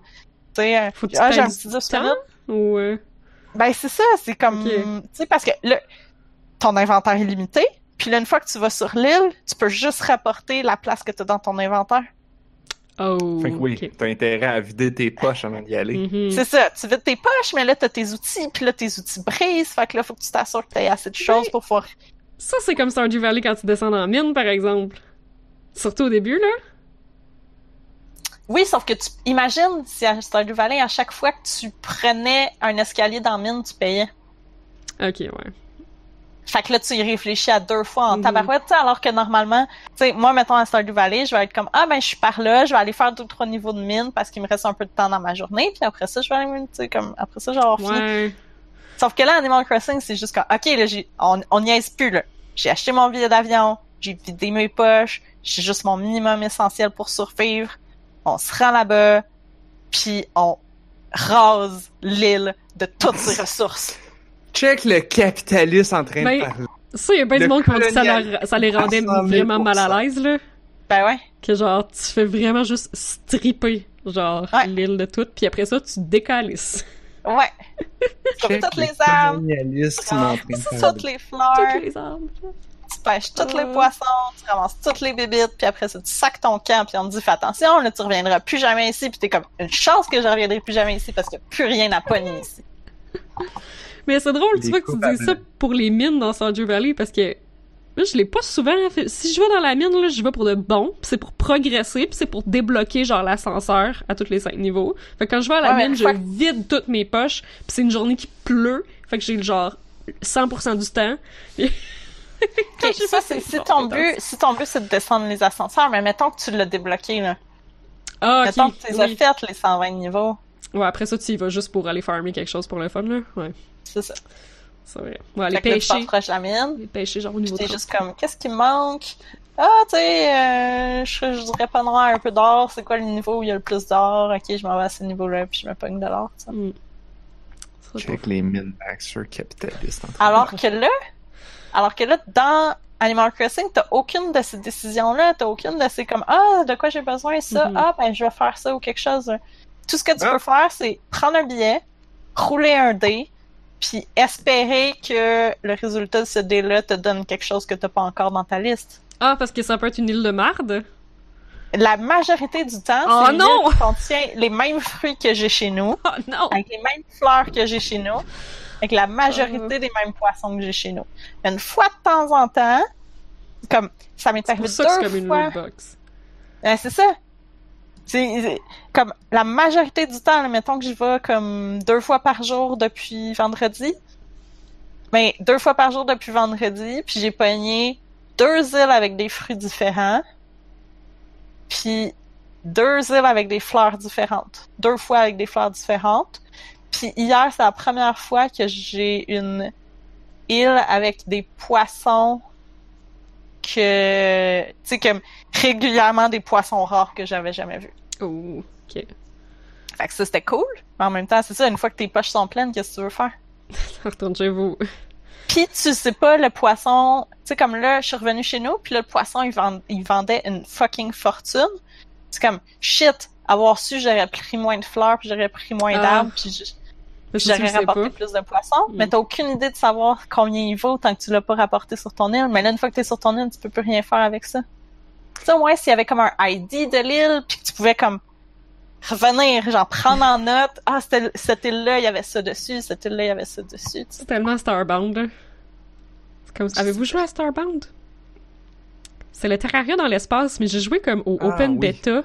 tu sais, euh, Faut que tu ah, j'ai un petit du 10 temps? minutes. Ou, euh, Ben, c'est ça, c'est comme, tu sais, parce que là, ton inventaire est limité, puis là, une fois que tu vas sur l'île, tu peux juste rapporter la place que tu as dans ton inventaire. Oh, Fait que oui, t'as intérêt à vider tes poches avant d'y aller. Mhm. C'est ça, tu vides tes poches, mais là, t'as tes outils, puis là, tes outils brisent, fait que là, faut que tu t'assures que t'aies assez de choses pour pouvoir... Ça, c'est comme Stardew Valley quand tu descends dans la mine, par exemple. Surtout au début, là. Oui, sauf que tu imagines si à Stardew Valley, à chaque fois que tu prenais un escalier dans la mine, tu payais. Ok, ouais. Fait que là, tu y réfléchis à deux fois en Mhm. tabarouette, alors que normalement, tu sais, moi, mettons à Stardew Valley, je vais être comme, ah, ben, je suis par là, je vais aller faire deux, trois niveaux de mine parce qu'il me reste un peu de temps dans ma journée, puis après ça, je vais aller, tu sais, comme, après ça, je vais avoir fini. Ouais. Sauf que là, Animal Crossing, c'est juste comme, ok, là, j'ai, on, on n'y est plus, là. J'ai acheté mon billet d'avion, j'ai vidé mes poches, j'ai juste mon minimum essentiel pour survivre. On se rend là-bas, puis on rase l'île de toutes ses ressources. Check le capitaliste en train Ben, de parler. Ça, y a bien du monde qui m'a dit que ça, leur- ça les rendait 100 000%. vraiment mal à l'aise, là. Ben ouais. Que genre, tu fais vraiment juste stripper, genre, Ouais. l'île de tout, puis après ça, tu décalisses. Ouais. Comme Check toutes le les armes, toutes les fleurs, Toutes les arbres. Tu pêches tous les poissons, tu ramasses toutes les bébites, puis après ça, tu sacs ton camp, puis on te dit, fais attention, là, tu reviendras plus jamais ici, puis t'es comme, une chance que je reviendrai plus jamais ici parce qu'il n'y a plus rien à pogner ici. Mais c'est drôle, tu vois, que tu dis ça pour les mines dans Stardew Valley, parce que moi, je l'ai pas souvent fait. Si je vais dans la mine, là, je vais pour de bon, pis c'est pour progresser, pis c'est pour débloquer, genre, l'ascenseur à tous les cinq niveaux. Fait que quand je vais à la Ouais, mine, je vide toutes mes poches, pis c'est une journée qui pleut, fait que j'ai genre 100% du temps. Ça, c'est ces si ton but, si ton but c'est de descendre les ascenseurs, mais mettons que tu l'as débloqué, là. Ah, Mettons que tu les as oui. faites, les 120 niveaux. Ouais, après ça, tu y vas juste pour aller farmer quelque chose pour le fun, là. Ouais, C'est ça. c'est vrai. Ouais, aller là, tu pêcher. passeras la mine. Aller pêcher, genre, au niveau T'es juste comme, qu'est-ce qui me manque? Ah, tu sais, euh, je, je dirais pas noir, un peu d'or. C'est quoi le niveau où il y a le plus d'or? Ok, je m'en vais à ce niveau-là, puis je me pogne de l'or, tu sais. Ça, je Check les mines Baxter capitalistes. Alors que là, alors que là, dans Animal Crossing, t'as aucune de ces décisions-là, t'as aucune de ces comme ah de quoi j'ai besoin ça, Mhm. ah ben je vais faire ça ou quelque chose. Tout ce que tu Ah. peux faire, c'est prendre un billet, rouler un dé, puis espérer que le résultat de ce dé-là te donne quelque chose que t'as pas encore dans ta liste. Ah, parce que ça peut être une île de marde? La majorité du temps, Oh c'est une non! île qui contient les mêmes fruits que j'ai chez nous, Oh non! avec les mêmes fleurs que j'ai chez nous, avec la majorité des mêmes poissons que j'ai chez nous. Une fois de temps en temps, comme ça m'est arrivé ça deux comme une fois. Euh, c'est ça. C'est c'est- comme la majorité du temps, là, mettons que j'y vais comme deux fois par jour depuis vendredi. Mais deux fois par jour depuis vendredi, puis j'ai pogné deux îles avec des fruits différents, puis deux îles avec des fleurs différentes. Deux fois avec des fleurs différentes. Puis hier, c'est la première fois que j'ai une île avec des poissons que, tu sais, comme régulièrement des poissons rares que j'avais jamais vus. Oh, ok. Fait que ça, c'était cool. Mais en même temps, c'est ça, une fois que tes poches sont pleines, qu'est-ce que tu veux faire? Retourne chez vous. Puis tu sais pas, le poisson, tu sais, comme là, je suis revenue chez nous, puis là, le poisson, il, vend- il vendait une fucking fortune. C'est comme, shit, avoir su, j'aurais pris moins de fleurs, puis j'aurais pris moins Ah. d'arbres, puis j'aurais rapporté pas. plus de poissons. Mm. Mais t'as aucune idée de savoir combien il vaut tant que tu l'as pas rapporté sur ton île. Mais là, une fois que t'es sur ton île, tu peux plus rien faire avec ça. Tu sais, ouais, s'il y avait comme un ID de l'île, puis que tu pouvais comme revenir, genre prendre en note, ah, c'était- cette île-là, il y avait ça dessus, cette île-là, il y avait ça dessus. C'est tellement Starbound, là. C'est comme... Avez-vous joué à Starbound? C'est le Terraria dans l'espace, mais j'ai joué comme au Ah, Open oui. Beta.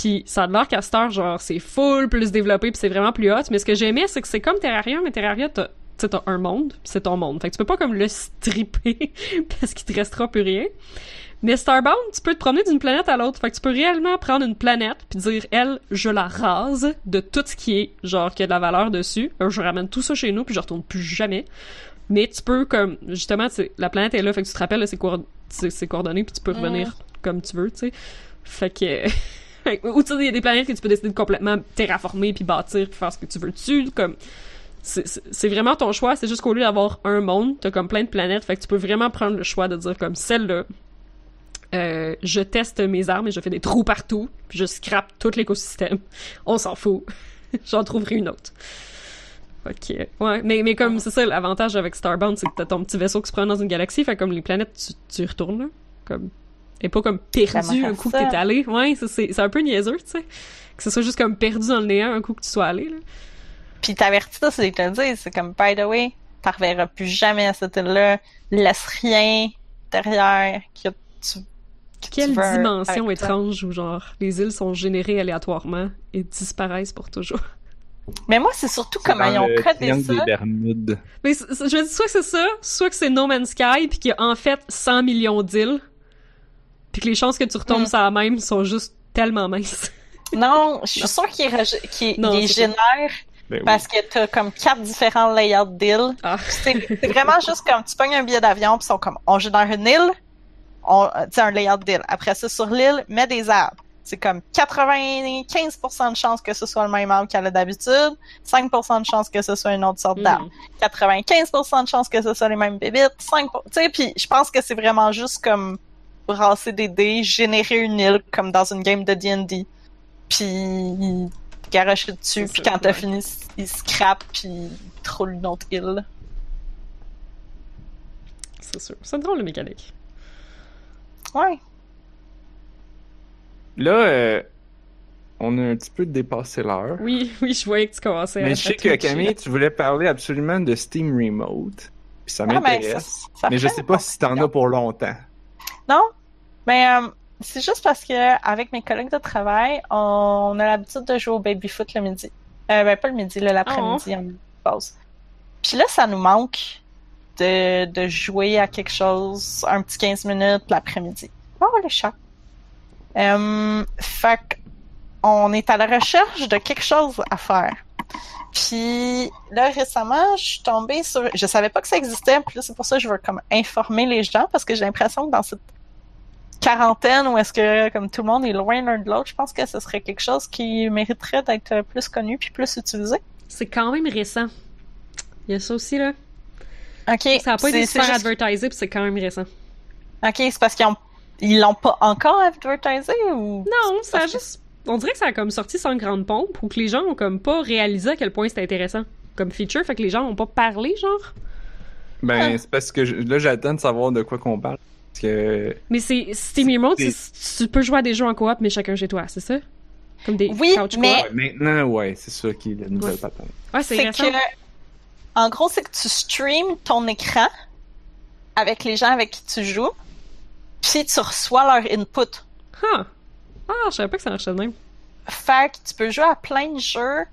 Puis ça a l'air qu'à Star, genre, c'est full plus développé, puis c'est vraiment plus hot. Mais ce que j'aimais, c'est que c'est comme Terraria, mais Terraria, t'as t'as un monde, c'est ton monde. Fait que tu peux pas comme le stripper, parce qu'il te restera plus rien. Mais Starbound, tu peux te promener d'une planète à l'autre. Fait que tu peux réellement prendre une planète puis dire, elle, je la rase de tout ce qui est, genre, qui a de la valeur dessus. Euh, je ramène tout ça chez nous puis je retourne plus jamais. Mais tu peux, comme, justement, la planète est là, fait que tu te rappelles de ses, coord- ses- ses coordonnées puis tu peux revenir comme tu veux, tu sais. Fait que... Ou tu sais, il y a des planètes que tu peux décider de complètement terraformer puis bâtir puis faire ce que tu veux dessus, comme... C'est- vraiment ton choix, c'est juste qu'au lieu d'avoir un monde, t'as comme plein de planètes, fait que tu peux vraiment prendre le choix de dire comme celle-là, euh, je teste mes armes et je fais des trous partout, puis je scrape tout l'écosystème. On s'en fout. J'en trouverai une autre. Ok. Ouais, mais, mais comme c'est ça, l'avantage avec Starbound, c'est que t'as ton petit vaisseau qui se prend dans une galaxie, fait comme les planètes, tu, tu retournes, là. Comme. Et pas comme perdu un coup que t'es allé. Ouais, c'est- un peu niaiseux, tu sais. Que ce soit juste comme perdu dans le néant un coup que tu sois allé, là. Puis t'avertis ça, c'est de te le dire. C'est comme, by the way, t'en reverras plus jamais à cette île-là. Laisse rien derrière que tu. que Quelle tu veux dimension toi. étrange où genre les îles sont générées aléatoirement et disparaissent pour toujours. Mais moi, c'est surtout comment ils ont codé ça. des Bermudes. Mais c- c- je me dis soit que c'est ça, soit que c'est No Man's Sky puis qu'il y a en fait 100 millions d'îles puis que les chances que tu retombes Mm. sur la même sont juste tellement minces. Non, je suis sûre ils c'est ça. génèrent Ben oui. parce que t'as comme quatre différents layouts d'îles. Ah. C'est vraiment juste comme tu pognes un billet d'avion pis ils sont comme on génère une île, on euh, tu sais un layout d'île. Après ça sur l'île, mets des arbres. C'est comme 95% de chances que ce soit le même arbre qu'elle a d'habitude, 5% de chances que ce soit une autre sorte d'arbre, Mm. 95% de chances que ce soit les mêmes bébites, 5 tu sais puis je pense que c'est vraiment juste comme brasser des dés, générer une île comme dans une game de D&D. Puis garocher dessus, puis quand t'as ouais. fini, il scrape puis il troule une autre île. C'est sûr. C'est drôle, le mécanique. Ouais. Là, euh, on a un petit peu dépassé l'heure. Oui, oui, je voyais que tu commençais à... Mais je sais à que. Camille, tu voulais parler absolument de Steam Remote. Puis ça Ah, ben, m'intéresse. ça- ça mais je sais pas si t'en as pour longtemps. Non, mais euh, c'est juste parce que avec mes collègues de travail, on, a l'habitude de jouer au baby-foot le midi. Euh, ben pas le midi, l'après-midi en pause. Puis là, ça nous manque de, de jouer à quelque chose, un petit 15 minutes l'après-midi. Oh, le chat. Euh, fait on est à la recherche de quelque chose à faire. Puis là récemment, je suis tombée sur, je savais pas que ça existait, puis là c'est pour ça que je veux comme informer les gens parce que j'ai l'impression que dans cette quarantaine où est-ce que comme tout le monde est loin l'un de l'autre, je pense que ce serait quelque chose qui mériterait d'être plus connu puis plus utilisé. C'est quand même récent. Il y a ça aussi, là. Ok, Ça a pas été super juste- advertisé, puis c'est quand même récent. Ok, c'est parce qu'ils ont ils l'ont pas encore advertisé ou? Non, ça a Parce que- juste... On dirait que ça a comme sorti sans grande pompe, ou que les gens ont comme pas réalisé à quel point c'était intéressant comme feature, fait que les gens ont pas parlé, genre. Ben, Ah. c'est parce que je- là, j'attends de savoir de quoi qu'on parle. Que. Mais c'est Steam Remote, tu peux jouer à des jeux en coop, mais chacun chez toi, c'est ça? Comme des Oui, couch mais-. Ouais, maintenant, ouais, c'est ça qui est la nouvelle Ouais. patente. Ouais, c'est que en gros c'est que tu streams ton écran avec les gens avec qui tu joues, puis tu reçois leur input. Ah! Ah, je savais pas que ça marchait de même. Fait que tu peux jouer à plein de jeux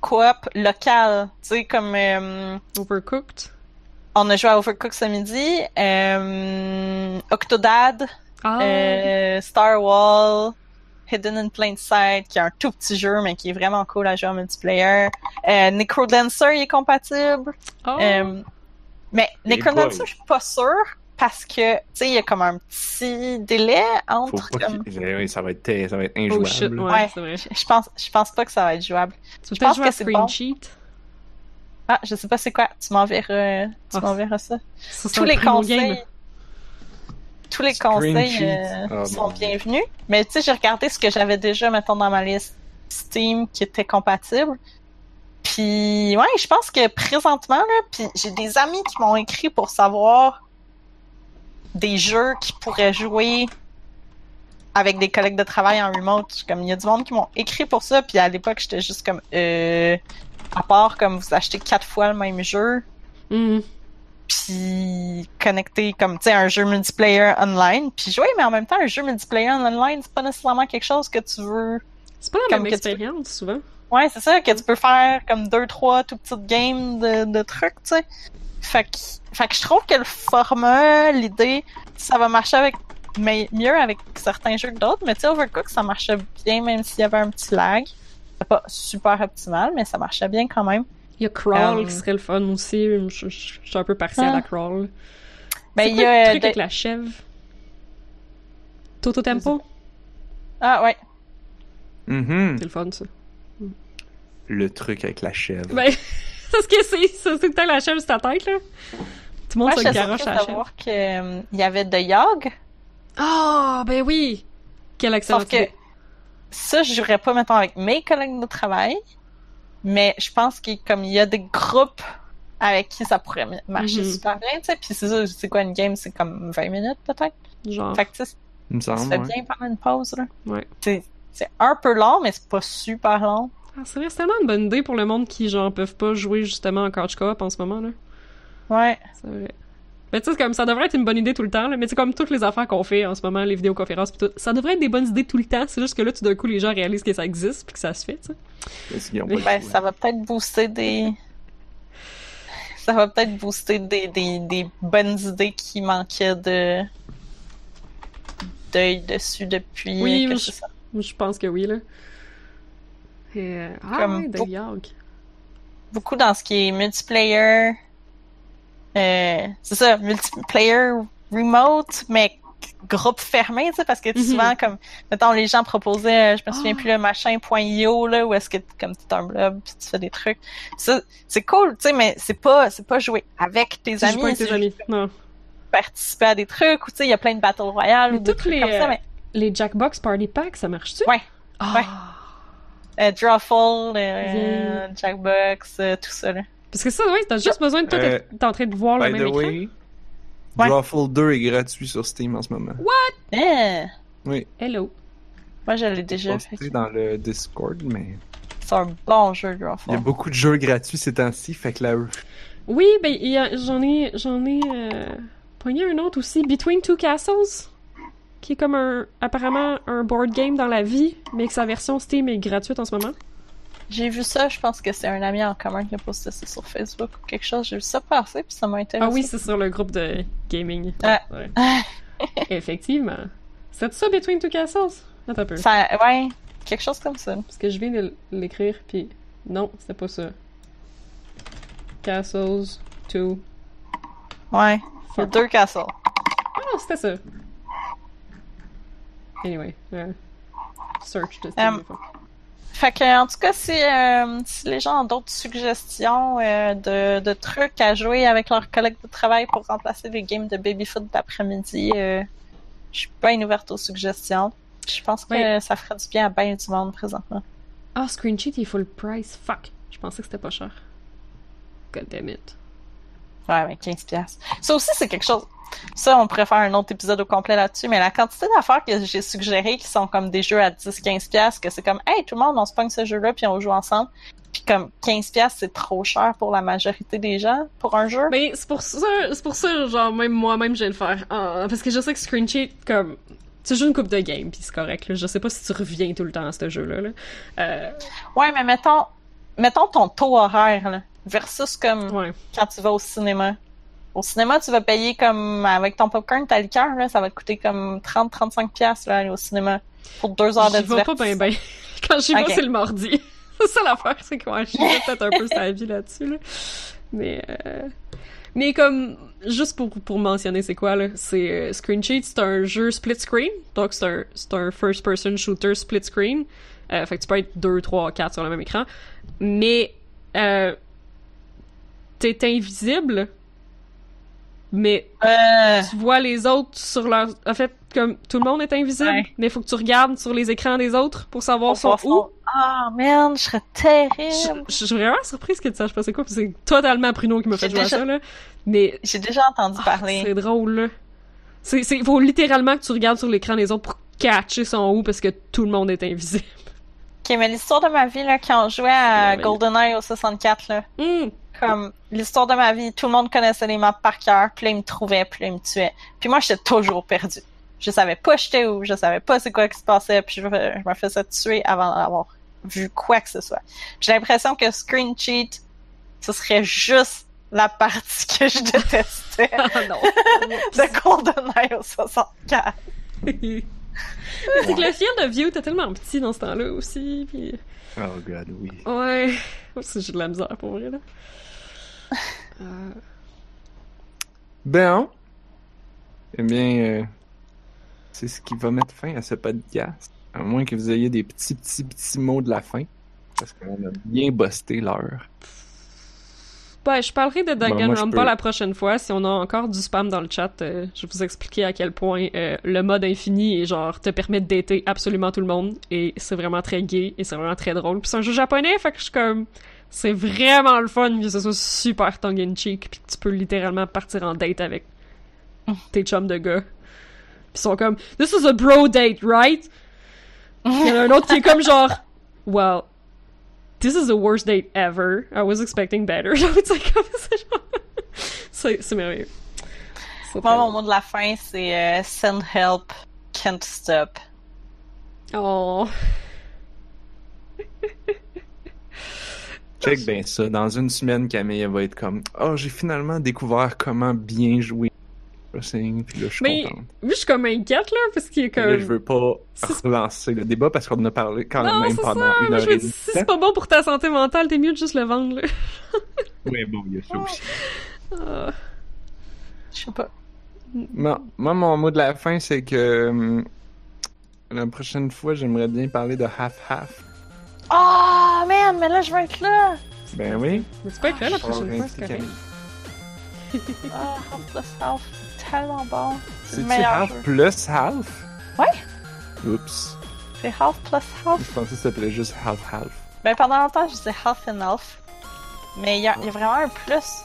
coop local, tu sais comme euh, Overcooked. On a joué à Overcooked ce midi, euh, Octodad, Ah! euh, Star Wall, Hidden in Plain Sight, qui est un tout petit jeu mais qui est vraiment cool à jouer en multiplayer. Euh, Necrodancer il est compatible. Ah! Euh, mais Necrodancer, je suis pas sûre parce que, tu sais, il y a comme un petit délai Faut entre. pas comme- ouais, ça va être, ça va être oh injouable. shit, ouais, Ouais. c'est vrai. Je pense, je pense pas que ça va être jouable. Tu peux Je peut-être pense jouer à que Screen bon. Sheet. Ah, je sais pas c'est quoi. Tu m'enverras, tu Ah. m'enverras ça. Ça, ça Tous les conseils, tous les Screen conseils euh, sont bienvenus. Mais tu sais, j'ai regardé ce que j'avais déjà, mettons, dans ma liste Steam qui était compatible. Puis, ouais, je pense que présentement, là, puis j'ai des amis qui m'ont écrit pour savoir des jeux qui pourraient jouer avec des collègues de travail en remote. Comme il y a du monde qui m'ont écrit pour ça, puis à l'époque, j'étais juste comme, euh, à part comme vous achetez quatre fois le même jeu, Mhm. puis connecter comme tu sais un jeu multiplayer online puis jouer mais en même temps un jeu multiplayer online c'est pas nécessairement quelque chose que tu veux C'est pas la Comme même expérience, souvent. ouais c'est ça que tu peux faire comme deux trois tout petites games de, de trucs tu sais fait que fait que je trouve que le format l'idée ça va marcher avec mais mieux avec certains jeux que d'autres. Mais tu sais, Overcooked, ça marchait bien, même s'il y avait un petit lag. C'était pas super optimal, mais ça marchait bien quand même. Il y a Crawl Um, qui serait le fun aussi. Je, je- je suis un peu partielle Ah. à Crawl. Ben, C'est il quoi y le a. truc de- avec la chèvre? Toto Tempo? Ah, ouais. Mhm. C'est le fun, ça. Le truc avec la chèvre. Ben, c'est ce que c'est. C'est peut-être la chèvre sur ta tête, là. Tout le monde Moi, se j'étais garoche à la chèvre. savoir qu'il y avait The Yog. Ah, ben oui! Quel excellent Sauf que. Ça, je jouerais pas, mettons, avec mes collègues de travail. Mais je pense qu'il comme il y a des groupes avec qui ça pourrait marcher Mhm. super bien, tu sais. Puis c'est ça, c'est quoi une game? C'est comme 20 minutes, peut-être? Genre, Fait que, tu sais, ça fait ouais. bien pendant une pause, là. ouais. C'est c'est un peu long, mais c'est pas super long. Ah, c'est vrai, c'est tellement une bonne idée pour le monde qui, genre, peuvent pas jouer justement en couch co-op en ce moment, là. Ouais. C'est vrai. Mais tu sais, c'est comme ça devrait être une bonne idée tout le temps, là. Mais c'est comme toutes les affaires qu'on fait en ce moment, les vidéoconférences pis tout. Ça devrait être des bonnes idées tout le temps. C'est juste que là, tout d'un coup, les gens réalisent que ça existe puis que ça se fait, Mais- Ben, ça va peut-être booster des. Ça va peut-être booster des, des, des bonnes idées qui manquaient de. d'œil dessus depuis Oui, que je- ça. Je pense que oui, là. Et, euh, ah, Comme ouais, The beaucoup- Yog. Beaucoup dans ce qui est multiplayer. Euh, c'est ça, multiplayer remote, mais groupe fermé, tu sais, parce que Mhm. souvent, comme, mettons, les gens proposaient, euh, je me souviens Ah. plus, le machin.io, là, où est-ce que, comme, t'es un blog, puis tu fais des trucs. Ça, c'est cool, tu sais, mais c'est pas, c'est pas jouer avec tes Tu amis, pas avec c'est tes amis. Non. participer à des trucs, ou tu sais, il y a plein de Battle Royale, Mais ou des toutes trucs les, comme ça, euh, mais, Les Jackbox Party Pack, ça marche-tu? Ouais. Ah. Ouais. euh, Drawful, euh, Jackbox, euh, tout ça, là. Parce que ça, ouais, t'as juste besoin de toi Euh, être en train de voir le By même the écran. way, Ouais. Drawful 2 est gratuit sur Steam en ce moment. Eh, Oui, Hello. moi, je l'ai déjà fait. dans le Discord, mais C'est un bon jeu, il y a Drawful. beaucoup de jeux gratuits ces temps-ci, fait que la... Oui, ben, j'en ai, j'en ai, euh, pogné un autre aussi, Between Two Castles, qui est comme un, apparemment, un board game dans la vie, mais que sa version Steam est gratuite en ce moment. J'ai vu ça, je pense que c'est un ami en commun qui a posté ça sur Facebook ou quelque chose. J'ai vu ça passer, puis ça m'a intéressé. Ah oui, c'est sur le groupe de gaming. Ah. Ouais. Effectivement. C'est ça, Between Two Castles? Attends un peu. Ça, ouais, quelque chose comme ça. Parce que je viens de l'écrire, puis non, c'était pas ça. Castles 2. Ouais, il deux castles. Ah non, c'était ça. Anyway, euh, search Steam. Um, fois. Fait que, en tout cas, si, euh, si les gens ont d'autres suggestions euh, de, de trucs à jouer avec leurs collègues de travail pour remplacer les games de baby-foot d'après-midi, euh, je suis bien ouverte aux suggestions. Je pense que Oui. ça ferait du bien à bien du monde présentement. Ah, Screen Sheet, il est full price. Fuck. Je pensais que c'était pas cher. God damn it. Ouais, mais 15 pièces. Ça aussi, c'est quelque chose. Ça, on pourrait faire un autre épisode au complet là-dessus, mais la quantité d'affaires que j'ai suggérées qui sont comme des jeux à 10-15 pièces, que c'est comme, hey, tout le monde, on se pogne ce jeu-là puis on joue ensemble. Puis comme 15 pièces, c'est trop cher pour la majorité des gens pour un jeu. Mais c'est pour ça, c'est pour ça, genre, même moi-même, je vais le faire. Ah, parce que je sais que Screen Sheet, comme, tu joues une coupe de game, puis c'est correct, là. Je sais pas si tu reviens tout le temps à ce jeu-là, là. Euh, Ouais, mais mettons, mettons ton taux horaire, là, versus comme ouais. quand tu vas au cinéma. Au cinéma, tu vas payer comme, avec ton popcorn, ta liqueur, là, ça va te coûter comme 30-35 pièces, là, aller au cinéma. Pour deux heures de vais pas divertissement. ben. Quand j'y vais, Ok. c'est le mardi. c'est ça l'affaire, c'est que j'y vais peut-être un peu sa vie là-dessus, là. Mais, euh... Mais comme, juste pour, pour mentionner c'est quoi, là, c'est euh, Screen Sheet, c'est un jeu split screen, donc c'est un, c'est un first-person shooter split screen. Euh, fait que tu peux être 2, 3, 4 sur le même écran. Mais, euh, t'es invisible, mais Euh, tu vois les autres sur leur... En fait, comme tout le monde est invisible, Ouais. mais il faut que tu regardes sur les écrans des autres pour savoir voir où. son- Ah, man, je serais Je terrible. je suis vraiment surprise que tu saches pas c'est quoi, c'est totalement Pruno qui m'a fait jouer déjà- à ça, là. Mais J'ai déjà entendu ah, parler. c'est drôle, là. C'est, c'est, faut littéralement que tu regardes sur l'écran des autres pour catcher son où, parce que tout le monde est invisible. Ok, mais l'histoire de ma vie, là, quand on jouait à Ouais. GoldenEye au 64, là, Hum, comme l'histoire de ma vie, tout le monde connaissait les maps par cœur, puis là, ils me trouvaient, puis là, ils me tuaient. Puis moi, j'étais toujours perdu. Je savais pas j'étais où, je savais pas c'est quoi qui se passait, puis je, me- je me faisais tuer avant d'avoir vu quoi que ce soit. J'ai l'impression que Screen Cheat, ce serait juste la partie que je détestais ah non. de GoldenEye au 64. Mais c'est que le fiel de vieux était tellement petit dans ce temps-là aussi, puis... Oh god, oui. Ouais, j'ai de la misère pour vrai, là. Euh, Ben, eh bien, euh, c'est ce qui va mettre fin à ce podcast. À moins que vous ayez des petits, petits, petits mots de la fin. Parce qu'on a bien busté l'heure. Ben, je parlerai de Ben, Danganronpa peux- la prochaine fois. Si on a encore du spam dans le chat, euh, je vais vous expliquer à quel point euh, le mode infini est genre te permet de dater absolument tout le monde et c'est vraiment très gay et c'est vraiment très drôle. Puis c'est un jeu japonais, fait que je suis comme c'est vraiment le fun que ce soit super tongue in cheek puis que tu peux littéralement partir en date avec tes chums de gars. Puis ils sont comme this is a bro date, right? Il y en a un autre qui est comme genre well This is the worst date ever. I was expecting better. Genre, tu comme c'est genre... C'est, merveilleux. Moi, mon mot de la fin, c'est euh, send help, can't stop. Oh. Check bien ça. Dans une semaine, Camille elle va être comme Oh, j'ai finalement découvert comment bien jouer Crossing. Puis là, je suis Mais, contente. oui, je suis comme inquiète, là, parce qu'il est Mais Là, comme... je veux pas relancer le débat parce qu'on en a parlé quand non, même pendant ça! une mais heure je me dis, demie. si c'est pas bon pour ta santé mentale, t'es mieux de juste le vendre, là. Oui, bon, il y a ça aussi. Ah. Je sais pas. Moi, moi, mon mot de la fin, c'est que hum, la prochaine fois, j'aimerais bien parler de half-half. Oh, man, mais là, je veux être là. Ben oui. Mais tu peux écrire la Je vais prochaine fois, c'est correct. Ah, half plus half, c'est tellement bon. C'est half jeu. plus half? Ouais. Oups. C'est half plus half. Je pensais que ça s'appelait juste half-half. Ben, pendant longtemps, je disais half and half. Mais il y, a y a vraiment un plus.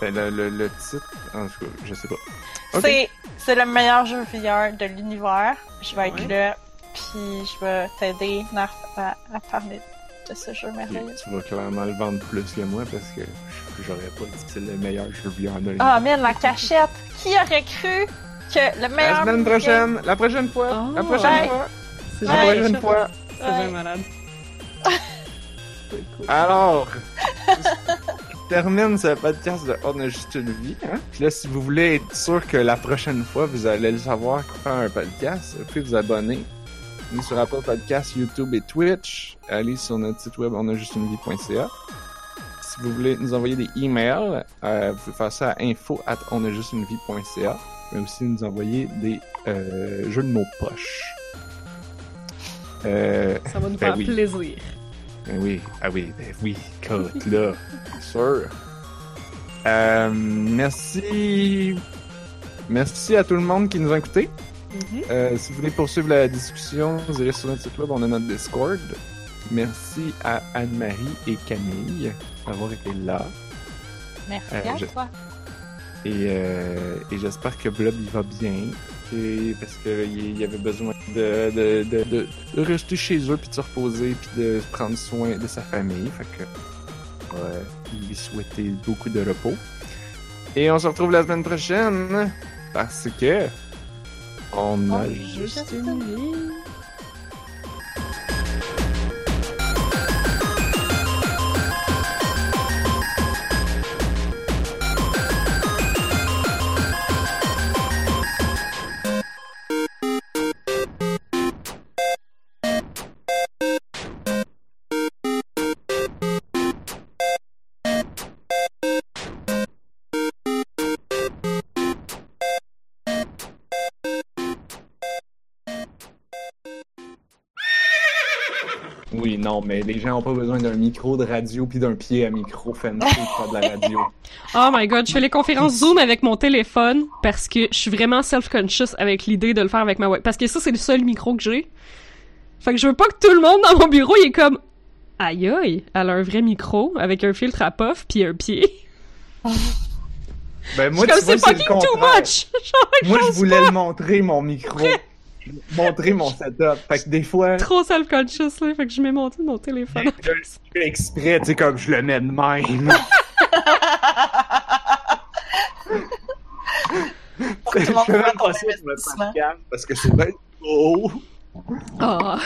Ben, le, le, le titre, en tout cas, je sais pas. Ok. C'est, c'est le meilleur jeu VR de l'univers. Je vais être Ouais. là, puis je vais t'aider, à, à parler de ce jeu merveilleux. Tu vas clairement le vendre plus que moi parce que j'aurais pas dit que c'est le meilleur jeu VR de Ah, man, la cachette! Qui aurait cru que le meilleur... La semaine prochaine! La prochaine fois! Oh. la prochaine Ouais. fois! La Ouais. prochaine fois! C'est Ouais. bien malade. Alors, je termine ce podcast de On a juste une vie. Hein? Puis là, si vous voulez être sûr que la prochaine fois, vous allez le savoir fait un podcast, vous pouvez vous abonner. On est sur Apple Podcasts, YouTube et Twitch. Allez sur notre site web onajustunevie.ca. Si vous voulez nous envoyer des emails, euh, vous pouvez faire ça à info at onajustunevie.ca. Pouvez aussi nous envoyer des euh, jeux de mots poches. Euh, Ça va nous Ben faire oui. plaisir. ben oui, ah oui, ben oui, écoute, là, sûr. Euh, merci. Merci à tout le monde qui nous a écoutés. Mhm. Euh, si vous voulez poursuivre la discussion, vous irez sur notre site web, on a notre Discord. Merci à Anne-Marie et Camille d'avoir été là. Merci Euh, à je- toi. Et, euh, et j'espère que Blob il va bien. Et parce qu'il avait besoin de, de, de, de, de rester chez eux, puis de se reposer, puis de prendre soin de sa famille. Fait que lui souhaitait beaucoup de repos. Et on se retrouve la semaine prochaine parce que on a mais les gens ont pas besoin d'un micro de radio puis d'un pied à micro fancy pour faire de la radio. Oh my god, je fais les conférences Zoom avec mon téléphone parce que je suis vraiment self-conscious avec l'idée de le faire avec ma web. Parce que ça, c'est le seul micro que j'ai. Fait que je veux pas que tout le monde dans mon bureau, il est comme aïe aïe, elle a un vrai micro avec un filtre à puff puis un pied. Ben, Je moi, suis comme c'est fucking too much! Genre, Moi, je voulais pas. le montrer, mon micro. Montrer mon setup. Fait que des fois, Trop self-conscious, là. Fait que je mets mon, mon téléphone. je le fais exprès, tu sais, comme je le mets de même. Pour que tout le monde Je fais même pas ça sur le investissement. podcast parce que c'est bien beau. Ah.